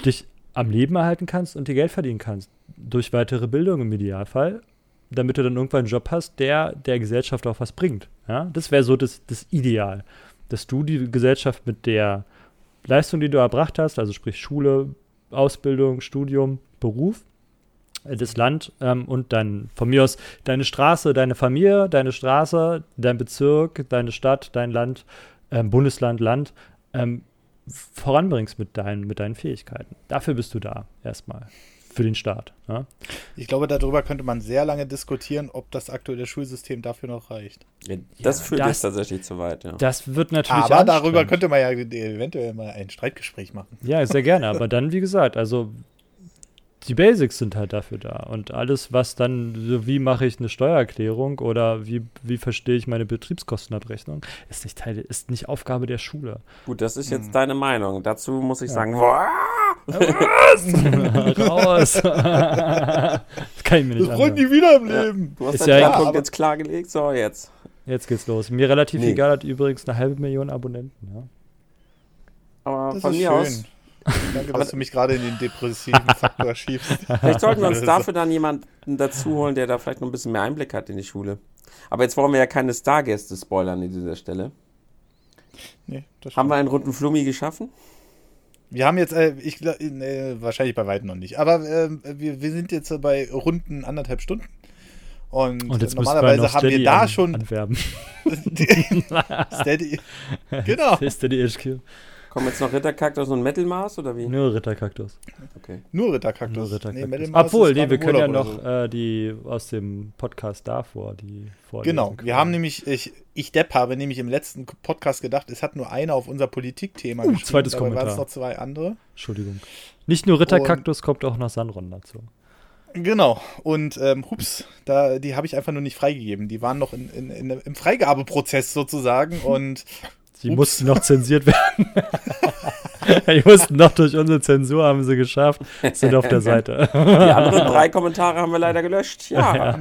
dich am Leben erhalten kannst und dir Geld verdienen kannst. Durch weitere Bildung im Idealfall. Damit du dann irgendwann einen Job hast, der der Gesellschaft auch was bringt. Ja? Das wäre so das, das Ideal. Dass du die Gesellschaft mit der Leistung, die du erbracht hast, also sprich Schule, Ausbildung, Studium, Beruf, äh, das Land ähm, und dann von mir aus deine Straße, deine Familie, deine Straße, dein Bezirk, deine Stadt, dein Land ähm, Bundesland, Land ähm, voranbringst mit deinen, mit deinen Fähigkeiten. Dafür bist du da erstmal. Für den Staat. Ja? Ich glaube, darüber könnte man sehr lange diskutieren, ob das aktuelle Schulsystem dafür noch reicht. Ja, das ja, führt das, jetzt tatsächlich zu weit. Ja. Das wird natürlich. Aber darüber könnte man ja eventuell mal ein Streitgespräch machen. Ja, sehr gerne. Aber dann, wie gesagt, also die Basics sind halt dafür da. Und alles, was dann, so wie mache ich eine Steuererklärung oder wie, wie verstehe ich meine Betriebskostenabrechnung, ist nicht Teil, ist nicht Aufgabe der Schule. Gut, das ist jetzt hm. deine Meinung. Dazu muss ich ja. sagen, boah, Was? Raus! [laughs] [laughs] das kann ich mir nicht Das die wieder im Leben. Du hast Ist deinen ja- Standpunkt jetzt klargelegt, so jetzt. Jetzt geht's los. Mir relativ Nee. egal, hat übrigens eine halbe Million Abonnenten. Ja? Aber Das von ist mir schön. aus, [laughs] Danke, dass du mich gerade in den depressiven Faktor [laughs] schiebst. vielleicht sollten wir uns [laughs] dafür dann jemanden dazu holen, der da vielleicht noch ein bisschen mehr Einblick hat in die Schule. Aber jetzt wollen wir ja keine Stargäste spoilern an dieser Stelle. Nee, das Haben wir einen runden Flummi geschaffen? Wir haben jetzt, äh, ich glaub, nee, wahrscheinlich bei weitem noch nicht, aber ähm, wir, wir sind jetzt bei runden anderthalb Stunden. Und, Und jetzt müssen wir normalerweise noch haben wir Steady da an, schon anwerben. die, Steady. Genau. Steady HQ. Kommen jetzt noch Ritterkaktus und Metalmaß oder wie? Nur Ritterkaktus. Okay. Nur Ritterkaktus. Nur Nee, Ritterkaktus. Metal Mouse Obwohl, nee, wir können ja noch oder äh, die aus dem Podcast davor, die vorlesen Genau, können. wir haben nämlich, ich, ich Depp habe nämlich im letzten Podcast gedacht, es hat nur einer auf unser Politikthema Uh, geschrieben. zweites dabei waren es Kommentar. noch zwei andere. Entschuldigung. Nicht nur Ritterkaktus, kommt auch noch Sandron dazu. Genau. Und ähm, hups, da, die habe ich einfach nur nicht freigegeben. Die waren noch in, in, in, im Freigabeprozess sozusagen [laughs] und Die Ups. mussten noch zensiert werden. [laughs] die mussten noch durch unsere Zensur, haben sie geschafft, sind auf der Seite. Die anderen drei Kommentare haben wir leider gelöscht. Ja.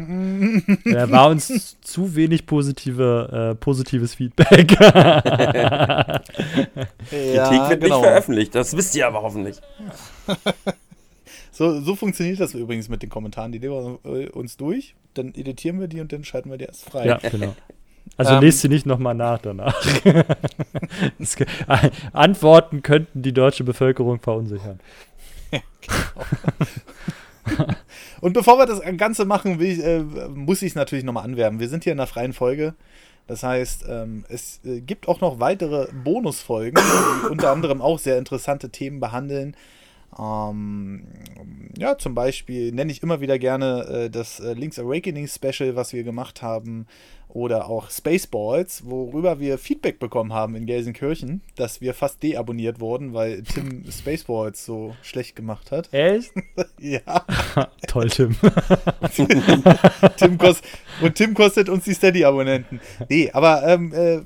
Da war uns zu wenig positive, äh, positives Feedback. [laughs] Kritik wird nicht veröffentlicht, das wisst ihr aber hoffentlich. So, so funktioniert das übrigens mit den Kommentaren. Die legen wir uns durch, dann editieren wir die und dann schalten wir die erst frei. ja, genau. Also Ähm, lest sie nicht nochmal nach danach. [laughs] Äh, Antworten könnten die deutsche Bevölkerung verunsichern. [laughs] Und bevor wir das Ganze machen, will ich, äh, muss ich es natürlich nochmal anwerben. Wir sind hier in einer freien Folge. Das heißt, ähm, es äh, gibt auch noch weitere Bonusfolgen, die unter anderem auch sehr interessante Themen behandeln. Ähm, ja, zum Beispiel nenne ich immer wieder gerne äh, das äh, Link's Awakening Special, was wir gemacht haben, oder auch Spaceballs, worüber wir Feedback bekommen haben in Gelsenkirchen, dass wir fast deabonniert wurden, weil Tim Spaceballs so schlecht gemacht hat. Echt? [laughs] Ja. [laughs] Toll, Tim. [laughs] Tim kost und Tim kostet uns die Steady-Abonnenten. Nee, aber ähm, äh,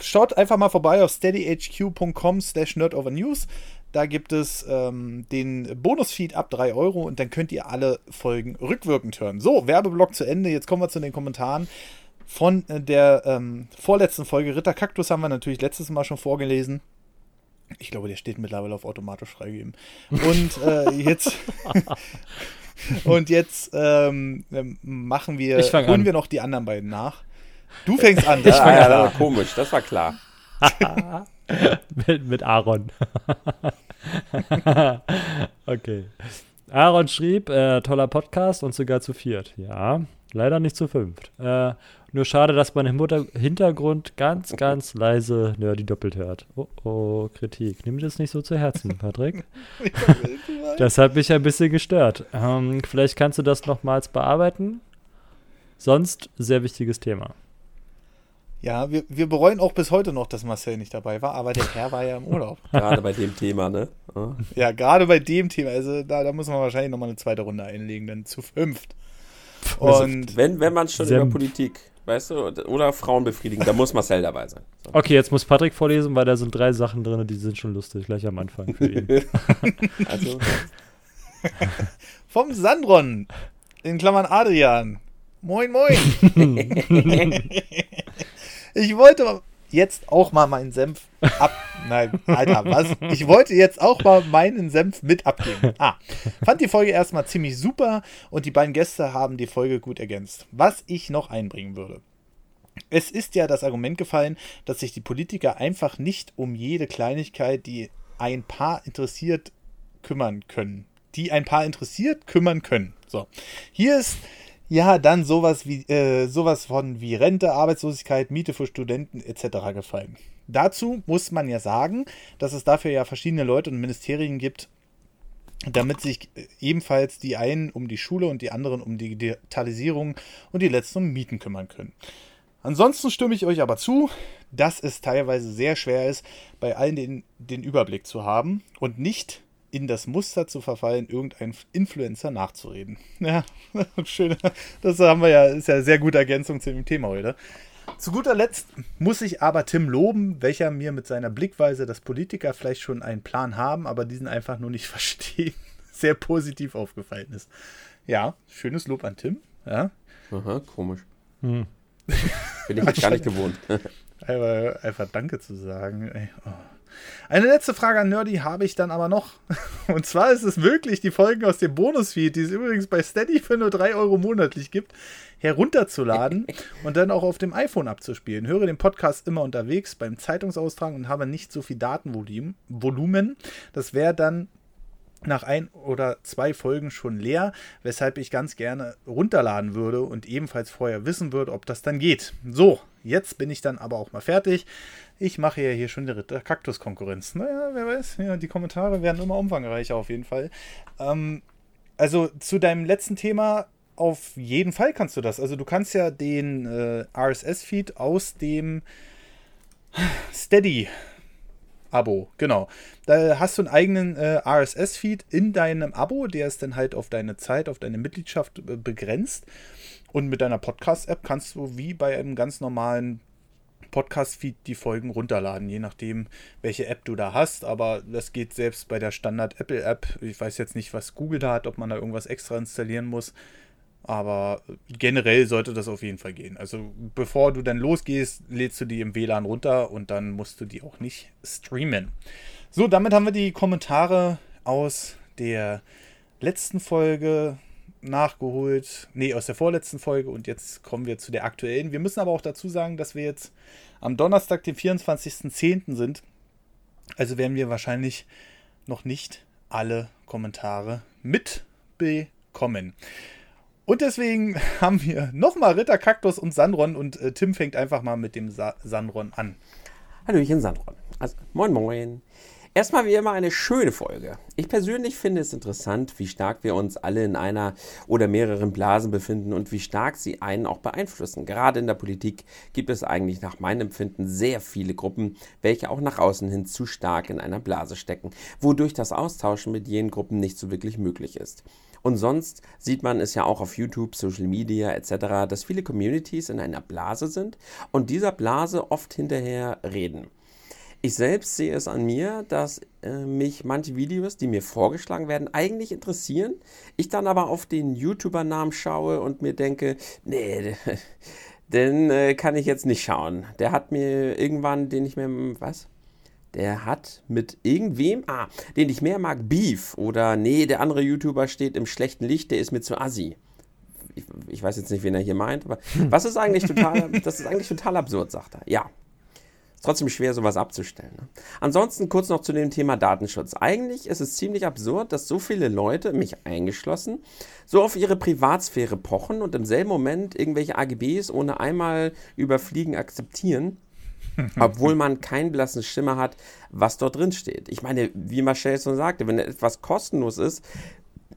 schaut einfach mal vorbei auf steadyhq.com slash nerdovernews. Da gibt es ähm, den Bonusfeed ab 3 Euro und dann könnt ihr alle Folgen rückwirkend hören. So, Werbeblock zu Ende. Jetzt kommen wir zu den Kommentaren. Von der ähm, vorletzten Folge Ritter Kaktus haben wir natürlich letztes Mal schon vorgelesen. Ich glaube, der steht mittlerweile auf automatisch freigeben. Und äh, jetzt [laughs] und jetzt ähm, ähm, machen wir, Ich fang holen an. wir noch die anderen beiden nach. Du fängst an. Ja, Das war ja, das war komisch, das war klar. [laughs] [laughs] mit, mit Aaron. [laughs] okay. Aaron schrieb, äh, toller Podcast und sogar zu viert. Ja, leider nicht zu fünft. Äh, nur schade, dass man im Mutter Hintergrund ganz, ganz leise Nerdy doppelt hört. Oh, oh, Kritik. Nimm das nicht so zu Herzen, [laughs] Patrick. Das hat mich ein bisschen gestört. Ähm, vielleicht kannst du das nochmals bearbeiten. Sonst sehr wichtiges Thema. Ja, wir, wir bereuen auch bis heute noch, dass Marcel nicht dabei war, aber der Herr war ja im Urlaub. [laughs] Gerade bei dem Thema, ne? Ja. Ja, gerade bei dem Thema, also da, da muss man wahrscheinlich nochmal eine zweite Runde einlegen, dann zu fünft. Und Wenn, wenn man schon Senf. über Politik, weißt du, oder Frauen befriedigen, da muss Marcel dabei sein. So. Okay, jetzt muss Patrick vorlesen, weil da sind drei Sachen drin, die sind schon lustig, gleich am Anfang für ihn. [laughs] Also, vom Sandron, in Klammern Adrian. Moin, moin. [laughs] ich wollte jetzt auch mal meinen Senf ab. [laughs] Nein, Alter, was? Ich wollte jetzt auch mal meinen Senf mit abgeben. Ah, fand die Folge erstmal ziemlich super und die beiden Gäste haben die Folge gut ergänzt. Was ich noch einbringen würde. Es ist ja das Argument gefallen, dass sich die Politiker einfach nicht um jede Kleinigkeit, die ein Paar interessiert, kümmern können. Die ein Paar interessiert, kümmern können. So. Hier ist ja dann sowas wie äh, sowas von wie Rente, Arbeitslosigkeit, Miete für Studenten etc. gefallen. Dazu muss man ja sagen, dass es dafür ja verschiedene Leute und Ministerien gibt, damit sich äh, ebenfalls die einen um die Schule und die anderen um die Digitalisierung und die letzten um Mieten kümmern können. Ansonsten stimme ich euch aber zu, dass es teilweise sehr schwer ist, bei allen den, den Überblick zu haben und nicht in das Muster zu verfallen, irgendein Influencer nachzureden. [laughs] Ja, [laughs] schön. Das haben wir ja, ist ja eine sehr gute Ergänzung zu dem Thema heute. Zu guter Letzt muss ich aber Tim loben, welcher mir mit seiner Blickweise, dass Politiker vielleicht schon einen Plan haben, aber diesen einfach nur nicht [laughs] verstehen, sehr positiv aufgefallen ist. Ja, schönes Lob an Tim. Ja. Aha, komisch. Hm. Bin ich jetzt gar nicht gewohnt. einfach, einfach Danke zu sagen. Ey, oh. Eine letzte Frage an Nerdy habe ich dann aber noch. [laughs] Und zwar ist es möglich, die Folgen aus dem Bonusfeed, die es übrigens bei Steady für nur 3 Euro monatlich gibt, herunterzuladen [laughs] und dann auch auf dem iPhone abzuspielen. Höre den Podcast immer unterwegs beim Zeitungsaustragen und habe nicht so viel Datenvolumen. Das wäre dann nach ein oder zwei Folgen schon leer, weshalb ich ganz gerne runterladen würde und ebenfalls vorher wissen würde, ob das dann geht. So, jetzt bin ich dann aber auch mal fertig. Ich mache ja hier schon die Ritter Kaktus Konkurrenz. Naja, wer weiß, ja, die Kommentare werden immer umfangreicher auf jeden Fall. Ähm, also zu deinem letzten Thema, auf jeden Fall kannst du das. Also du kannst ja den äh, RSS-Feed aus dem Steady Abo, genau. Da hast du einen eigenen äh, RSS-Feed in deinem Abo, der ist dann halt auf deine Zeit, auf deine Mitgliedschaft äh, begrenzt. Und mit deiner Podcast-App kannst du wie bei einem ganz normalen Podcast-Feed die Folgen runterladen, je nachdem, welche App du da hast. Aber das geht selbst bei der Standard-Apple-App. Ich weiß jetzt nicht, was Google da hat, ob man da irgendwas extra installieren muss. Aber generell sollte das auf jeden Fall gehen. Also bevor du dann losgehst, lädst du die im WLAN runter und dann musst du die auch nicht streamen. So, damit haben wir die Kommentare aus der letzten Folge nachgeholt. Nee, aus der vorletzten Folge und jetzt kommen wir zu der aktuellen. Wir müssen aber auch dazu sagen, dass wir jetzt am Donnerstag, den 24.10. sind. Also werden wir wahrscheinlich noch nicht alle Kommentare mitbekommen. Und deswegen [laughs] haben wir nochmal Ritter Kaktus und Sanron und äh, Tim fängt einfach mal mit dem Sa Sanron an. Hallöchen Sanron. Also, moin moin. Erstmal wie immer eine schöne Folge. Ich persönlich finde es interessant, wie stark wir uns alle in einer oder mehreren Blasen befinden und wie stark sie einen auch beeinflussen. Gerade in der Politik gibt es eigentlich nach meinem Empfinden sehr viele Gruppen, welche auch nach außen hin zu stark in einer Blase stecken, wodurch das Austauschen mit jenen Gruppen nicht so wirklich möglich ist. Und sonst sieht man es ja auch auf YouTube, Social Media etc., dass viele Communities in einer Blase sind und dieser Blase oft hinterher reden. Ich selbst sehe es an mir, dass äh, mich manche Videos, die mir vorgeschlagen werden, eigentlich interessieren. Ich dann aber auf den YouTuber-Namen schaue und mir denke, nee, [laughs] den äh, kann ich jetzt nicht schauen. Der hat mir irgendwann, den ich mir, was? Der hat mit irgendwem, ah, den ich mehr mag, Beef. Oder nee, der andere YouTuber steht im schlechten Licht, der ist mir zu assi. Ich, ich weiß jetzt nicht, wen er hier meint, aber was ist eigentlich [laughs] total, das ist eigentlich total absurd, sagt er. Ja, ist trotzdem schwer, sowas abzustellen. Ne? Ansonsten kurz noch zu dem Thema Datenschutz. Eigentlich ist es ziemlich absurd, dass so viele Leute, mich eingeschlossen, so auf ihre Privatsphäre pochen und im selben Moment irgendwelche AGBs ohne einmal überfliegen akzeptieren. [laughs] obwohl man keinen blassen Schimmer hat, was dort drin steht. Ich meine, wie Marcel schon sagte, wenn etwas kostenlos ist,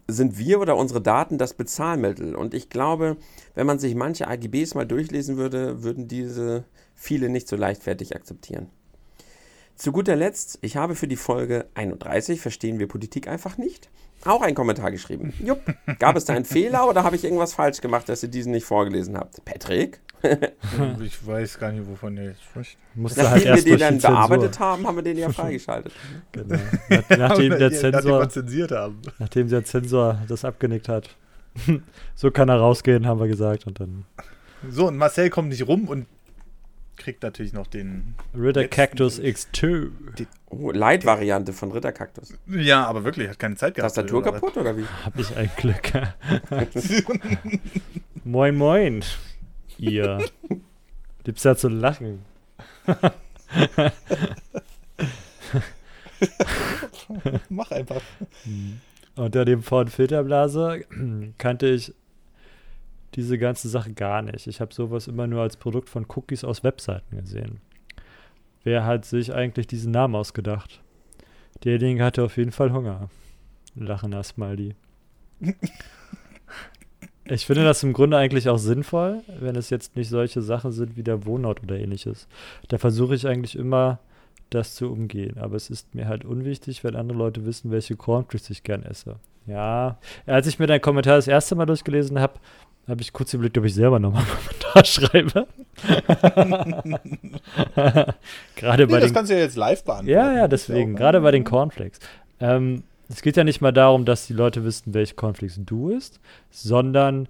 sind wir oder unsere Daten das Bezahlmittel. Und ich glaube, wenn man sich manche AGBs mal durchlesen würde, würden diese viele nicht so leichtfertig akzeptieren. Zu guter Letzt, ich habe für die Folge 31 Verstehen wir Politik einfach nicht auch einen Kommentar geschrieben. Jupp. Gab es da einen Fehler oder habe ich irgendwas falsch gemacht, dass ihr diesen nicht vorgelesen habt? Patrick? [laughs] ich weiß gar nicht, wovon ihr jetzt spricht. Nachdem halt wir den dann bearbeitet haben, haben wir den ja [laughs] freigeschaltet. genau. Nach, nachdem der Zensor, nachdem der Zensor das abgenickt hat. [laughs] so kann er rausgehen, haben wir gesagt. Und dann so, und Marcel kommt nicht rum und kriegt natürlich noch den. Ritter Cactus X2. Die, oh, Light-Variante von Ritter Cactus. Ja, aber wirklich, hat keine Zeit gehabt. Tastatur oder kaputt oder wie? [laughs] Hab ich ein Glück. [laughs] moin, moin. Ihr. Liebst ja zu lachen. Mach einfach. Unter dem Ford Filterblase kannte ich diese ganze Sache gar nicht. Ich habe sowas immer nur als Produkt von Cookies aus Webseiten gesehen. Wer hat sich eigentlich diesen Namen ausgedacht? Derjenige hatte auf jeden Fall Hunger. Lachender Smiley. [laughs] ich finde das im Grunde eigentlich auch sinnvoll, wenn es jetzt nicht solche Sachen sind wie der Wohnort oder ähnliches. Da versuche ich eigentlich immer das zu umgehen. Aber es ist mir halt unwichtig, wenn andere Leute wissen, welche Cornflakes ich gern esse. Ja, als ich mir deinen Kommentar das erste Mal durchgelesen habe, habe ich kurz überlegt, ob ich selber nochmal einen Kommentar [laughs] schreibe. [laughs] Gerade nee, bei das den, kannst du ja jetzt live beantworten. Ja, ja, deswegen. Gerade bei den Cornflakes. Ähm, es geht ja nicht mal darum, dass die Leute wissen, welche Cornflakes du isst, sondern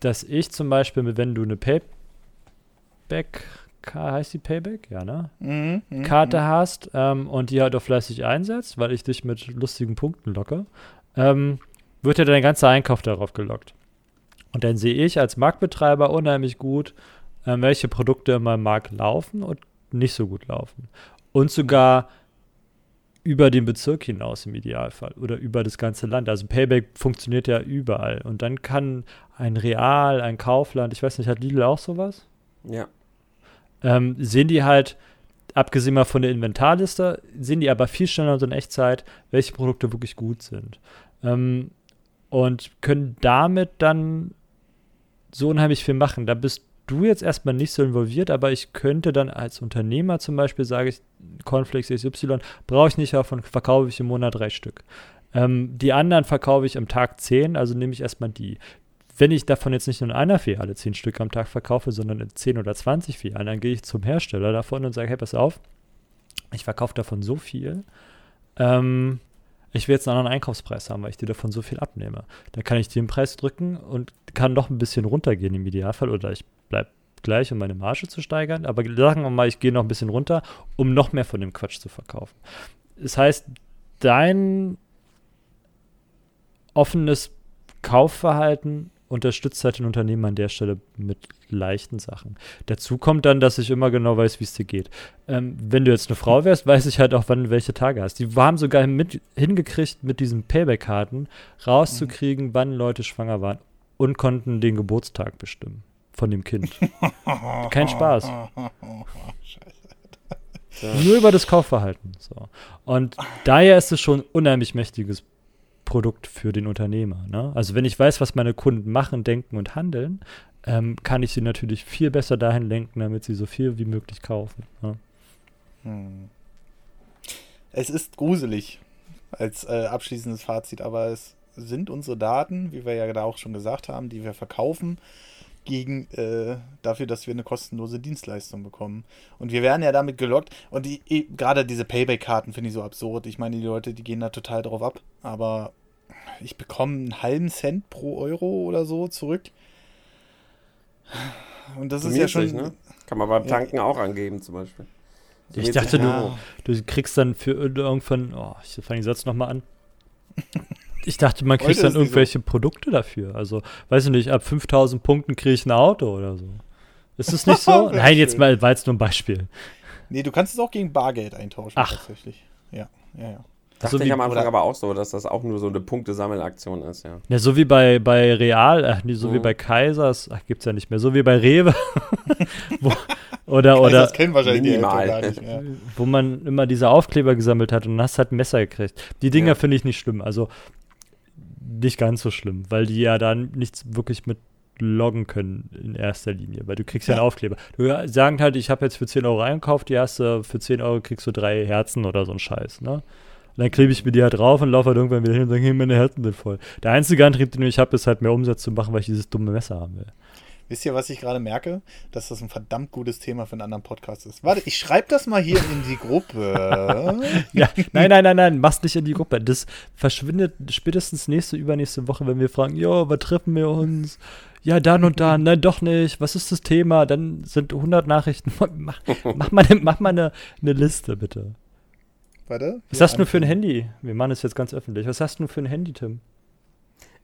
dass ich zum Beispiel, wenn du eine Payback, heißt die Payback? Ja, ne? Mhm, mh, Karte mh. hast ähm, und die halt auch fleißig einsetzt, weil ich dich mit lustigen Punkten locke, ähm, wird ja dein ganzer Einkauf darauf gelockt. Und dann sehe ich als Marktbetreiber unheimlich gut, äh, welche Produkte in meinem Markt laufen und nicht so gut laufen. Und sogar über den Bezirk hinaus im Idealfall oder über das ganze Land. Also Payback funktioniert ja überall. Und dann kann ein Real, ein Kaufland, ich weiß nicht, hat Lidl auch sowas? Ja. Ähm, sehen die halt, abgesehen mal von der Inventarliste, sehen die aber viel schneller und in Echtzeit, welche Produkte wirklich gut sind. Ähm, und können damit dann so unheimlich viel machen. Da bist du jetzt erstmal nicht so involviert, aber ich könnte dann als Unternehmer zum Beispiel, sage ich, Cornflakes XY, brauche ich nicht, davon verkaufe ich im Monat drei Stück. Ähm, die anderen verkaufe ich am Tag zehn, also nehme ich erstmal die. Wenn ich davon jetzt nicht nur in einer Filiale zehn Stück am Tag verkaufe, sondern in zehn oder zwanzig Filialen, dann gehe ich zum Hersteller davon und sage, hey, pass auf, ich verkaufe davon so viel, ähm, ich will jetzt einen anderen Einkaufspreis haben, weil ich dir davon so viel abnehme. Da kann ich den Preis drücken und kann noch ein bisschen runtergehen im Idealfall oder ich bleibe gleich, um meine Marge zu steigern. Aber sagen wir mal, ich gehe noch ein bisschen runter, um noch mehr von dem Quatsch zu verkaufen. Das heißt, dein offenes Kaufverhalten unterstützt halt den Unternehmen an der Stelle mit leichten Sachen. Dazu kommt dann, dass ich immer genau weiß, wie es dir geht. Ähm, wenn du jetzt eine Frau wärst, weiß ich halt auch, wann du welche Tage hast. Die haben sogar mit, hingekriegt, mit diesen Payback-Karten rauszukriegen, mhm. wann Leute schwanger waren und konnten den Geburtstag bestimmen von dem Kind. [laughs] Kein Spaß. [laughs] Nur über das Kaufverhalten. So. Und daher ist es schon ein unheimlich mächtiges Produkt für den Unternehmer. Ne? Also wenn ich weiß, was meine Kunden machen, denken und handeln, ähm, kann ich sie natürlich viel besser dahin lenken, damit sie so viel wie möglich kaufen. Ne? Hm. Es ist gruselig als äh, abschließendes Fazit, aber es sind unsere Daten, wie wir ja da auch schon gesagt haben, die wir verkaufen, gegen äh, dafür, dass wir eine kostenlose Dienstleistung bekommen. Und wir werden ja damit gelockt. Und die, gerade diese Payback-Karten finde ich so absurd. Ich meine, die Leute, die gehen da total drauf ab. Aber ich bekomme einen halben Cent pro Euro oder so zurück. Und das ist ja schon. Ne? Kann man beim Tanken ja. auch angeben, zum Beispiel. So ich dachte, ja. du, du kriegst dann für irgendwann. Oh, ich fange den Satz nochmal an. [laughs] Ich dachte, man kriegt dann irgendwelche so. Produkte dafür. Also, weiß ich nicht, ab 5000 Punkten kriege ich ein Auto oder so. Ist es nicht so? [laughs] Nein, jetzt mal, war jetzt nur ein Beispiel. Nee, du kannst es auch gegen Bargeld eintauschen, Ach. tatsächlich. Ja, ja, ja. Dachte so ich am Anfang aber auch so, dass das auch nur so eine Punktesammelaktion ist, ja. Ja, so wie bei, bei Real, äh, nee, so mhm. wie bei Kaisers, ach, gibt's ja nicht mehr, so wie bei Rewe. [laughs] wo, oder, Kaisers oder. kennen wahrscheinlich Minimal. die gar nicht, ja. Wo man immer diese Aufkleber gesammelt hat und hast halt ein Messer gekriegt. Die Dinger ja. finde ich nicht schlimm. Also, nicht ganz so schlimm, weil die ja dann nichts wirklich mit loggen können in erster Linie, weil du kriegst ja, einen Aufkleber. Du sagen halt, ich habe jetzt für 10 Euro eingekauft, die erste für 10 Euro kriegst du drei Herzen oder so ein Scheiß, ne? Und dann klebe ich mir die halt drauf und laufe halt irgendwann wieder hin und sage, hey, meine Herzen sind voll. Der einzige Antrieb, den ich habe, ist halt mehr Umsatz zu machen, weil ich dieses dumme Messer haben will. Wisst ihr, was ich gerade merke? Dass das ein verdammt gutes Thema für einen anderen Podcast ist. Warte, ich schreibe das mal hier in die Gruppe. [laughs] ja, nein, nein, nein, nein, mach's nicht in die Gruppe. Das verschwindet spätestens nächste, übernächste Woche, wenn wir fragen, jo, was treffen wir uns? Ja, dann und dann, nein, doch nicht. Was ist das Thema? Dann sind 100 Nachrichten. [laughs] Mach, mach mal, mach mal eine, eine Liste, bitte. Warte. Was hast du für ein Handy? Wir machen es jetzt ganz öffentlich. Was hast du für ein Handy, Tim?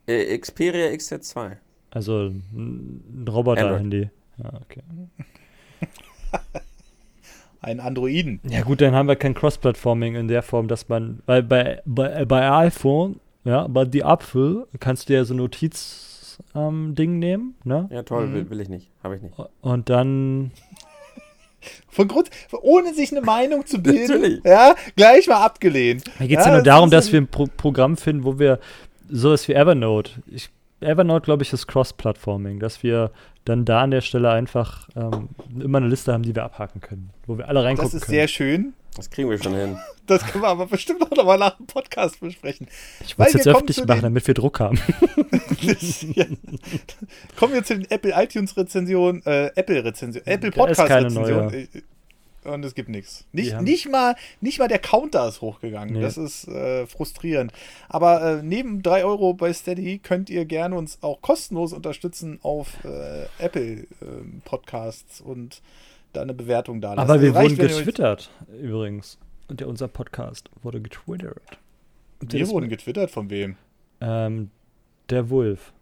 Äh, Xperia XZ2. Also ein Roboter-Handy. Ja, okay. [laughs] ein Androiden. Ja gut, dann haben wir kein Cross-Platforming in der Form, dass man, weil bei, bei, bei iPhone, ja, bei die Apfel kannst du ja so Notiz-Ding ähm, nehmen, ne? Ja toll, mhm. will, will ich nicht, habe ich nicht. Und dann von Grund, ohne sich eine Meinung zu bilden, ja, gleich mal abgelehnt. Mir geht es ja, ja, nur darum, dass wir ein Pro Programm finden, wo wir sowas wie Evernote, ich Evernote, glaube ich, ist Cross-Platforming, dass wir dann da an der Stelle einfach ähm, immer eine Liste haben, die wir abhaken können, wo wir alle reingucken können. Das ist können. sehr schön. Das kriegen wir schon hin. [laughs] Das können wir aber bestimmt auch nochmal nach dem Podcast besprechen. Ich wollte es jetzt öffentlich machen, damit wir Druck haben. [laughs] ja. Kommen wir zu den Apple iTunes Rezensionen, äh, Apple Rezension, Apple Podcast Rezension. Und es gibt nichts. Nicht, nicht, mal, nicht mal der Counter ist hochgegangen. Nee. Das ist äh, frustrierend. Aber äh, neben 3 Euro bei Steady könnt ihr gerne uns auch kostenlos unterstützen auf äh, Apple ähm, Podcasts und da eine Bewertung da. Aber wir reicht, wurden getwittert übrigens. Und der, unser Podcast wurde getwittert. Wir wurden getwittert von wem? Ähm, der Wolf.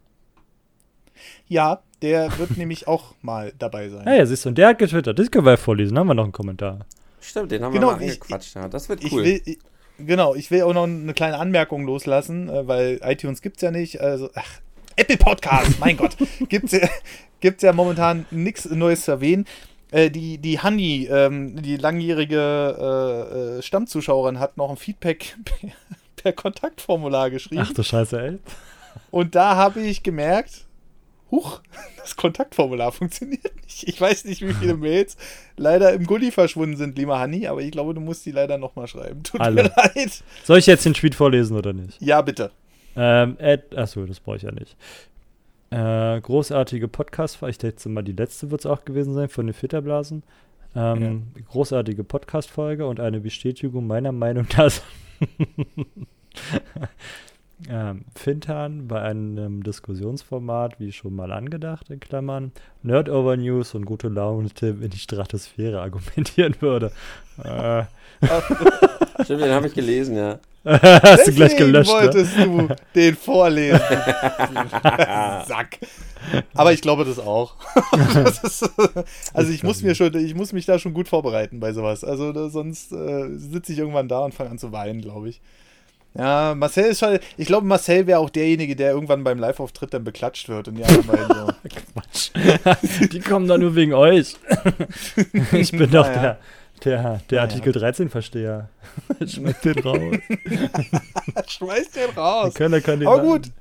Ja, der wird [laughs] nämlich auch mal dabei sein. Ja, ja, siehst du, und der hat getwittert. Das können wir ja vorlesen. Haben wir noch einen Kommentar. Stimmt, den haben genau, wir mal angequatscht. Ich, ja, das wird cool. Ich will, ich, genau, ich will auch noch eine kleine Anmerkung loslassen, äh, weil iTunes gibt es ja nicht. Also, ach, Apple Podcast, mein Gott. [laughs] Gibt es ja, gibt's ja momentan nichts Neues zu erwähnen. Äh, die, die Hanni, ähm, die langjährige äh, äh, Stammzuschauerin, hat noch ein Feedback [laughs] per, per Kontaktformular geschrieben. Ach du Scheiße, ey. Und da habe ich gemerkt, huch, das Kontaktformular funktioniert nicht. Ich weiß nicht, wie viele [laughs] Mails leider im Gully verschwunden sind, lieber Hanni, aber ich glaube, du musst die leider nochmal schreiben. Tut Alle. mir leid. Soll ich jetzt den Tweet vorlesen oder nicht? Ja, bitte. Ähm, Ed, achso, das brauche ich ja nicht. Äh, großartige Podcast, ich denke mal, die letzte wird es auch gewesen sein von den Filterblasen. Ähm, ja. Großartige Podcast-Folge und eine Bestätigung meiner Meinung, dass [laughs] ähm, Fintan bei einem Diskussionsformat, wie schon mal angedacht, in Klammern, Nerd Over News und gute Laune Tim in die Stratosphäre argumentieren würde. Äh. [laughs] Stimmt, den habe ich gelesen, ja. Hast du gleich gelöscht. Ne? wolltest ne? du den vorlesen. [laughs] Sack. Aber ich glaube das auch. [laughs] das ist, also ich muss mir schon, ich muss mich da schon gut vorbereiten bei sowas. Also da, sonst äh, sitze ich irgendwann da und fange an zu weinen, glaube ich. Ja, Marcel ist halt, ich glaube, Marcel wäre auch derjenige, der irgendwann beim Live-Auftritt dann beklatscht wird und die anderen so. [laughs] Quatsch. die kommen doch nur wegen euch. ich bin doch naja. der der, der Artikel 13-Versteher. [laughs] Schmeiß den raus. [laughs] Schmeiß den raus. Können, können Aber gut.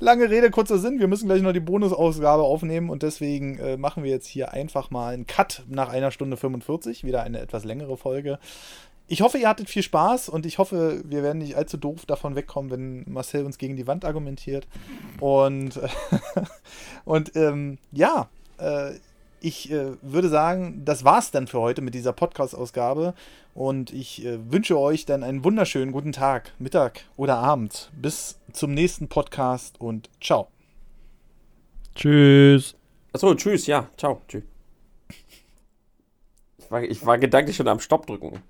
Lange Rede, kurzer Sinn. Wir müssen gleich noch die Bonusausgabe aufnehmen und deswegen äh, machen wir jetzt hier einfach mal einen Cut nach einer Stunde 45. Wieder eine etwas längere Folge. Ich hoffe, ihr hattet viel Spaß und ich hoffe, wir werden nicht allzu doof davon wegkommen, wenn Marcel uns gegen die Wand argumentiert. Und, [laughs] und ähm, ja, äh, ich äh, würde sagen, das war's dann für heute mit dieser Podcast-Ausgabe. Und ich äh, wünsche euch dann einen wunderschönen guten Tag, Mittag oder Abend. Bis zum nächsten Podcast und ciao. Tschüss. Achso, tschüss, ja, ciao, tschüss. Ich war, ich war gedanklich schon am Stopp drücken.